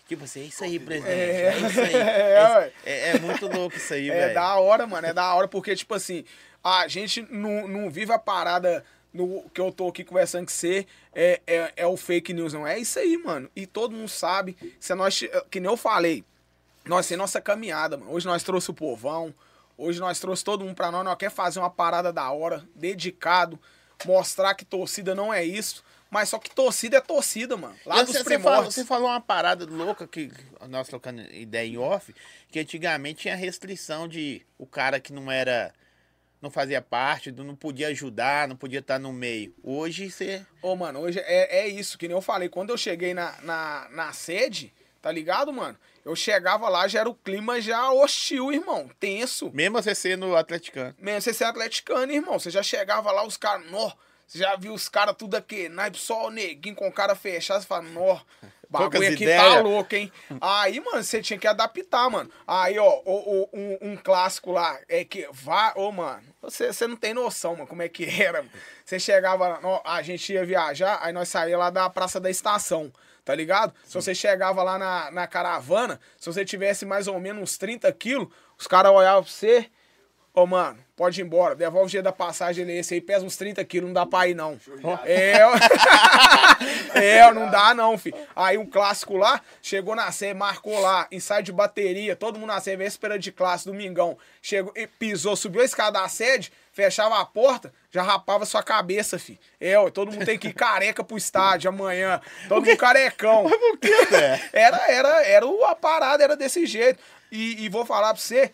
Tipo assim, é isso aí, presidente. [laughs] É, isso aí. É. É, é muito louco isso aí, [laughs] É velho. da hora, mano. É da hora porque, tipo assim, a gente não, não vive a parada no, que eu tô aqui conversando com você. É, é, é o fake news, não. É isso aí, mano. E todo mundo sabe. Se nós, que nem eu falei, nós temos nossa caminhada, mano. Hoje nós trouxe o povão. Hoje nós trouxe todo mundo pra nós. Nós quer fazer uma parada da hora, dedicado. Mostrar que torcida não é isso. Mas só que torcida é torcida, mano. Lá dos você, falou, você falou uma parada louca que nós trocando ideia em off, que antigamente tinha restrição de o cara que não era. não fazia parte, não podia ajudar, não podia estar no meio. Hoje você. Ô, mano, hoje é, é isso, que nem eu falei. Quando eu cheguei na, na, na sede, tá ligado, mano? Eu chegava lá, já era o clima já hostil, irmão. Tenso. Mesmo você sendo atleticano. Mesmo você ser atleticano, irmão. Você já chegava lá, os caras, nó. Você já viu os caras tudo aqui, naipe só o neguinho com cara fechada. Você fala, nó. [laughs] Bagulho aqui tá ideias. louco, hein? Aí, mano, você tinha que adaptar, mano. Aí, ó, o- o- um, um clássico lá é que vá. Ô, mano, você, você não tem noção, mano, como é que [laughs] era. mano. Você chegava, ó, a gente ia viajar, aí nós saía lá da Praça da Estação. Tá ligado? Se você chegava lá na, na caravana, se você tivesse mais ou menos uns 30 quilos, os caras olhavam pra você. Ô, mano, pode ir embora. Devolve o dia da passagem, ele esse aí, pesa uns 30 quilos, não dá pra ir, não. É, [laughs] é, não dá, não, filho. Aí um clássico lá, chegou na série, marcou lá, ensaio de bateria, todo mundo na série, véspera de classe, domingão. Chegou, pisou, subiu a escada da sede, fechava a porta, já rapava sua cabeça, filho. É, ó, todo mundo tem que ir careca pro estádio amanhã. Todo mundo carecão. Mas por quê? Era, era, era a parada, era desse jeito. E, e vou falar pra você,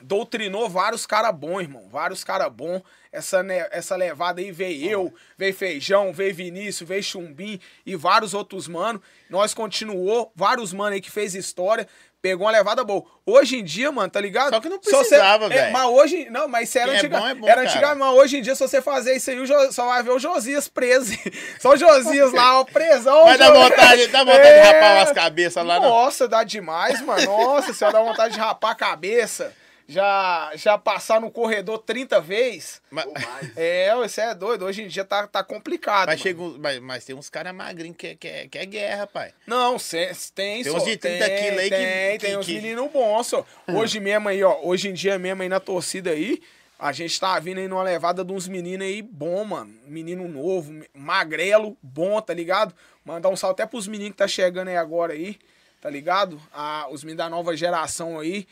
doutrinou vários cara bons, irmão. Vários cara bons. Essa, ne- essa levada aí veio eu, veio Feijão, veio Vinícius, veio Chumbim e vários outros mano. Nós continuou, vários mano aí que fez história. Pegou uma levada boa. Hoje em dia, mano, tá ligado? Só que não você- precisava, é, velho. Mas hoje. Não, mas isso era é antiga, bom é bom, Era antigamente, mas hoje em dia, se você fazer isso aí, Jo- só vai ver o Josias preso. [laughs] Só o Josias lá, ó, presão. Mas dá vontade, dá vontade de [laughs] É. rapar umas cabeças lá, não. Nossa, dá demais, mano. Nossa senhora, dá vontade de rapar a cabeça. Já, já passar no corredor 30 vezes. Mas. É, você é doido. Hoje em dia tá, tá complicado. mas, chega mas, mas tem uns caras magrinhos que, é- que, é- que é guerra, pai. Não, cê, tem, Tem só. uns de 30 tem, quilos aí que- Tem, que- tem uns que- meninos bons, só. Hoje mesmo aí, ó. Hoje em dia mesmo aí na torcida aí, a gente tá vindo aí numa levada de uns meninos aí bom, mano. Menino novo, magrelo, bom, tá ligado? Mandar um salve até pros meninos que tá chegando aí agora aí, tá ligado? Ah, os meninos da nova geração aí.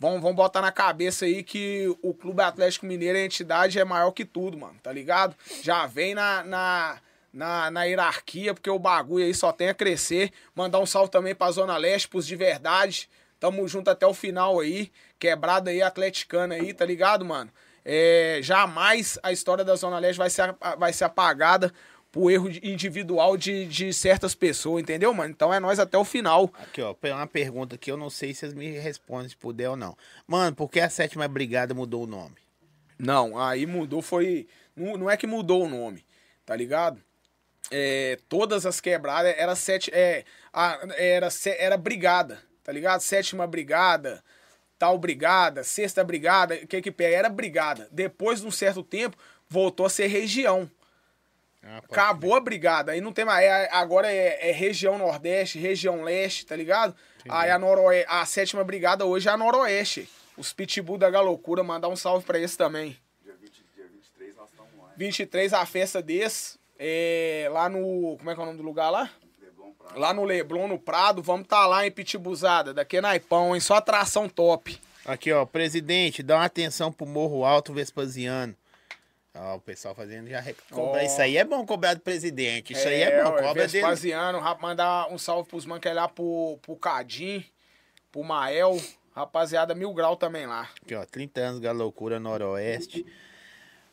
Vão, vão botar na cabeça aí que o Clube Atlético Mineiro, a entidade, é maior que tudo, mano, tá ligado? Já vem na, na, na, na hierarquia, porque o bagulho aí só tem a crescer. Mandar um salve também pra Zona Leste, pros de verdade. Tamo junto até o final aí. Quebrada aí, atleticana aí, tá ligado, mano? É, jamais a história da Zona Leste vai ser, vai ser apagada por erro individual de, de certas pessoas, entendeu, mano? Então é nós até o final. Aqui, ó, uma pergunta que eu não sei se vocês me respondem, se puder ou não. Mano, por que a sétima brigada mudou o nome? Não, aí mudou, foi. Não, não é que mudou o nome, tá ligado? É, todas as quebradas era sete. É, a- era, era brigada, tá ligado? Sétima brigada, tal brigada, sexta brigada, o que que pega? Era brigada. Depois de um certo tempo, voltou a ser região. Ah, Acabou a brigada. Aí não tem mais. é- agora é, é região Nordeste, região Leste, tá ligado? Aí a, noroe, a sétima brigada hoje é a Noroeste. Os Pitbull da Galocura, mandar um salve pra eles também. Dia, 20, dia 23 nós estamos lá. 23 a festa desse. É, lá no. Como é que é o nome do lugar lá? Leblon Prado. Lá no Leblon, no Prado. Vamos tá lá em Pitibuzada. Daqui é Naipão, hein? Só atração top. Aqui, ó, presidente, dá uma atenção pro Morro Alto Vespasiano. Ó, o pessoal fazendo já cobra. Ó. Isso aí é bom cobrar do presidente. Isso aí é bom, ué, cobra dele. Vespasiano, rap- mandar um salve pros manos que é lá pro, pro Cadim, pro Mael. Rapaziada, mil grau também lá. Aqui, ó, 30 anos, Galocura Noroeste.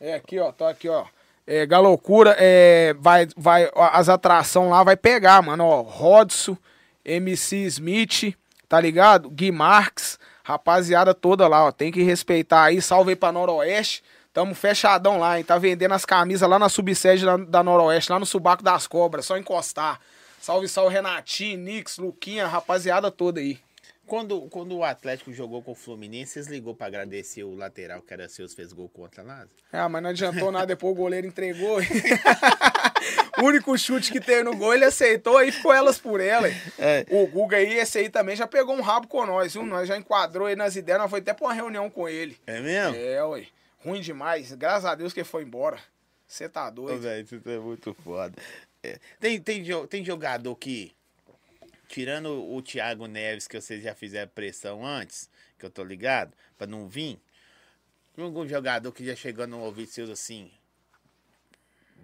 É, aqui, ó, tô aqui, ó. É, Galocura, é, vai, vai, ó, as atrações lá vai pegar, mano, ó. Rodson, MC Smith, tá ligado? Gui Marques, rapaziada toda lá, ó. Tem que respeitar aí, salve aí pra Noroeste. Tamo fechadão lá, hein? Tá vendendo as camisas lá na subsede da, da Noroeste, lá no Subaco das Cobras, só encostar. Salve, salve Renatinho, Nix, Luquinha, rapaziada toda aí. Quando, quando o Atlético jogou com o Fluminense, vocês ligou pra agradecer o lateral que era seus, fez gol contra lá? Ah, mas não adiantou nada, depois o goleiro entregou. [laughs] o único chute que teve no gol, ele aceitou, aí ficou elas por ela. É. O Guga aí, esse aí também já pegou um rabo com nós, viu? Nós já enquadrou aí nas ideias, nós foi até pra uma reunião com ele. É mesmo? É, ué. Ruim demais. Graças a Deus que ele foi embora. Você tá doido. velho, isso é muito foda. É, tem, tem, tem jogador que, tirando o Thiago Neves, que vocês já fizeram pressão antes, que eu tô ligado, pra não vir, tem algum jogador que já chegou no ouvido seus assim,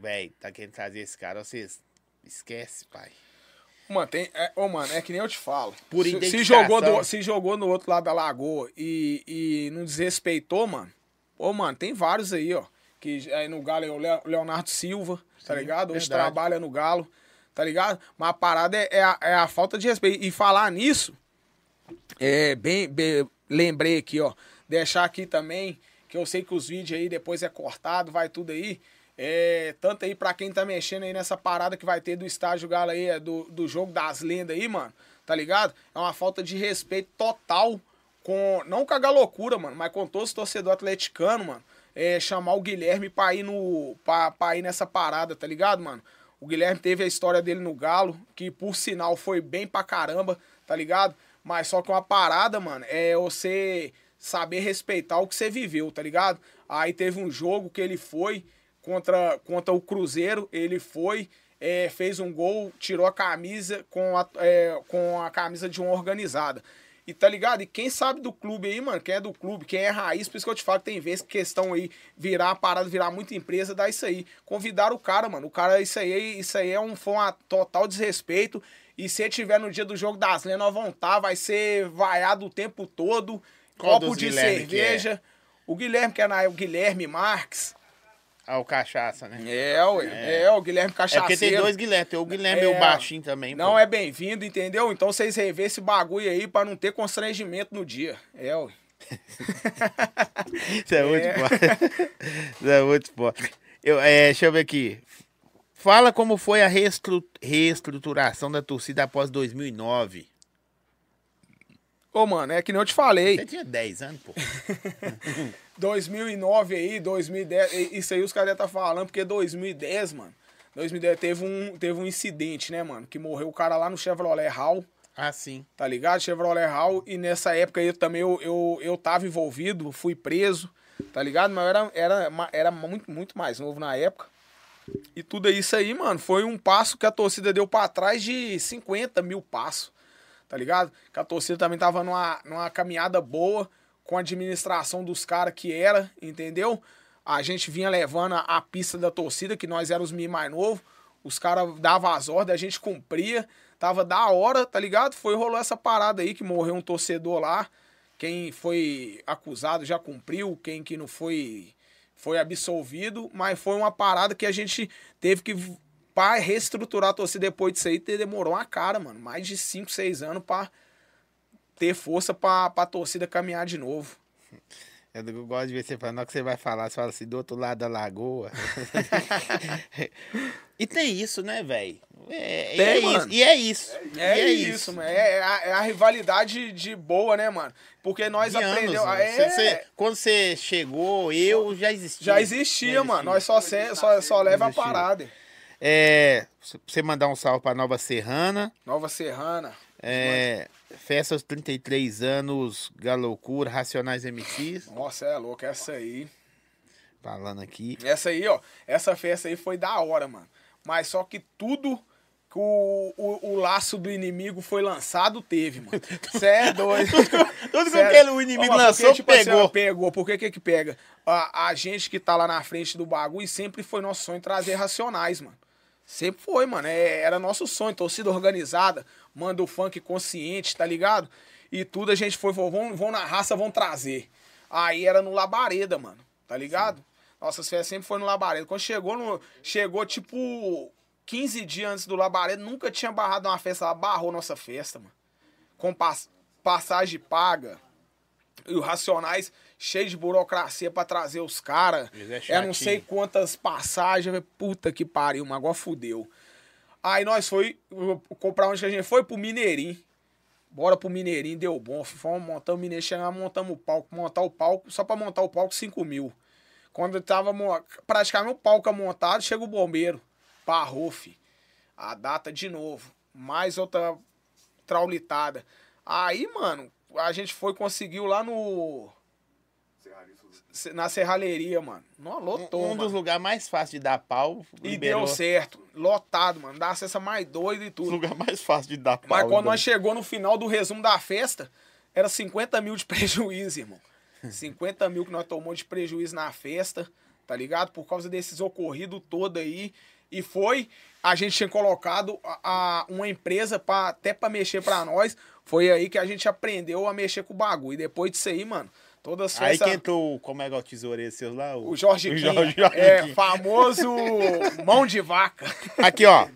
velho, tá querendo trazer esse cara, vocês esquece, pai. Mano, tem. É, ô, mano, é que nem eu te falo. Por se, se jogou do, se jogou no outro lado da lagoa e, e não desrespeitou, mano. Ô, mano, tem vários aí, ó. Que aí no Galo é o Le- Leonardo Silva, tá Sim, ligado? Hoje verdade. trabalha no Galo, tá ligado? Mas a parada é, é a, é a falta de respeito. E falar nisso, é bem, bem- lembrei aqui, ó. Deixar aqui também, que eu sei que os vídeos aí depois é cortado, vai tudo aí. É, tanto aí pra quem tá mexendo aí nessa parada que vai ter do estágio Galo aí, é do, do jogo das lendas aí, mano, tá ligado? É uma falta de respeito total com, não com a galocura, mano, mas com todos os torcedores atleticanos, mano. É, chamar o Guilherme pra ir, no, pra, pra ir nessa parada, tá ligado, mano? O Guilherme teve a história dele no Galo, que por sinal foi bem pra caramba, tá ligado? Mas só que uma parada, mano, é você saber respeitar o que você viveu, tá ligado? Aí teve um jogo que ele foi contra, contra o Cruzeiro, ele foi, é, fez um gol, tirou a camisa com a, é, com a camisa de uma organizada. E tá ligado? E quem sabe do clube aí, mano, quem é do clube, quem é raiz, por isso que eu te falo que tem que questão aí, virar a parada, virar muita empresa, dá isso aí. Convidar o cara, mano. O cara, isso aí, isso aí é um, foi um total desrespeito. E se tiver no dia do jogo das lendas, nós vamos tá, vai ser vaiado o tempo todo. Qual copo de Guilherme é? cerveja. O Guilherme, que é na, o Guilherme Marques. Ah, o Cachaça, né? É, ué. É, o Guilherme É Cachaceiro. porque tem dois Guilherme, tem o Guilherme e É, o Baixinho também. Não pô. é bem-vindo, entendeu? Então vocês revê esse bagulho aí pra não ter constrangimento no dia. É, ué. [laughs] Isso é muito foda. Isso é muito foda. Eu, é, deixa eu ver aqui. Fala como foi a reestru- reestruturação da torcida após 2009. Ô, mano, é que nem eu te falei. Você tinha 10 anos, pô. [laughs] 2009 aí, 2010, e- isso aí os caras tá falando, porque 2010, mano, 2010 teve um, teve um incidente, né, mano, que morreu o cara lá no Chevrolet Hall, Ah, sim. tá ligado? Chevrolet Hall, e nessa época aí também eu, eu, eu tava envolvido, fui preso, tá ligado? Mas eu era, era, era muito, muito mais novo na época. E tudo isso aí, mano, foi um passo que a torcida deu pra trás de 50 mil passos, tá ligado? Que a torcida também tava numa, numa caminhada boa com a administração dos caras que era, entendeu? A gente vinha levando a, pista da torcida, que nós éramos os mais novos, os caras davam as ordens, a gente cumpria, tava da hora, tá ligado? Foi rolou essa parada aí que morreu um torcedor lá. Quem foi acusado já cumpriu, quem que não foi foi absolvido, mas foi uma parada que a gente teve que para reestruturar a torcida depois disso aí, te- demorou uma cara, mano, mais de 5, 6 anos pra ter força pra, pra torcida caminhar de novo. Eu gosto de ver você falando, na hora que você vai falar, você fala assim, do outro lado da lagoa. [laughs] e tem isso, né, velho? É, e Tem, é mano. isso. E é isso. É, E é isso, mano. É, é a, é a rivalidade de boa, né, mano? Porque nós aprendemos. né? É, quando você chegou, eu já existia. já existia, Já mano. existia. Nós só, se- só, só leva a Existia. parada. É, pra você mandar um salve pra Nova Serrana. Nova Serrana. É, festa aos 33 anos, Galoucura, Racionais MCs. Nossa, é louco, essa aí. Falando aqui. Essa aí, ó. Essa festa aí foi da hora, mano. Mas só que tudo que o, o, o laço do inimigo foi lançado, teve, mano. [laughs] Cê é doido. Tudo que é- aquele o inimigo Ó, lançou, porque, tipo assim, pegou. ó, pegou. Por que que que pega? A, a gente que tá lá na frente do bagulho sempre foi nosso sonho trazer racionais, mano. Sempre foi, mano. É, era nosso sonho. Torcida organizada, manda o funk consciente, tá ligado? E tudo a gente foi, vão, vão na raça, vão trazer. Aí era no Labareda, mano. Tá ligado? Nossas festas sempre foi no Labareda. Quando chegou no. Chegou, tipo, 15 dias antes do Labareda, nunca tinha barrado uma festa lá, barrou nossa festa, mano. Com pass- passagem paga. E os Racionais cheio de burocracia pra trazer os caras. É Eu não sei quantas passagens. Puta que pariu, mas agora fudeu. Aí nós foi comprar onde que a gente foi? Pro Mineirinho. Bora pro Mineirinho, deu bom. Fomos montar o Mineirinho, chegamos, montamos o palco. Montar o palco, só pra montar o palco, 5 mil. Quando tava praticamente o palco montado, chega o bombeiro. Parrou, fi. A data de novo. Mais outra traulitada. Aí, mano, a gente foi, conseguiu lá no. Na serralheria, mano. Não, lotou, um mano. dos lugares mais fáceis de dar pau. E liberou. deu certo. Lotado, mano. Dá acesso mais doido e O tudo. lugar mais fácil de dar pau. Mas quando então. nós chegou no final do resumo da festa, era 50 mil de [laughs] prejuízo, irmão. 50 mil que nós tomamos de prejuízo na festa, tá ligado? Por causa desses ocorridos todo aí. E foi, a gente tinha colocado a, a- uma empresa pra, até pra mexer pra nós. Foi aí que a gente aprendeu a mexer com o bagulho. E depois disso aí, mano, todas as Aí festas... que entrou, o- como é que é o tesoureiro seu lá? O Jorge o Jorge, Jorge é, famoso [laughs] mão de vaca. Aqui, ó.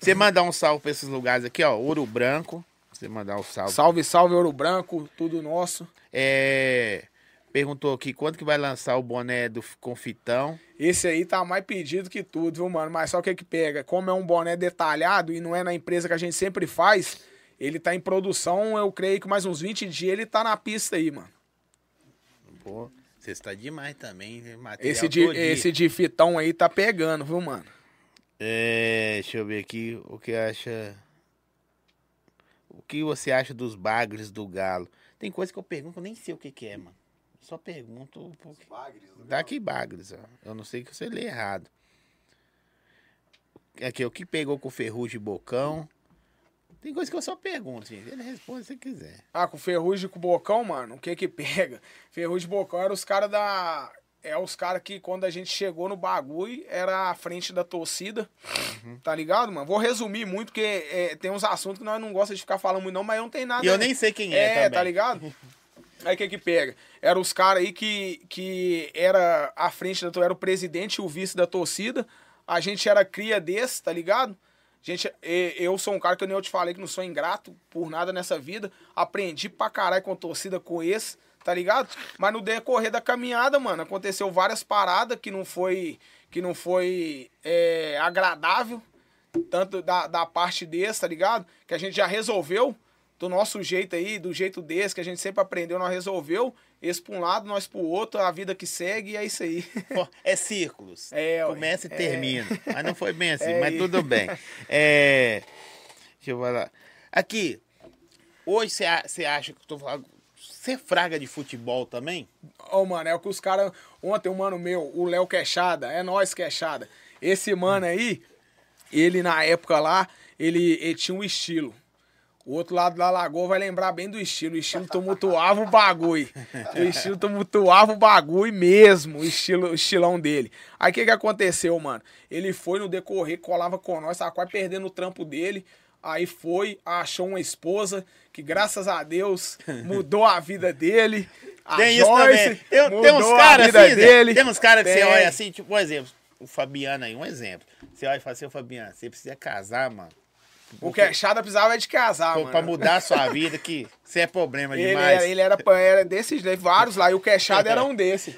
Você mandar um salve pra esses lugares aqui, ó. Ouro Branco. Você mandar um salve. Salve, salve, Ouro Branco, tudo nosso. É, perguntou aqui quando que vai lançar o boné do Confitão. Esse aí tá mais pedido que tudo, viu, mano? Mas só o que que pega? Como é um boné detalhado e não é na empresa que a gente sempre faz, ele tá em produção, eu creio que mais uns 20 dias ele tá na pista aí, mano. Pô, você está demais também. Esse de, esse de fitão aí tá pegando, viu, mano? É, deixa eu ver aqui o que acha. O que você acha dos bagres do Galo? Tem coisa que eu pergunto, eu nem sei o que, que é, mano. Só pergunto. Porque... Dá aqui bagres, ó. Eu não sei que você lê errado. Aqui, o que pegou com ferrugem e bocão? Tem coisa que eu só pergunto, gente. Ele responde se quiser. Ah, com Ferrugem e com o Bocão, mano, o que que pega? Ferrugem e Bocão eram os caras da... É os caras que quando a gente chegou no bagulho, era a frente da torcida, tá ligado, mano? Vou resumir muito, porque é, tem uns assuntos que nós não gostamos de ficar falando muito não, mas não tenho nada... E eu nem sei quem é, É, também. tá ligado? [laughs] Aí o que que pega? Era os caras aí que, que era a frente da era o presidente e o vice da torcida. A gente era cria desse, tá ligado? Gente, eu sou um cara que eu nem eu te falei que não sou ingrato por nada nessa vida. Aprendi pra caralho com torcida com esse, tá ligado? Mas no decorrer da caminhada, mano, aconteceu várias paradas que não foi que não foi é, agradável tanto da, da parte desse, tá ligado? Que a gente já resolveu, do nosso jeito aí, do jeito desse, que a gente sempre aprendeu, nós resolveu, esse pra um lado, nós pro outro, a vida que segue, e é isso aí. É círculos. [laughs] É. Começa e É. termina. Mas não foi bem assim, [laughs] É mas tudo bem. É, deixa eu falar. Aqui, hoje você acha que eu tô falando. Você fraga de futebol também? Ô, mano, é o que os caras. Ontem, um mano meu, o Léo Queixada, é nós Queixada. Esse mano aí, ele na época lá, ele, ele tinha um estilo. O outro lado da lagoa vai lembrar bem do estilo. O estilo tumultuava o bagulho. O estilo tumultuava o bagulho mesmo, o, estilo, o estilão dele. Aí o que, que aconteceu, mano? Ele foi no decorrer, colava com nós, tava quase perdendo o trampo dele. Aí foi, achou uma esposa que, graças a Deus, mudou a vida dele. A tem isso Joyce também. Tem, tem uns caras assim, dele. tem uns caras que você Tem. olha assim, tipo, um exemplo. O Fabiano aí, um exemplo. Você olha e fala assim, Fabiano, você precisa casar, mano. O Queixada precisava de casar, Pra, mano. pra mudar a sua vida, que você é problema Ele demais. era, ele era, era desses, vários lá, e o Queixada era um desses.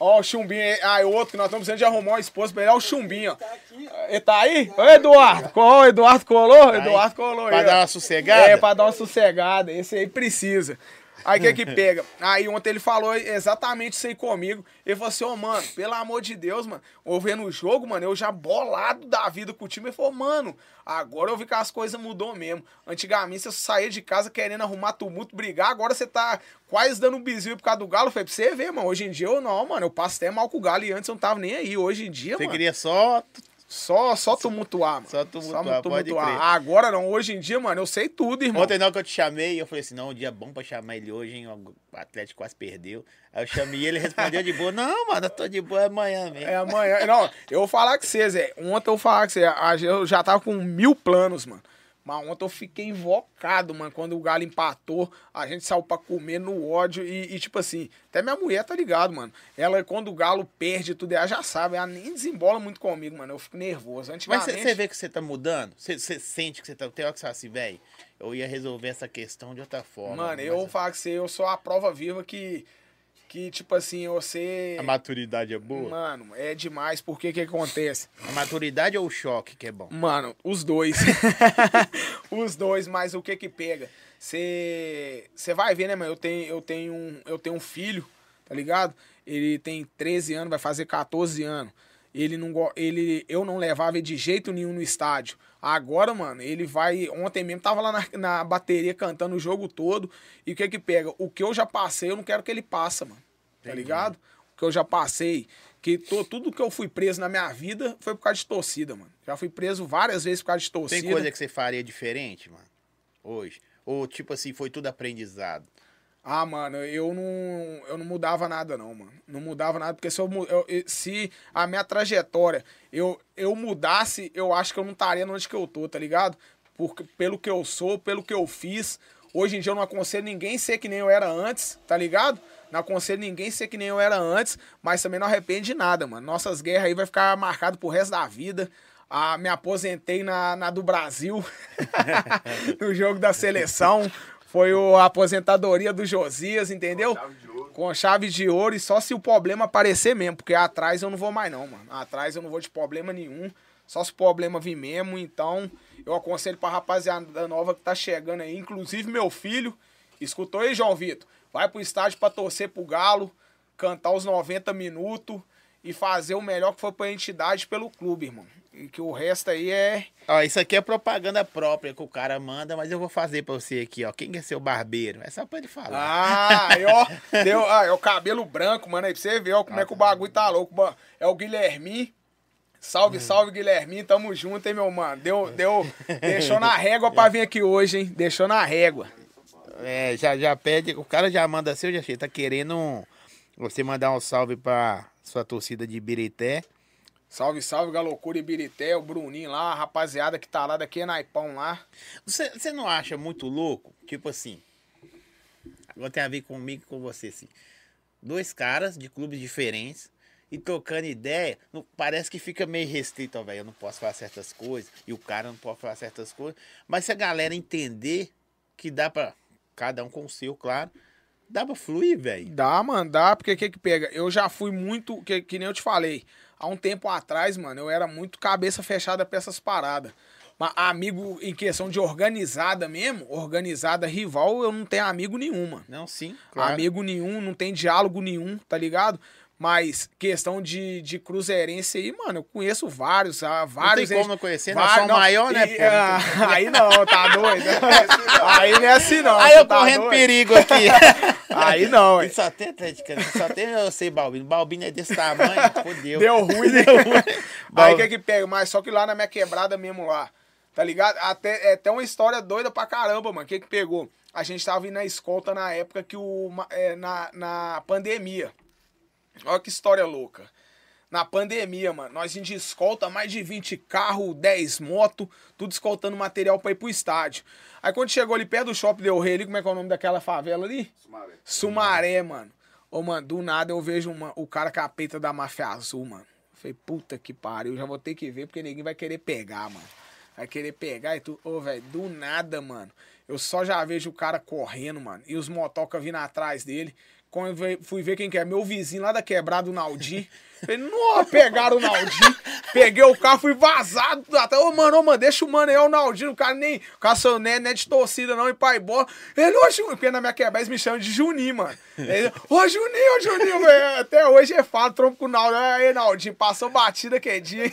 Ó, o Chumbinho, ah, o outro que nós estamos precisando de arrumar uma esposa pra ele, é o Chumbinho, ó. Ele tá aí? Ô, Eduardo, colou, Eduardo colou, Eduardo colou. Pra aí, dar uma sossegada? É, pra dar uma sossegada, esse aí precisa. Aí o que que pega? Aí ontem ele falou exatamente isso aí comigo. Ele falou assim, ô mano, pelo amor de Deus, mano, eu vendo o jogo, mano, eu já bolado da vida com o time. Ele falou, mano, agora eu vi que as coisas mudou mesmo. Antigamente você saía de casa querendo arrumar tumulto, brigar, agora você tá quase dando um bizinho por causa do Galo. Falei, pra você ver, mano, hoje em dia eu não, mano, eu passo até mal com o Galo e antes eu não tava nem aí. Hoje em dia, Você mano, queria só só, só tumultuar, mano. Só tumultuar, pode crer. Agora não, hoje em dia, mano, eu sei tudo, irmão. Ontem não que eu te chamei, eu falei assim, não, um dia bom pra chamar ele hoje, hein? O Atlético quase perdeu. Aí eu chamei ele, respondeu de boa. Não, mano, eu tô de boa é amanhã mesmo. É amanhã. Não, eu vou falar com vocês, Zé. Ontem eu vou falar com vocês. a- Eu já tava com mil planos, mano. Mas ontem eu fiquei invocado, mano. Quando o Galo empatou, a gente saiu pra comer no ódio. E, e, tipo assim, até minha mulher tá ligado, mano. Ela, quando o Galo perde tudo, ela já sabe. Ela nem desembola muito comigo, mano. Eu fico nervoso. Mas Antigamente... você vê que você tá mudando? Você sente que você tá. Tem hora que você fala assim, velho, eu ia resolver essa questão de outra forma. Mano, mas eu falar com você, eu sou a prova viva que, que tipo assim, você... A maturidade é boa? Mano, é demais, porque que acontece? A maturidade ou o choque que é bom? Mano, os dois. [laughs] os dois, mas o que que pega? Você vai ver, né, mano? Eu tenho, eu, tenho um, eu tenho um filho, tá ligado? Ele tem 13 anos, vai fazer 14 anos. Ele não, ele, eu não levava ele de jeito nenhum no estádio. Agora, mano, ele vai. Ontem mesmo tava lá na, na bateria cantando o jogo todo. E o que que pega? O que eu já passei, eu não quero que ele passa, mano. Tá ligado? O que eu já passei. Que to- tudo que eu fui preso na minha vida foi por causa de torcida, mano. Já fui preso várias vezes por causa de torcida. Tem coisa que você faria diferente, mano? Hoje? Ou tipo assim, foi tudo aprendizado? Ah, mano, eu não, eu não mudava nada, não, mano. Não mudava nada, porque se, eu, eu- se a minha trajetória eu, eu mudasse, eu acho que eu não estaria onde que eu tô, tá ligado? Porque, pelo que eu sou, pelo que eu fiz. Hoje em dia eu não aconselho ninguém ser que nem eu era antes, tá ligado? Não aconselho ninguém ser que nem eu era antes, mas também não arrepende de nada, mano. Nossas guerras aí vai ficar marcado pro resto da vida. Ah, me aposentei na, na do Brasil, [laughs] no jogo da seleção. Foi o, a aposentadoria do Josias, entendeu? chave de ouro. Com chave de ouro e só se o problema aparecer mesmo, porque atrás eu não vou mais não, mano. Atrás eu não vou de problema nenhum, só se o problema vir mesmo, então eu aconselho pra rapaziada nova que tá chegando aí, inclusive meu filho, escutou aí, João Vitor? Vai pro estádio pra torcer pro Galo, cantar os 90 minutos e fazer o melhor que for pra entidade pelo clube, irmão. E que o resto aí é... Ó, isso aqui é propaganda própria que o cara manda, mas eu vou fazer pra você aqui, ó. Quem é seu barbeiro? É só pra ele falar. Ah, aí, ó, [laughs] deu, ah, é o cabelo branco, mano, aí pra você ver, ó, como é que o bagulho tá louco, mano. É o Guilhermin. Salve, salve, Guilhermin, tamo junto, hein, meu mano. Deu, deu, [laughs] deixou na régua pra vir aqui hoje, hein? Deixou na régua. É, já, já pede, o cara já manda seu, já tá querendo um- você mandar um salve pra sua torcida de Birité. Salve, salve, Galocura e Birité, o Bruninho lá, a rapaziada que tá lá daqui é Naipão lá. Você, você não acha muito louco? Tipo assim, agora tem a ver comigo e com você, assim. Dois caras de clubes diferentes e trocando ideia, não- parece que fica meio restrito, ó, velho. Eu não posso falar certas coisas e o cara não pode falar certas coisas. Mas se a galera entender que dá pra, cada um com o seu, claro, dá pra fluir, velho. Dá, mano, dá, porque o que que pega? Eu já fui muito, que, que nem eu te falei, há um tempo atrás, mano, eu era muito cabeça fechada pra essas paradas. Mas amigo em questão de organizada mesmo, organizada rival, eu não tenho amigo nenhum, mano. Não, sim, claro. Amigo nenhum, não tem diálogo nenhum, tá ligado? Mas questão de, de cruzeirense aí, mano, eu conheço vários, ah, Não vários. tem como não conhecer, nós vários- somos maior, né, e- pô? ah, [laughs] aí não, tá doido. [laughs] aí não é assim não. Aí eu tá correndo doido? perigo aqui. [laughs] Aí não, hein. só tem Atlética, só tem eu sei Balbino. Balbino é desse tamanho, fodeu. Deu ruim, né? Deu ruim. Aí o que que pega? Mas só que lá na minha quebrada mesmo lá, tá ligado? Até, é até uma história doida pra caramba, mano. O que que pegou? A gente tava indo na escolta na época que o... é, na, na pandemia. Olha que história louca. Na pandemia, mano, nós indo de escolta, mais de 20 carros, 10 motos, tudo escoltando material pra ir pro estádio. Aí quando chegou ali perto do Shopping Del Rey, ali, como é que é o nome daquela favela ali? Sumaré. Sumaré, mano. Ô, mano, do nada eu vejo uma- o cara capeta da máfia azul, mano. Falei, puta que pariu, já vou ter que ver, porque ninguém vai querer pegar, mano. Vai querer pegar e tudo. Ô, velho, do nada, mano. Eu só já vejo o cara correndo, mano. E os motoca vindo atrás dele. Quando eu fui ver quem que é, meu vizinho lá da quebrada, o Naldim. Falei, não, pegaram o Naldim. Peguei o carro, fui vazado. Até, ô, mano, ô, mano, deixa o mano aí, o Naldim. O cara nem. O cara né, não é de torcida, não, e pai bola. Ele, ô, Juninho, porque na minha quebrada eles me chamam de Juninho, mano. Ele, ô, Juninho, ô, Juninho, velho. Até hoje é falo, trompo com o Naldim. Aí, Naldinho, passou batida que é dia.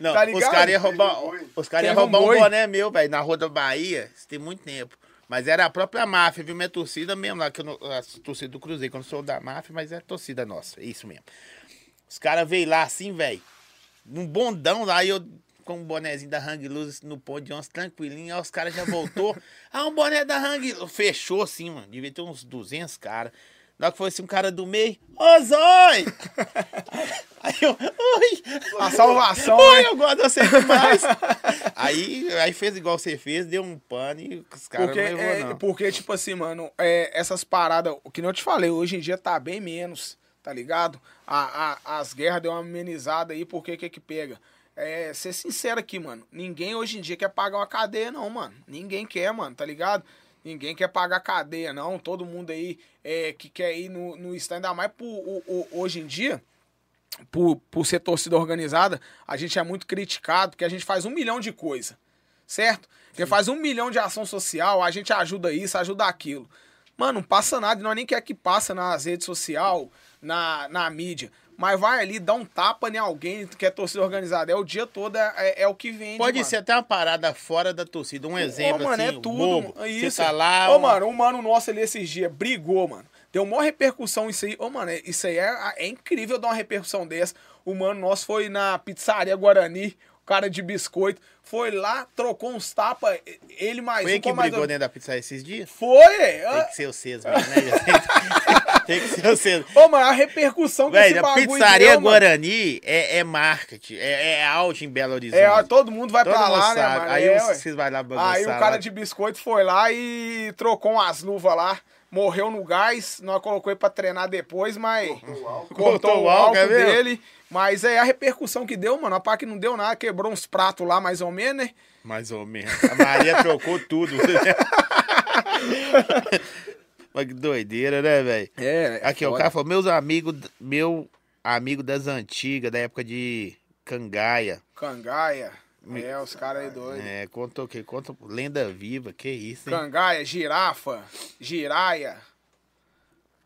Não, tá os ligado? caras iam roubar, um os cara um roubar um boi. boné meu, velho, na Rua da Bahia, isso tem muito tempo. Mas era a própria máfia, viu? Minha torcida mesmo, lá, que eu a torcida do Cruzeiro, que eu não sou da máfia, mas é torcida nossa, é isso mesmo. Os caras veio lá assim, velho, num bondão lá, e eu com um bonezinho da Hang Luz no pão de onça, tranquilinho, aí os caras já voltou. [laughs] ah, um boné da Hang. Fechou assim, mano, devia ter uns 200 caras. Na hora que foi assim, um cara do meio, ô Zói! [laughs] Aí eu, oi! A salvação, Oi, né? eu gosto de você demais. aí, aí fez igual você fez, deu um pano e os caras Porque, não levou, é, não. porque, tipo assim, mano, é, essas paradas, o que não te falei, hoje em dia tá bem menos, tá ligado? A, a- as guerras deu uma amenizada aí, porque o que que pega? É, ser sincero aqui, mano, ninguém hoje em dia quer pagar uma cadeia, não, mano. Ninguém quer, mano, tá ligado? Ninguém quer pagar cadeia, não. Todo mundo aí é, que quer ir no, no stand, ainda mais por, o- o- hoje em dia, por, por ser torcida organizada, a gente é muito criticado, porque a gente faz um milhão de coisa, certo? Porque faz um milhão de ação social, a gente ajuda isso, ajuda aquilo. Mano, não passa nada, e nós nem quer que passa nas redes sociais, na, na mídia. Mas vai ali, dá um tapa em alguém que é torcida organizada. É o dia todo, é, é o que vende, Pode mano. ser até uma parada fora da torcida. Um exemplo Ô, mano, assim, é tudo. bobo. mano. Você Isso. tá lá... Ô, uma- mano, um mano nosso ali esses dias brigou, mano. Deu maior repercussão isso aí. Ô, mano, isso aí é, é incrível dar uma repercussão dessa. O mano nosso foi na pizzaria Guarani, o cara de biscoito. Foi lá, trocou uns tapas. Ele mais Foi um. que brigou dentro da pizza esses dias? Foi, é. Tem que ser vocês mesmo, né? [laughs] Tem que ser vocês. Ô, mano, a repercussão que esse Velho, a bagulho pizzaria deu. Guarani é, é marketing, é, é auge em Belo Horizonte. É, todo mundo vai Todo pra mundo lá, né, sabe. mano? Aí É, vocês vai lá bagunçar Aí o cara lá. de biscoito foi lá e trocou umas luvas lá. Morreu no gás, nós colocou ele pra treinar depois, mas Cortou o álcool. cortou Cortou o álcool, é dele. Mas é a repercussão que deu, mano. A pá que não deu nada, quebrou uns pratos lá, mais ou menos, né? Mais ou menos. A Maria trocou tudo. [laughs] Mas que doideira, né, velho? É, Aqui, ó, o cara falou, meus amigos, meu amigo das antigas, da época de Cangaia. Cangaia. É, os caras aí doidos. É, conta o quê? Conta lenda viva, que isso, hein? Cangaia, girafa, giraia.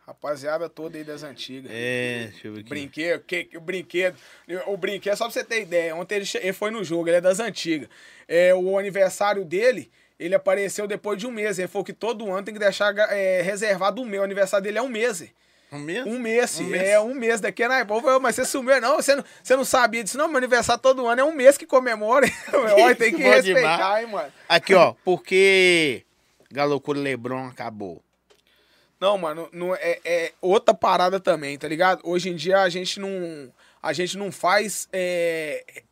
Rapaziada toda aí das antigas. É, deixa eu ver aqui. Brinquedo, que, que- o brinquedo. O brinquedo, só pra você ter ideia, ontem ele, ele foi no jogo, ele é das antigas. É, o aniversário dele, ele apareceu depois de um mês. Ele falou que todo ano tem que deixar é, reservado um mês. O aniversário dele é um mês. Um mês? Um mês, Um mês. é um mês daqui, né? Pô, mas você sumiu, não, você não, você não sabia disso, não, meu aniversário todo ano é um mês que comemora. [laughs] Olha, tem que Bom respeitar, demais. hein, mano. Aqui, ó, porque Galocura Lebron acabou. Não, mano, não, é, é outra parada também, tá ligado? Hoje em dia a gente não, a gente não faz é,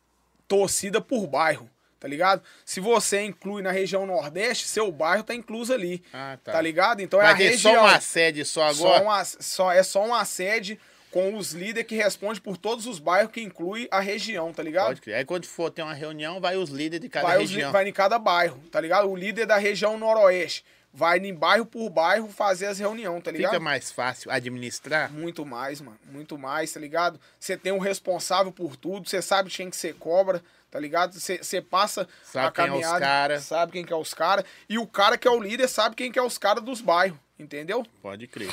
torcida por bairro, tá ligado? Se você inclui na região Nordeste, seu bairro tá incluso ali, Ah, tá. ligado? Então é a região. só uma sede só Só agora? uma- só- é só uma sede com os líderes que respondem por todos os bairros que inclui a região, tá ligado? Pode crer. Aí quando for ter uma reunião, vai os líderes de cada vai, os região. vai em cada bairro, tá ligado? O líder da região Noroeste vai em bairro por bairro fazer as reuniões, tá ligado? Fica mais fácil administrar. Muito mais, mano. Muito mais, tá ligado? Você tem um responsável por tudo, você sabe quem que você cobra, tá ligado? Você passa Sabe a quem é os caminhada, cara. sabe quem que é os caras, e o cara que é o líder sabe quem que é os caras dos bairros, entendeu? Pode crer.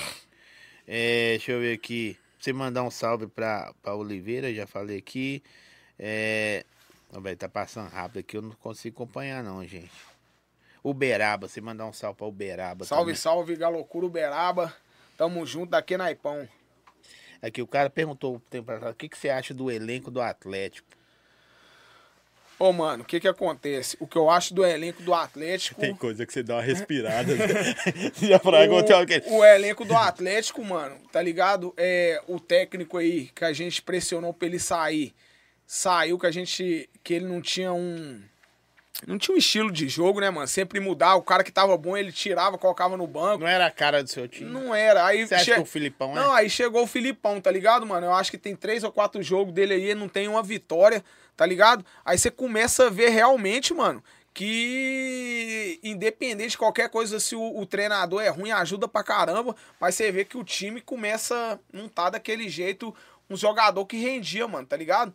É, deixa eu ver aqui. Você mandar um salve pra, pra Oliveira, já falei aqui. É. Velho, tá passando rápido aqui, eu não consigo acompanhar, não, gente. Uberaba, você mandar um salve pra Uberaba. Salve, também. salve, Galocura Uberaba. Tamo junto daqui na Ipão. Aqui o cara perguntou um tempo atrás, o que, que você acha do elenco do Atlético? Ô, mano, o que que acontece? O que eu acho do elenco do Atlético... coisa que você dá uma respirada. [laughs] [laughs] já até alguém. o, o elenco do Atlético, mano, tá ligado? É, o técnico aí que a gente pressionou pra ele sair, saiu que a gente. que ele não tinha um. Não tinha um estilo de jogo, né, mano? Sempre mudar. O cara que tava bom, ele tirava, colocava no banco. Não era a cara do seu time? Não era. Aí Você acha che- que o Filipão Não, é? aí chegou o Filipão, tá ligado, mano? Eu acho que tem três ou quatro jogos dele aí, não tem uma vitória, tá ligado? Aí você começa a ver realmente, mano, que independente de qualquer coisa, se o, o treinador é ruim, ajuda pra caramba, mas você vê que o time começa, não tá daquele jeito, um jogador que rendia, mano, tá ligado?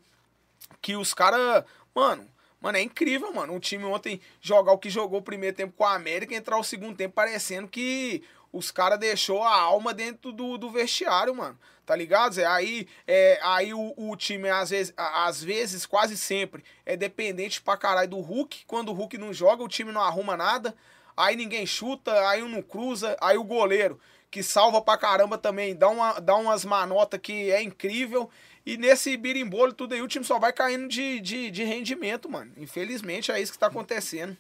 Que os caras, mano, mano, é incrível, mano. O time ontem jogar o que jogou o primeiro tempo com a América, entrar o segundo tempo parecendo que os caras deixou a alma dentro do, do vestiário, mano. Tá ligado, Zé? Aí, é, aí o, o time, às vezes, às vezes, quase sempre, é dependente pra caralho do Hulk. Quando o Hulk não joga, o time não arruma nada. Aí ninguém chuta, aí um não cruza. Aí o goleiro, que salva pra caramba também, dá, uma, dá umas manotas que é incrível. E nesse birimbolo tudo aí, o time só vai caindo de, de, de rendimento, mano. Infelizmente é isso que tá acontecendo.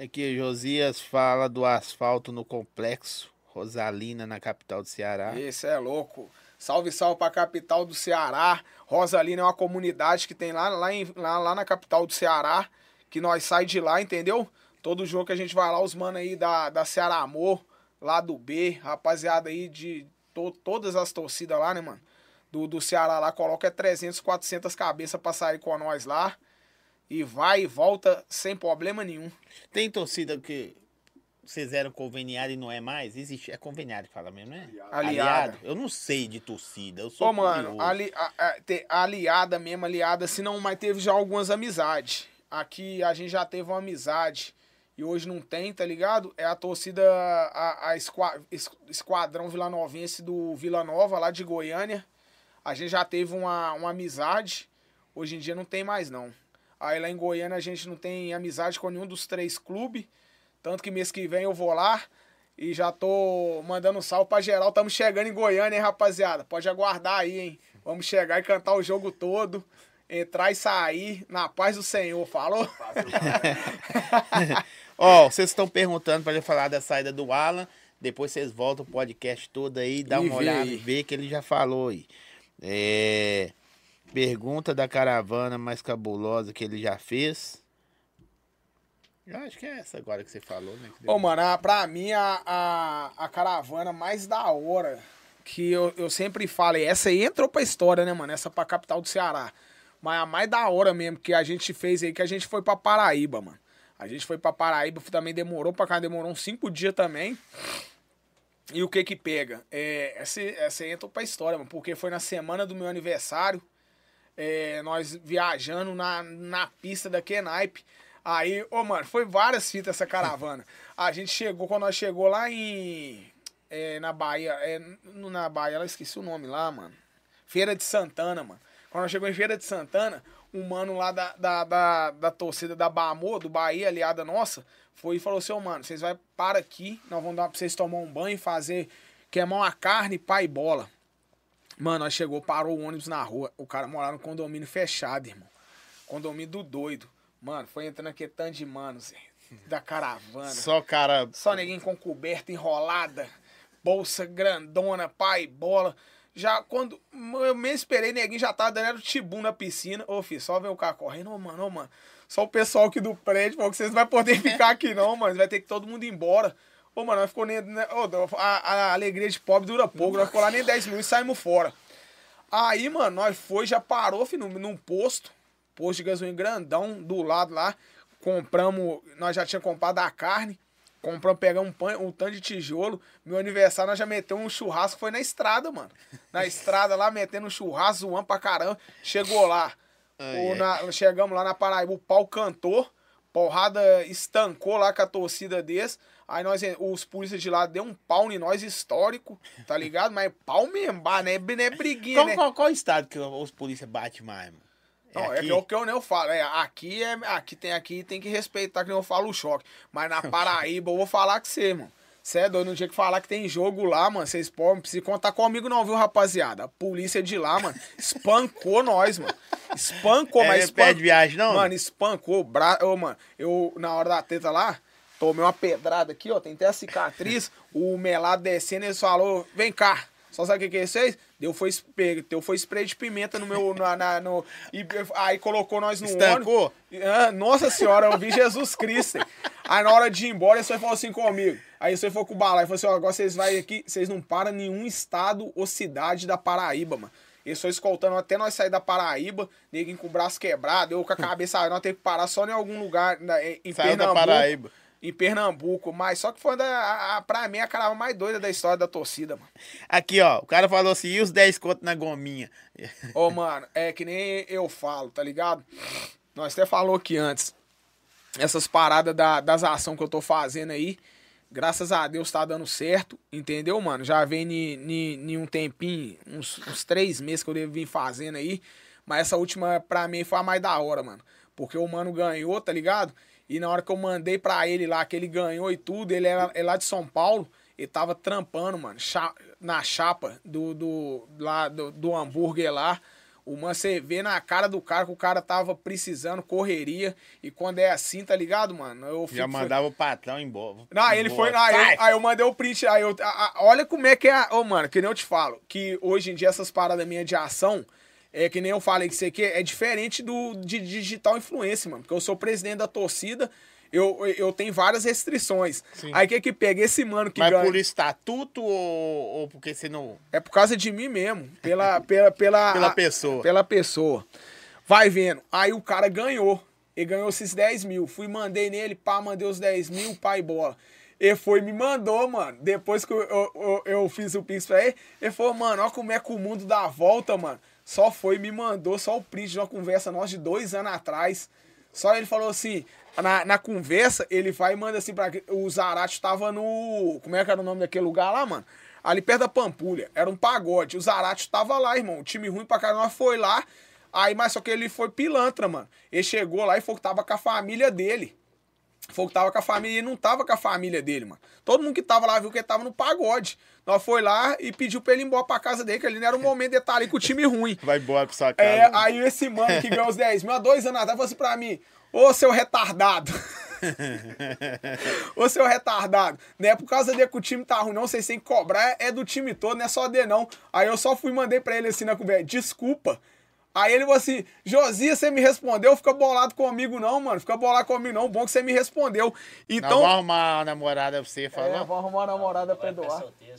Aqui, Josias fala do asfalto no complexo Rosalina, na capital do Ceará. Esse é louco. Salve, salve pra capital do Ceará. Rosalina é uma comunidade que tem lá, lá, em- lá, lá na capital do Ceará. Que nós sai de lá, entendeu? Todo jogo que a gente vai lá, os mano aí da, da Ceará Amor, lá do B, rapaziada aí de to- todas as torcidas lá, né, mano? Do, do Ceará lá, coloca é 300, 400 cabeças pra sair com nós lá. E vai e volta sem problema nenhum. Tem torcida que vocês eram conveniado e não é mais? Existe, é conveniado que fala mesmo, né? Aliada. Eu não sei de torcida, eu sou Ô, mano, curioso. ali, a, a- aliada mesmo, aliada, se não, mas teve já algumas amizades. Aqui a gente já teve uma amizade e hoje não tem, tá ligado? É a torcida, a, a esqua- es- Esquadrão Vilanovense do Vila Nova, lá de Goiânia. A gente já teve uma, uma amizade, hoje em dia não tem mais não. Aí lá em Goiânia a gente não tem amizade com nenhum dos três clubes. Tanto que mês que vem eu vou lá e já tô mandando um salve pra geral. Tamo chegando em Goiânia, hein, rapaziada? Pode aguardar aí, hein? Vamos chegar e cantar o jogo todo. Entrar e sair na paz do Senhor, falou? [laughs] Ó, vocês estão perguntando pra ele falar da saída do Alan. Depois vocês voltam o podcast todo aí, dá E uma vê olhada aí. e vê que ele já falou aí. É, Pergunta da caravana mais cabulosa que ele já fez. Eu acho que é essa agora que você falou, né? Ô, mano, a- pra mim a, a, a caravana mais da hora que eu, eu sempre falo, essa aí entrou pra história, né, mano? Essa pra capital do Ceará. Mas a mais da hora mesmo que a gente fez aí, que a gente foi pra Paraíba, mano. A gente foi pra Paraíba, também demorou pra cá, demorou uns cinco dias também. E o que que pega? É, essa, essa aí entrou pra história, mano, porque foi na semana do meu aniversário. É, nós viajando na, na pista da Kenaipe. Aí, ô, mano, foi várias fitas essa caravana. A gente chegou, quando nós chegou lá em. é, na Bahia, é, na Bahia, eu esqueci o nome lá, mano. Feira de Santana, mano. Quando nós chegou em Feira de Santana, um mano lá da, da, da, da torcida da Bamor, do Bahia, aliada nossa, foi e falou assim: ô, mano, vocês vai para aqui, nós vamos dar pra vocês tomar um banho, fazer, queimar uma carne, pá e bola. Mano, nós chegou, parou o ônibus na rua. O cara morava no condomínio fechado, irmão. Condomínio do doido. Mano, foi entrando aqui tanto de mano, Zé, da caravana. Só cara. Só ninguém com coberta enrolada, bolsa grandona, pai, bola. Já quando eu me esperei, neguinho já tava dando tibum na piscina. Ô, filho, só vem o cara correndo, ô, mano, ô, mano. Só o pessoal aqui do prédio, falou que vocês não vão poder ficar aqui, não, mano. Vai ter que todo mundo ir embora. Ô, mano, nós ficou nem. né, ô, a, a alegria de pobre dura pouco, nós ficou lá nem 10 minutos e saímos fora. Aí, mano, nós foi, já parou, filho, num, num posto, posto de gasolina grandão do lado lá. Compramos, nós já tínhamos comprado a carne, compramos, pegamos um, pão, um tanto de tijolo. Meu aniversário, nós já metemos um churrasco, foi na estrada, mano. Na [laughs] estrada lá, metendo um churrasco, zoando pra caramba. Chegou lá, Ai, O ai. na- chegamos lá na Paraíba, o pau cantou, porrada estancou lá com a torcida desse. Aí nós, os polícias de lá deu um pau em nós histórico, tá ligado? Mas pau mesmo, né? Não é briguinha, Qual, né? qual, qual estado que os polícia bate mais, mano? Não, é, aqui? é o que eu nem falo. É, aqui é aqui tem aqui tem que respeitar que nem eu falo o choque. Mas na [laughs] Paraíba eu vou falar com você, mano. Você é doido, no dia que falar que tem jogo lá, mano, vocês podem, não precisam contar comigo não, viu, rapaziada? A polícia de lá, mano, espancou nós, mano. Espancou, É, mas é espancou. pé de viagem, não? Mano, espancou. Bra... Ô, mano, eu, na hora da treta lá, tomei uma pedrada aqui, ó, tem até a cicatriz. [laughs] o melado descendo, eles falou, vem cá. Só sabe o que que eles fez? Deu foi, spray, deu foi spray de pimenta no meu. Na, na- no, e aí colocou nós no Estancou? ônibus. Ah, Nossa senhora, eu vi Jesus Cristo. Aí na hora de ir embora, só falou assim comigo. Aí você foi com o balai, falou assim: ó, agora vocês vai aqui, vocês não param em nenhum estado ou cidade da Paraíba, mano. Eles foi escoltando até nós sair da Paraíba, neguinho com o braço quebrado, eu com a cabeça, nós temos que parar só em algum lugar na- em Saiu da Pernambuco. Paraíba. Em Pernambuco, mas só que foi da, a, pra mim a cara mais doida da história da torcida, mano. Aqui, ó, o cara falou assim, e os 10 contos na gominha? Ô, mano, é que nem eu falo, tá ligado? Nós até falou aqui antes. Essas paradas da- das ações que eu tô fazendo aí, graças a Deus tá dando certo, entendeu, mano? Já vem ni, ni, ni um tempinho, uns, uns três meses que eu devo vir fazendo aí. Mas essa última, pra mim, foi a mais da hora, mano. Porque o mano ganhou, tá ligado? E na hora que eu mandei pra ele lá, que ele ganhou e tudo, ele era, é lá de São Paulo, ele tava trampando, mano, cha- na chapa do, do, lá, do, do hambúrguer lá. O você vê na cara do cara que o cara tava precisando, correria. E quando é assim, tá ligado, mano? Eu fico, Já mandava o patrão embora. não, ele foi. embora. Aí eu, aí eu mandei o print. Aí eu, a- a- olha como é que é. Ô, mano, que nem eu te falo. Que hoje em dia essas paradas minhas de ação. É que nem eu falei que isso aqui é diferente do de digital influência, mano. Porque eu sou presidente da torcida, eu, eu tenho várias restrições. Sim. Aí o que que pega? Esse mano que Mas ganha. por estatuto ou, ou porque você não... É por causa de mim mesmo. Pela, pela, pela, [laughs] Pela a- pessoa. Pela pessoa. Vai vendo. Aí o cara ganhou. Ele ganhou esses 10 mil. Fui, mandei nele, pá, mandei os 10 mil, pai bola. Ele foi e me mandou, mano. Depois que eu, eu, eu- eu fiz o Pix pra ele, ele falou, mano, olha como é que o mundo dá a volta, mano. Só foi me mandou, só o print de uma conversa nossa de dois anos atrás. Só ele falou assim, na, na conversa, ele vai e manda assim pra. O Zarate tava no. Como é que era o nome daquele lugar lá, mano? Ali perto da Pampulha. Era um pagode. O Zarate tava lá, irmão. O time ruim pra caramba foi lá. Aí, mas só que ele foi pilantra, mano. Ele chegou lá e falou que tava com a família dele. Falou que tava com a família e não tava com a família dele, mano. Todo mundo que tava lá viu que ele tava no pagode. Nós foi lá e pediu pra ele ir embora pra casa dele, que ali não era o momento de estar ali com o time ruim. [laughs] Vai embora pra sua casa. É, aí esse mano que ganhou os [laughs] 10 mil há dois anos atrás falou assim pra mim: Ô seu retardado. [laughs] Ô seu retardado. Não é por causa de que o time tá ruim, não. Vocês têm que cobrar, é do time todo, não é só de não. Aí eu só fui e mandei pra ele assim na conversa: Desculpa. Aí ele falou assim: Josias, você me respondeu, fica bolado comigo não, mano. Fica bolado comigo não. Bom que você me respondeu. Não, Então. vou arrumar uma namorada pra você, É, falou. vou arrumar uma namorada pra ficar doar. solteiro.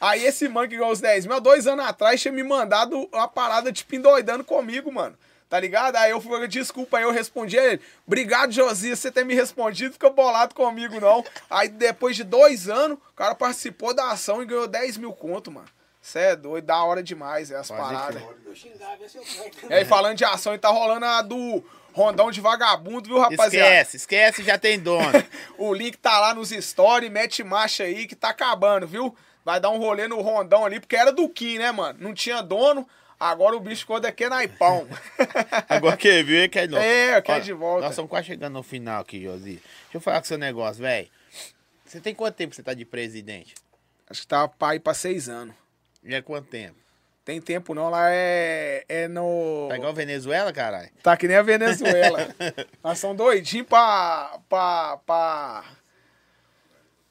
Aí esse mano que ganhou os 10 mil, há dois anos atrás, tinha me mandado uma parada, tipo, endoidando comigo, mano. Tá ligado? Aí eu fui, desculpa, aí eu respondi a ele. Obrigado, Josias, você ter me respondido, fica bolado comigo, não. Aí depois de dois anos, o cara participou da ação e ganhou 10 mil conto, mano. Cê é doido, da hora demais, é as Pode paradas. E aí, falando de ação, e tá rolando a do Rondão de Vagabundo, viu, rapaziada? Esquece, esquece, já tem dono. [laughs] O link tá lá nos stories, mete marcha aí que tá acabando, viu? Vai dar um rolê no rondão ali, porque era do Kim, né, mano? Não tinha dono, agora o bicho ficou daqui naipão. [laughs] Agora que viu, ele quer de novo. É, quer de volta. Nós estamos quase chegando no final aqui, Josi. Deixa eu falar com seu negócio, velho. Você tem quanto tempo que você tá de presidente? Acho que tá pai pra seis anos. Já é quanto tempo? Tem tempo não, lá é, é no... Tá igual Venezuela, caralho? Tá que nem a Venezuela. [laughs] Nós somos doidinhos pra... pra, pra...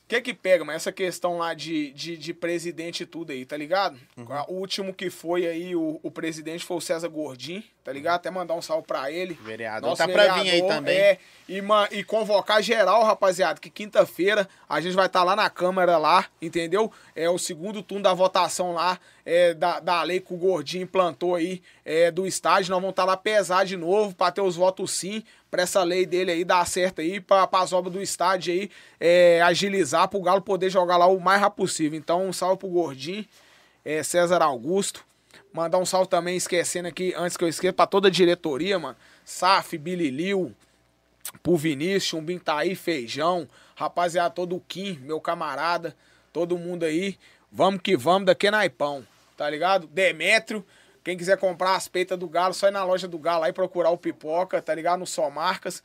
O que que pega, mas essa questão lá de, de, de presidente e tudo aí, tá ligado? Uhum. O último que foi aí, o, o presidente foi o César Gordin, tá ligado? Até mandar um salve pra ele. Vereador Nosso tá pra vir aí vereador, também. É, e, ma- e convocar geral, rapaziada, que quinta-feira a gente vai estar lá na Câmara lá, entendeu? É o segundo turno da votação lá, é, da, da lei que o Gordinho implantou aí é, do estádio. Nós vamos estar lá pesar de novo pra ter os votos sim, pra essa lei dele aí dar certo aí, pra, as obras do estádio aí é, agilizar, pro Galo poder jogar lá o mais rápido possível. Então, um salve pro Gordinho, é, César Augusto. Mandar um salve também, esquecendo aqui, antes que eu esqueça, pra toda a diretoria, mano. Saf, Billy Liu, pro Vinícius, Chumbim tá Feijão, rapaziada, todo o Kim, meu camarada, todo mundo aí. Vamos que vamos, daqui é naipão, tá ligado? Demétrio, quem quiser comprar as peitas do Galo, só ir na loja do Galo aí procurar o Pipoca, tá ligado? No Só Marcas.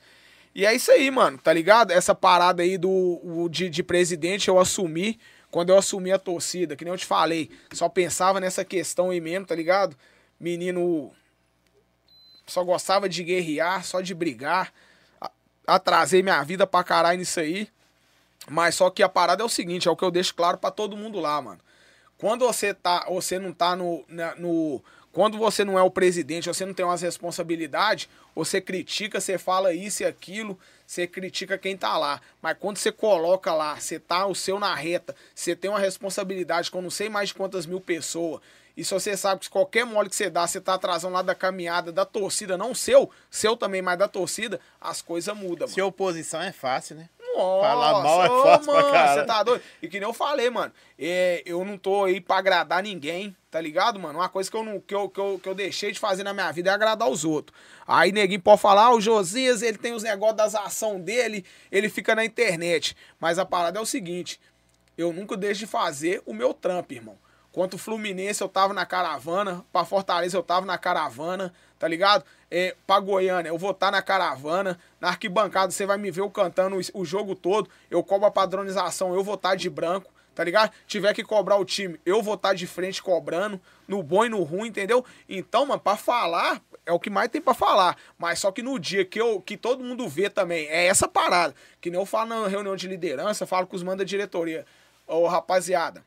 E é isso aí, mano, tá ligado? Essa parada aí do, de, de presidente eu assumi quando eu assumi a torcida, que nem eu te falei, só pensava nessa questão aí mesmo, tá ligado? Menino só gostava de guerrear, só de brigar. Atrasei minha vida pra caralho nisso aí. Mas só que a parada é o seguinte, é o que eu deixo claro para todo mundo lá, mano. Quando você tá, você não tá no, no quando você não é o presidente, você não tem umas responsabilidades, você critica, você fala isso e aquilo, você critica quem tá lá. Mas quando você coloca lá, você tá o seu na reta, você tem uma responsabilidade com não sei mais de quantas mil pessoas, e se você sabe que qualquer mole que você dá, você tá atrasando lá da caminhada da torcida, não seu, seu também, mas da torcida, as coisas mudam. Se oposição é fácil, né? Nossa, Falar mal é fácil mano, pra caralho. Você tá doido? E que nem eu falei, mano. É, eu não tô aí pra agradar ninguém, tá ligado, mano? Uma coisa que eu, não, que, eu, que, eu, que eu deixei de fazer na minha vida é agradar os outros. Aí neguinho pode falar, ah, o Josias, ele tem os negócios das ações dele, ele fica na internet. Mas a parada é o seguinte, eu nunca deixo de fazer o meu trampo, irmão. Quanto Fluminense eu tava na caravana, pra Fortaleza eu tava na caravana, tá ligado? É, pra Goiânia eu vou estar tá na caravana, na arquibancada você vai me ver eu cantando o, jogo todo, eu cobro a padronização, eu vou estar tá de branco, tá ligado? Tiver que cobrar o time, eu vou estar tá de frente cobrando, no bom e no ruim, entendeu? Então, mano, pra falar, é o que mais tem para falar. Mas só que no dia que, eu, que todo mundo vê também, é essa parada. Que nem eu falo na reunião de liderança, falo com os manda diretoria. Ô, rapaziada,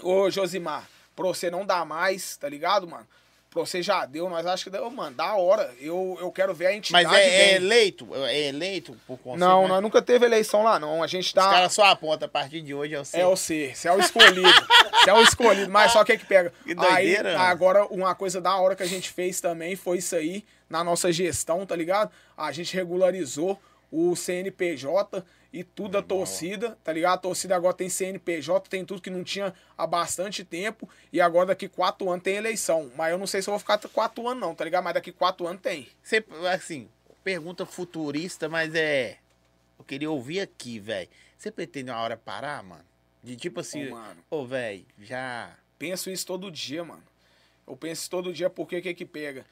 Ô, Josimar, pra você não dar mais, tá ligado, mano? Você já deu, nós acho que deu, mano, da hora. Eu, eu quero ver a entidade. Mas é, é eleito? É eleito por conselho? Não, né? nós nunca teve eleição lá, não. A gente tá. Os caras só apontam a partir de hoje é o C. É o C, você é o escolhido. Você é o escolhido. Mas só o que que pega? [laughs] Que doideira. Aí, agora, uma coisa da hora que a gente fez também foi isso aí, na nossa gestão, tá ligado? A gente regularizou o CNPJ e tudo a torcida, tá ligado? A torcida agora tem CNPJ, tem tudo que não tinha há bastante tempo. E agora daqui quatro anos tem eleição. Mas eu não sei se eu vou ficar quatro anos, não, tá ligado? Mas daqui quatro anos tem. Você, assim, pergunta futurista, mas é. Eu queria ouvir aqui, velho. Você pretende uma hora parar, mano? De tipo assim, ô, mano. Ô, velho, já. Penso isso todo dia, mano. Eu penso todo dia porque que que pega.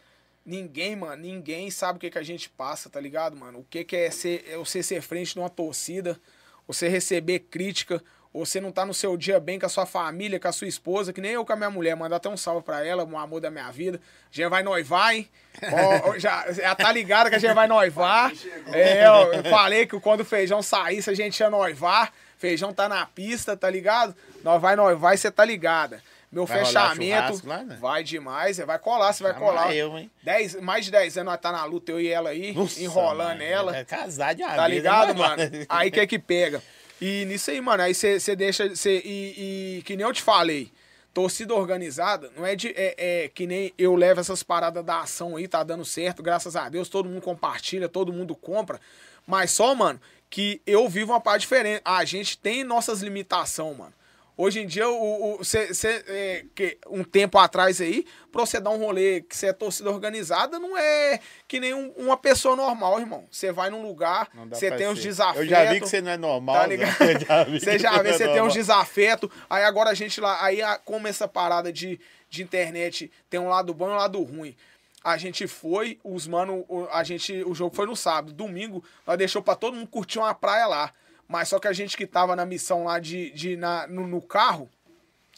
Ninguém, mano, ninguém sabe o que, que a gente passa, tá ligado, mano? O que, que é, ser, é você ser frente de uma torcida, você receber crítica, você não tá no seu dia bem com a sua família, com a sua esposa, que nem eu com a minha mulher. Mandar até um salve pra ela, um amor da minha vida. Já vai noivar, hein? [laughs] Ó, já, já tá ligado que a gente vai noivar. [laughs] É, eu falei que quando o feijão saísse, a gente ia noivar. Feijão tá na pista, tá ligado? Nós vai noivar e você tá ligada. Meu vai fechamento lá, né? vai demais, vai colar, você vai colar. Eu, hein? Dez, mais de 10 anos nós tá na luta, eu e ela aí, Nossa, enrolando mano, ela. É casar de Tá ligado, mano? Aí que é que pega. E nisso aí, mano, aí você deixa. Cê, e, e que nem eu te falei, torcida organizada não é de. É, é, que nem eu levo essas paradas da ação aí, tá dando certo, graças a Deus, todo mundo compartilha, todo mundo compra. Mas só, mano, que eu vivo uma parte diferente. A gente tem nossas limitações, mano. Hoje em dia, o, o cê, cê, é, que um tempo atrás aí, pra você dar um rolê que você é torcida organizada, não é que nem um, uma pessoa normal, irmão. Você vai num lugar, você tem uns desafetos. Eu já vi que você não é normal. Tá ligado? [laughs] Você já vê, você é tem uns desafetos. Aí agora a gente lá, aí como essa parada de, de internet tem um lado bom e um lado ruim. A gente foi, os mano, a gente, o jogo foi no sábado. Domingo, nós deixou pra todo mundo curtir uma praia lá. Mas só que a gente que tava na missão lá de, de na, no, no carro,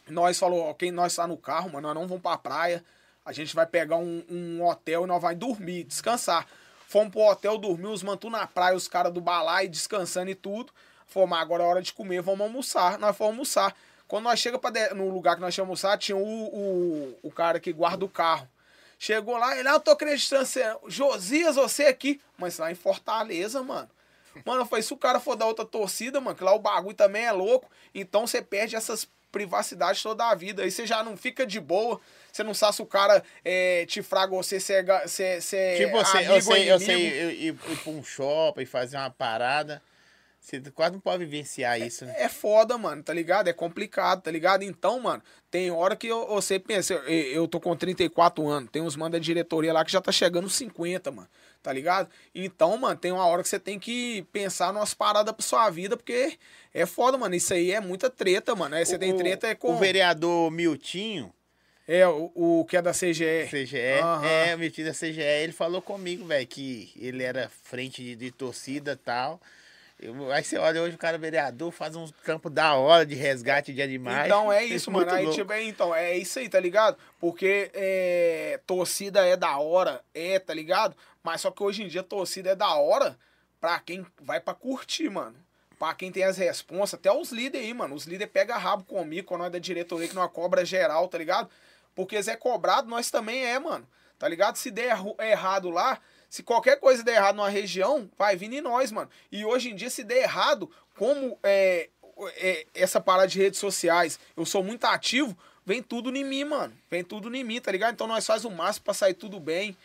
nós falou, quem nós tá no carro, mano, nós não vamos pra praia. A gente vai pegar um, um hotel e nós vai dormir, descansar. Fomos pro hotel dormir, os mantu na praia, os caras do balai descansando e tudo. Fomos, agora é hora de comer, vamos almoçar. Nós fomos almoçar. Quando nós chega de... no lugar que nós tínhamos almoçar, tinha o, o, o cara que guarda o carro. Chegou lá, ele, ah, eu tô acreditando, Josias, você aqui. Mas lá em Fortaleza, mano. Mano, eu falei, se o cara for da outra torcida, mano, que lá o bagulho também é louco, então você perde essas privacidades toda a vida. Aí você já não fica de boa. Você não sabe se o cara é, te fraga você se é, se, se Tipo, você, eu sei, eu sei ir, ir, ir pra um shopping, fazer uma parada. Você quase não pode vivenciar isso, né? É foda, mano, tá ligado? É complicado, tá ligado? Então, mano, tem hora que eu, você pensa, eu, eu tô com 34 anos, tem uns mano da diretoria lá que já tá chegando nos 50, mano, tá ligado? Então, mano, tem uma hora que você tem que pensar numas paradas pra sua vida, porque é foda, mano. Isso aí é muita treta, mano. Aí você O- tem treta é com. O vereador Miltinho, É, o, o que é da CGE. CGE, Aham. é, o Miltinho da CGE, ele falou comigo, velho, que ele era frente de, de torcida e tal. Eu- aí você olha hoje o cara vereador, faz um campo da hora de resgate de animais. Então é isso, [laughs] mano. Aí, tipo, é, então, é isso aí, tá ligado? Porque é, torcida é da hora, é, tá ligado? Mas só que hoje em dia torcida é da hora pra quem vai pra curtir, mano. Pra quem tem as responsas, até os líderes aí, mano. Os líderes pegam rabo comigo quando nós da diretoria que não cobra geral, tá ligado? Porque se é cobrado, nós também é, mano. Tá ligado? Se der errado lá, se qualquer coisa der errado numa região, vai vir em nós, mano. E hoje em dia, se der errado, como é, é, essa parada de redes sociais, eu sou muito ativo, vem tudo em mim, mano. Vem tudo em mim, tá ligado? Então nós faz o máximo pra sair tudo bem.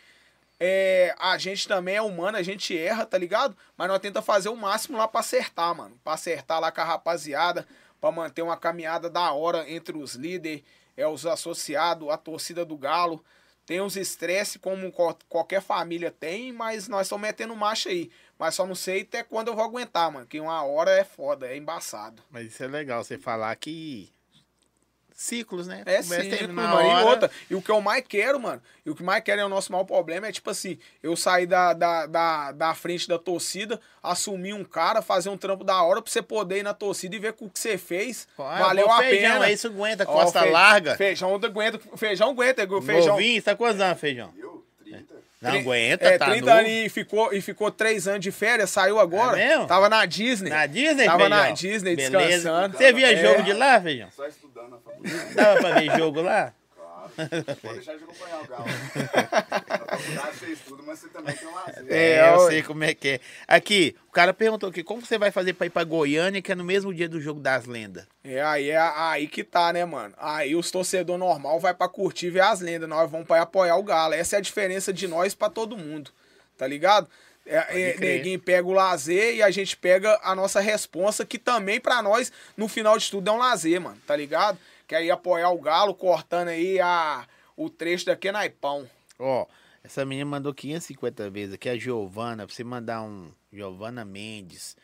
É, a gente também é humano, a gente erra, tá ligado? Mas nós tenta fazer o máximo lá pra acertar, mano. Pra acertar lá com a rapaziada, pra manter uma caminhada da hora entre os líderes, é, os associados, a torcida do Galo. Tem os estresse como qual- qualquer família tem, mas nós estamos metendo marcha aí. Mas só não sei até quando eu vou aguentar, mano. Que uma hora é foda, é embaçado. Mas isso é legal, você falar que. Ciclos, né? É Começa mano. na E hora. outra, e o que eu mais quero, mano, e o que mais quero é o nosso maior problema é, tipo assim, eu sair da, da, da, da frente da torcida, assumir um cara, fazer um trampo da hora pra você poder ir na torcida e ver que o que você fez Ah, valeu a feijão, pena. é isso aguenta, Ó, costa fe- larga. Feijão aguenta, feijão aguenta, feijão. Novinho, você tá quantos anos, feijão? Eu? 30? Não aguenta, é, tá 30 novo. anos e ficou, e ficou 3 anos de férias, saiu agora. É mesmo? Tava na Disney. Na Disney, Tava feijão? na Disney, Beleza. descansando. Você via É. jogo de lá, feijão? Só estudando na [laughs] faculdade. Dava pra ver jogo lá? Claro. Pode deixar de acompanhar o Galo. [laughs] Faculdade estuda, mas você também tem um lazer. É, É, eu sei como é que é. Aqui, o cara perguntou aqui, como você vai fazer pra ir pra Goiânia, que é no mesmo dia do jogo das lendas? É, aí é aí que tá, né, mano? Aí os torcedor normal vai pra curtir e ver as lendas. Nós vamos pra apoiar o Galo. Essa é a diferença de nós pra todo mundo. Tá ligado? É, é, ninguém pega o lazer e a gente pega a nossa responsa, que também pra nós, no final de tudo, é um lazer, mano. Tá ligado? Que aí apoiar o Galo, cortando aí a, o trecho daqui é naipão. Ó, essa menina mandou 550 vezes aqui, a Giovana, pra você mandar um. Giovana Mendes,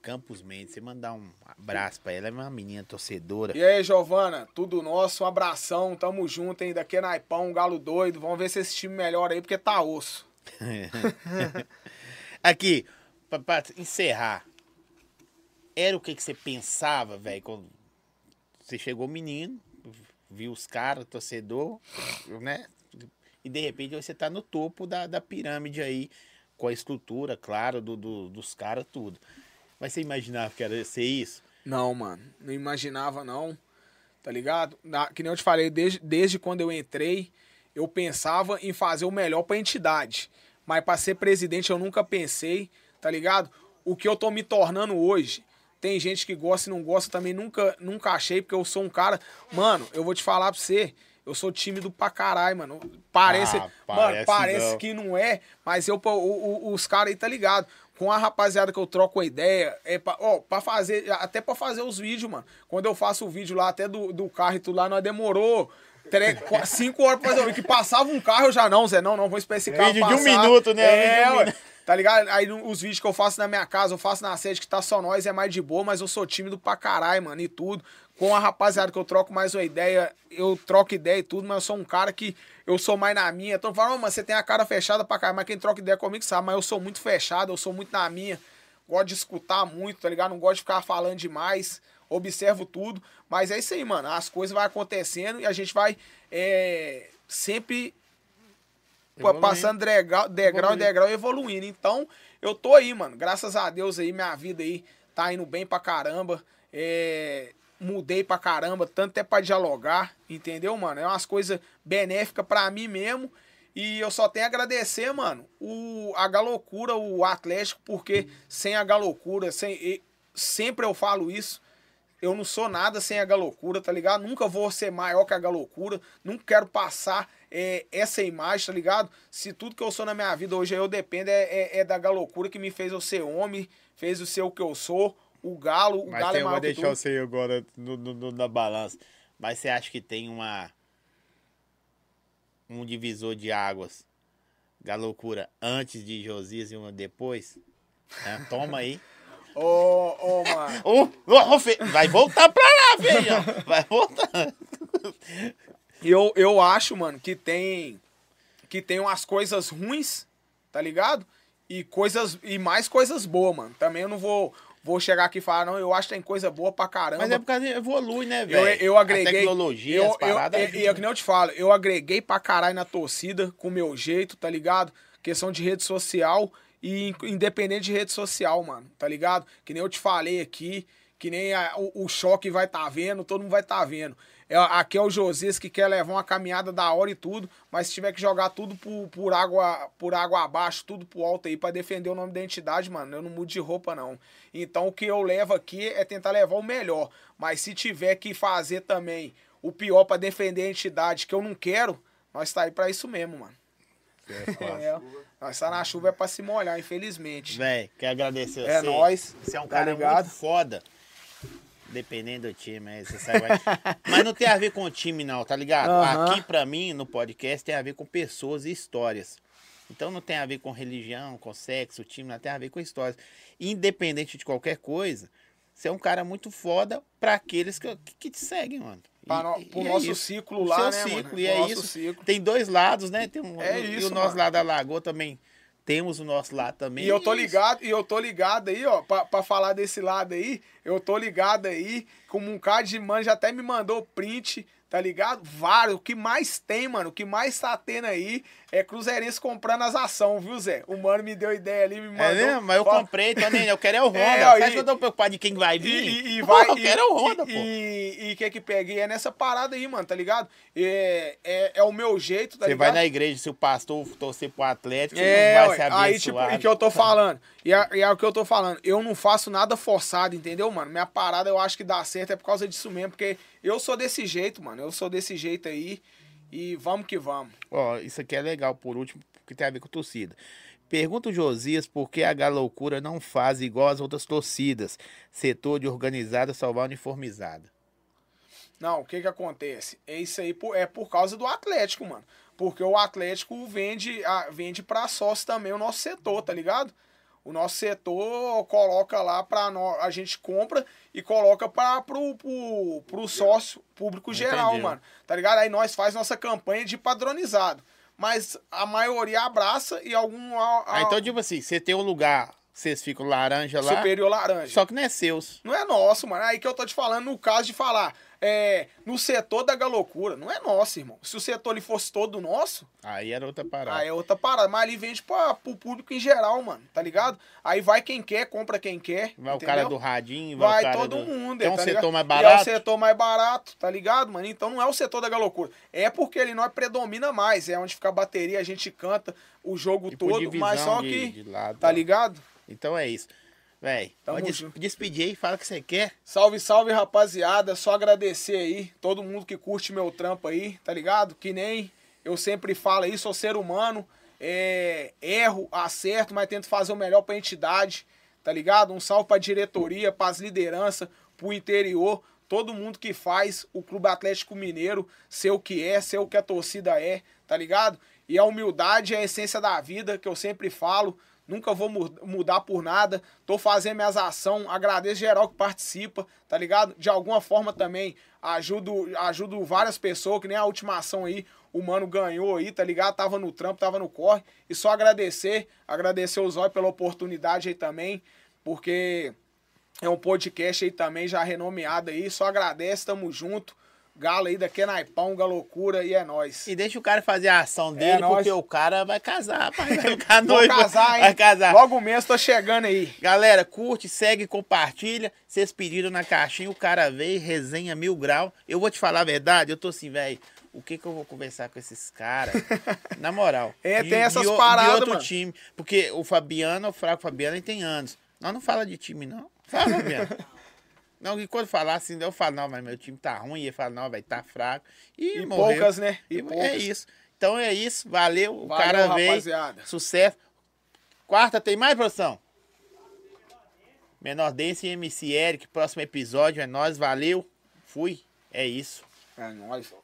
Campos Mendes, você mandar um abraço pra ela, é uma menina torcedora. E aí, Giovana, tudo nosso, um abração, tamo junto, hein? Daqui é naipão, Galo doido. Vamos ver se esse time melhora aí, porque tá osso. [laughs] Aqui, pra, pra encerrar, era o que, que você pensava, velho, quando você chegou menino, viu os caras, torcedor, né? E de repente você tá no topo da, da pirâmide aí, com a estrutura, claro, do, do- dos caras, tudo. Mas você imaginava que era ser isso? Não, mano. Não imaginava, não. Tá ligado? Na- que nem eu te falei, desde, desde quando eu entrei, eu pensava em fazer o melhor pra entidade. Mas pra ser presidente eu nunca pensei, tá ligado? O que eu tô me tornando hoje. Tem gente que gosta e não gosta, também nunca, nunca achei, porque eu sou um cara. Mano, eu vou te falar pra você. Eu sou tímido pra caralho, mano. Parece. Ah, mano, parece parece não. que não é, mas eu, o- o- os caras aí tá ligado. Com a rapaziada que eu troco a ideia, é pra, ó, pra fazer, até pra fazer os vídeos, mano. Quando eu faço o vídeo lá, até do, do carro e tudo lá, nós demorou tre- [laughs] cinco horas pra fazer o vídeo. Que passava um carro, eu já não, Zé, não, não vou esperar esse carro Vídeo de um passar. minuto, né? É, um ué. Tá ligado? Aí os vídeos que eu faço na minha casa, eu faço na sede que tá só nós, é mais de boa, mas eu sou tímido pra caralho, mano, e tudo. Com a rapaziada que eu troco mais uma ideia, eu troco ideia e tudo, mas eu sou um cara que eu sou mais na minha. Então falando, mas você tem a cara fechada pra caralho, mas quem troca ideia comigo sabe, mas eu sou muito fechado, eu sou muito na minha. Gosto de escutar muito, tá ligado? Não gosto de ficar falando demais, observo tudo. Mas é isso aí, mano. As coisas vão acontecendo e a gente vai é, sempre Evoluindo. passando degrau, degrau em degrau e evoluindo. Então, eu tô aí, mano. Graças a Deus aí, minha vida aí tá indo bem pra caramba. É, mudei pra caramba, tanto até pra dialogar, entendeu, mano? É umas coisas benéficas pra mim mesmo. E eu só tenho a agradecer, mano, o, a Galocura, o Atlético, porque sem a Galocura, sem, e- sempre eu falo isso, eu não sou nada sem a galocura, tá ligado? Nunca vou ser maior que a galocura. Nunca quero passar é, essa imagem, tá ligado? Se tudo que eu sou na minha vida hoje eu dependo é, é, é da galocura que me fez eu ser homem, fez eu ser o que eu sou. O galo, o Mas galo tem, é eu vou maior que deixar tudo. você agora no, no- no- na balança. Mas você acha que tem uma. Um divisor de águas da loucura antes de Josias e uma depois? Né? Toma aí. [laughs] Ô, ô, mano. [laughs] Vai voltar pra lá, feijão. Vai voltar. [laughs] Eu, eu acho, mano, que tem que tem umas coisas ruins, tá ligado? E coisas e mais coisas boas, mano. Também eu não vou vou chegar aqui e falar não, eu acho que tem coisa boa pra caramba. Mas é por causa que evolui, né, eu, velho? eu agreguei. A tecnologia, eu, as paradas. Eu, e é que nem eu te falo, eu agreguei pra caralho na torcida com o meu jeito, tá ligado? Questão de rede social e in- independente de rede social, mano, tá ligado? Que nem eu te falei aqui, que nem a- o, o choque vai tá vendo, todo mundo vai tá vendo. É, aqui é o Josias que quer levar uma caminhada da hora e tudo, mas se tiver que jogar tudo por, por água por água abaixo, tudo pro alto aí pra defender o nome da entidade, mano, eu não mudo de roupa não. Então o que eu levo aqui é tentar levar o melhor, mas se tiver que fazer também o pior pra defender a entidade que eu não quero, nós tá aí pra isso mesmo, mano. É, nós tá na chuva é pra se molhar, infelizmente. Véi, quero agradecer É você. nóis, Você é um tá cara ligado? muito foda. Dependendo do time, aí você sabe. vai- [laughs] Mas não tem a ver com o time, não, tá ligado? Aham. Aqui, pra mim, no podcast, tem a ver com pessoas e histórias. Então não tem a ver com religião, com sexo, time, não tem a ver com histórias. Independente de qualquer coisa, você é um cara muito foda pra aqueles que, que te seguem, mano. Pra no- pro nosso isso. ciclo lá, seu né, ciclo, mano? E é nosso isso. ciclo. Tem dois lados, né? Tem um, É e isso, o nosso mano. lado da lagoa também. Temos o nosso lado também. E eu tô ligado, e eu tô ligado aí, ó, pra, pra falar desse lado aí, eu tô ligado aí, como um cara de mano já até me mandou print, tá ligado? Vários, o que mais tem, mano, o que mais tá tendo aí é Cruzeirense comprando as ações, viu, Zé? O mano me deu ideia ali, me mandou. É mesmo? Mas eu Fala- comprei, tô nem. Eu quero é o [laughs] Honda. É, Você aí- acha que eu tô preocupado de quem vai E, vir? e, e Pô, vai. eu quero é o Honda, e, pô. E o que que peguei é nessa parada aí, mano, tá ligado? É, é, é o meu jeito, tá Você ligado? vai na igreja, se o pastor torcer pro Atlético, É, não vai se aí tipo, e que eu tô falando. E é, e é o que eu tô falando. Eu não faço nada forçado, entendeu, mano? Minha parada eu acho que dá certo é por causa disso mesmo, porque eu sou desse jeito, mano. Eu sou desse jeito aí. E vamos que vamos. Ó, isso aqui é legal, por último, porque tem a ver com torcida. Pergunta o Josias por que a Galoucura não faz igual as outras torcidas. Setor de organizada salvar uniformizada. Não, o que que acontece? É isso aí, é por causa do Atlético, mano. Porque o Atlético vende, vende pra sócio também o nosso setor, tá ligado? O nosso setor coloca lá pra nós, a gente compra e coloca para pro, pro, pro sócio público geral, Entendeu. mano. Tá ligado? Aí nós faz nossa campanha de padronizado. Mas a maioria abraça e algum a, a- Ah, então, tipo assim, você tem um lugar, vocês ficam laranja lá, superior laranja. só que não é seus. Não é nosso, mano. Aí que eu tô te falando no caso de falar, é, no setor da galocura, não é nosso, irmão. Se o setor ali fosse todo nosso, Aí era outra parada. aí é outra parada. Mas ali vende pra, pro público em geral, mano, tá ligado? Aí vai quem quer, compra quem quer. Vai o entendeu? cara do radinho, vai, Vai o todo do... mundo. Tem um tá setor ligado? mais E barato. é o setor mais barato, tá ligado, mano? Então não é o setor da galocura. É porque ele não predomina mais. É onde fica a bateria, a gente canta o jogo E todo, mas só de- que. de lado, tá ó. ligado? Então é isso. Véi, Tamo pode junto. despedir aí, fala o que você quer. Salve, salve, rapaziada. Só agradecer aí, todo mundo que curte meu trampo aí, tá ligado? Que nem eu sempre falo aí, sou ser humano, é, erro, acerto, mas tento fazer o melhor pra entidade, tá ligado? Um salve pra diretoria, pras lideranças, pro interior, todo mundo que faz o Clube Atlético Mineiro ser o que é, ser o que a torcida é, tá ligado? E a humildade é a essência da vida, que eu sempre falo. Nunca vou mu- mudar por nada. Tô fazendo minhas ações. Agradeço geral que participa, tá ligado? De alguma forma também ajudo, ajudo várias pessoas, que nem a última ação aí. O mano ganhou aí, tá ligado? Tava no trampo, tava no corre. E só agradecer, agradecer o Zóio pela oportunidade aí também, porque é um podcast aí também já renomeado aí. Só agradece, tamo junto. Galo aí daqui é naipão, galocura e é nóis. E deixa o cara fazer a ação dele, nóis. porque o cara vai casar, pai. [laughs] Vai ficar Vou noivo, casar, hein? Vai casar. Logo mesmo tô chegando aí. Galera, curte, segue, compartilha. Vocês pediram na caixinha, o cara veio, resenha mil grau. Eu vou te falar a verdade, eu tô assim, velho. O que que eu vou conversar com esses caras? [laughs] Na moral. É, de- tem essas de, paradas, De outro mano. time. Porque o Fabiano, o Fraco Fabiano, ele tem anos. Nós não fala de time, não. Fala, Fabiano. [laughs] Não, e quando falar assim, eu falo, não, mas meu time tá ruim, ele fala, não, vai tá fraco. E, e poucas, né? E, e é poucas. É isso. Então é isso, valeu. valeu o cara rapaziada. veio. Sucesso. Quarta tem mais, produção? Menor Dense e MC Eric, próximo episódio é nós, valeu. Fui. É isso. É nóis, ó.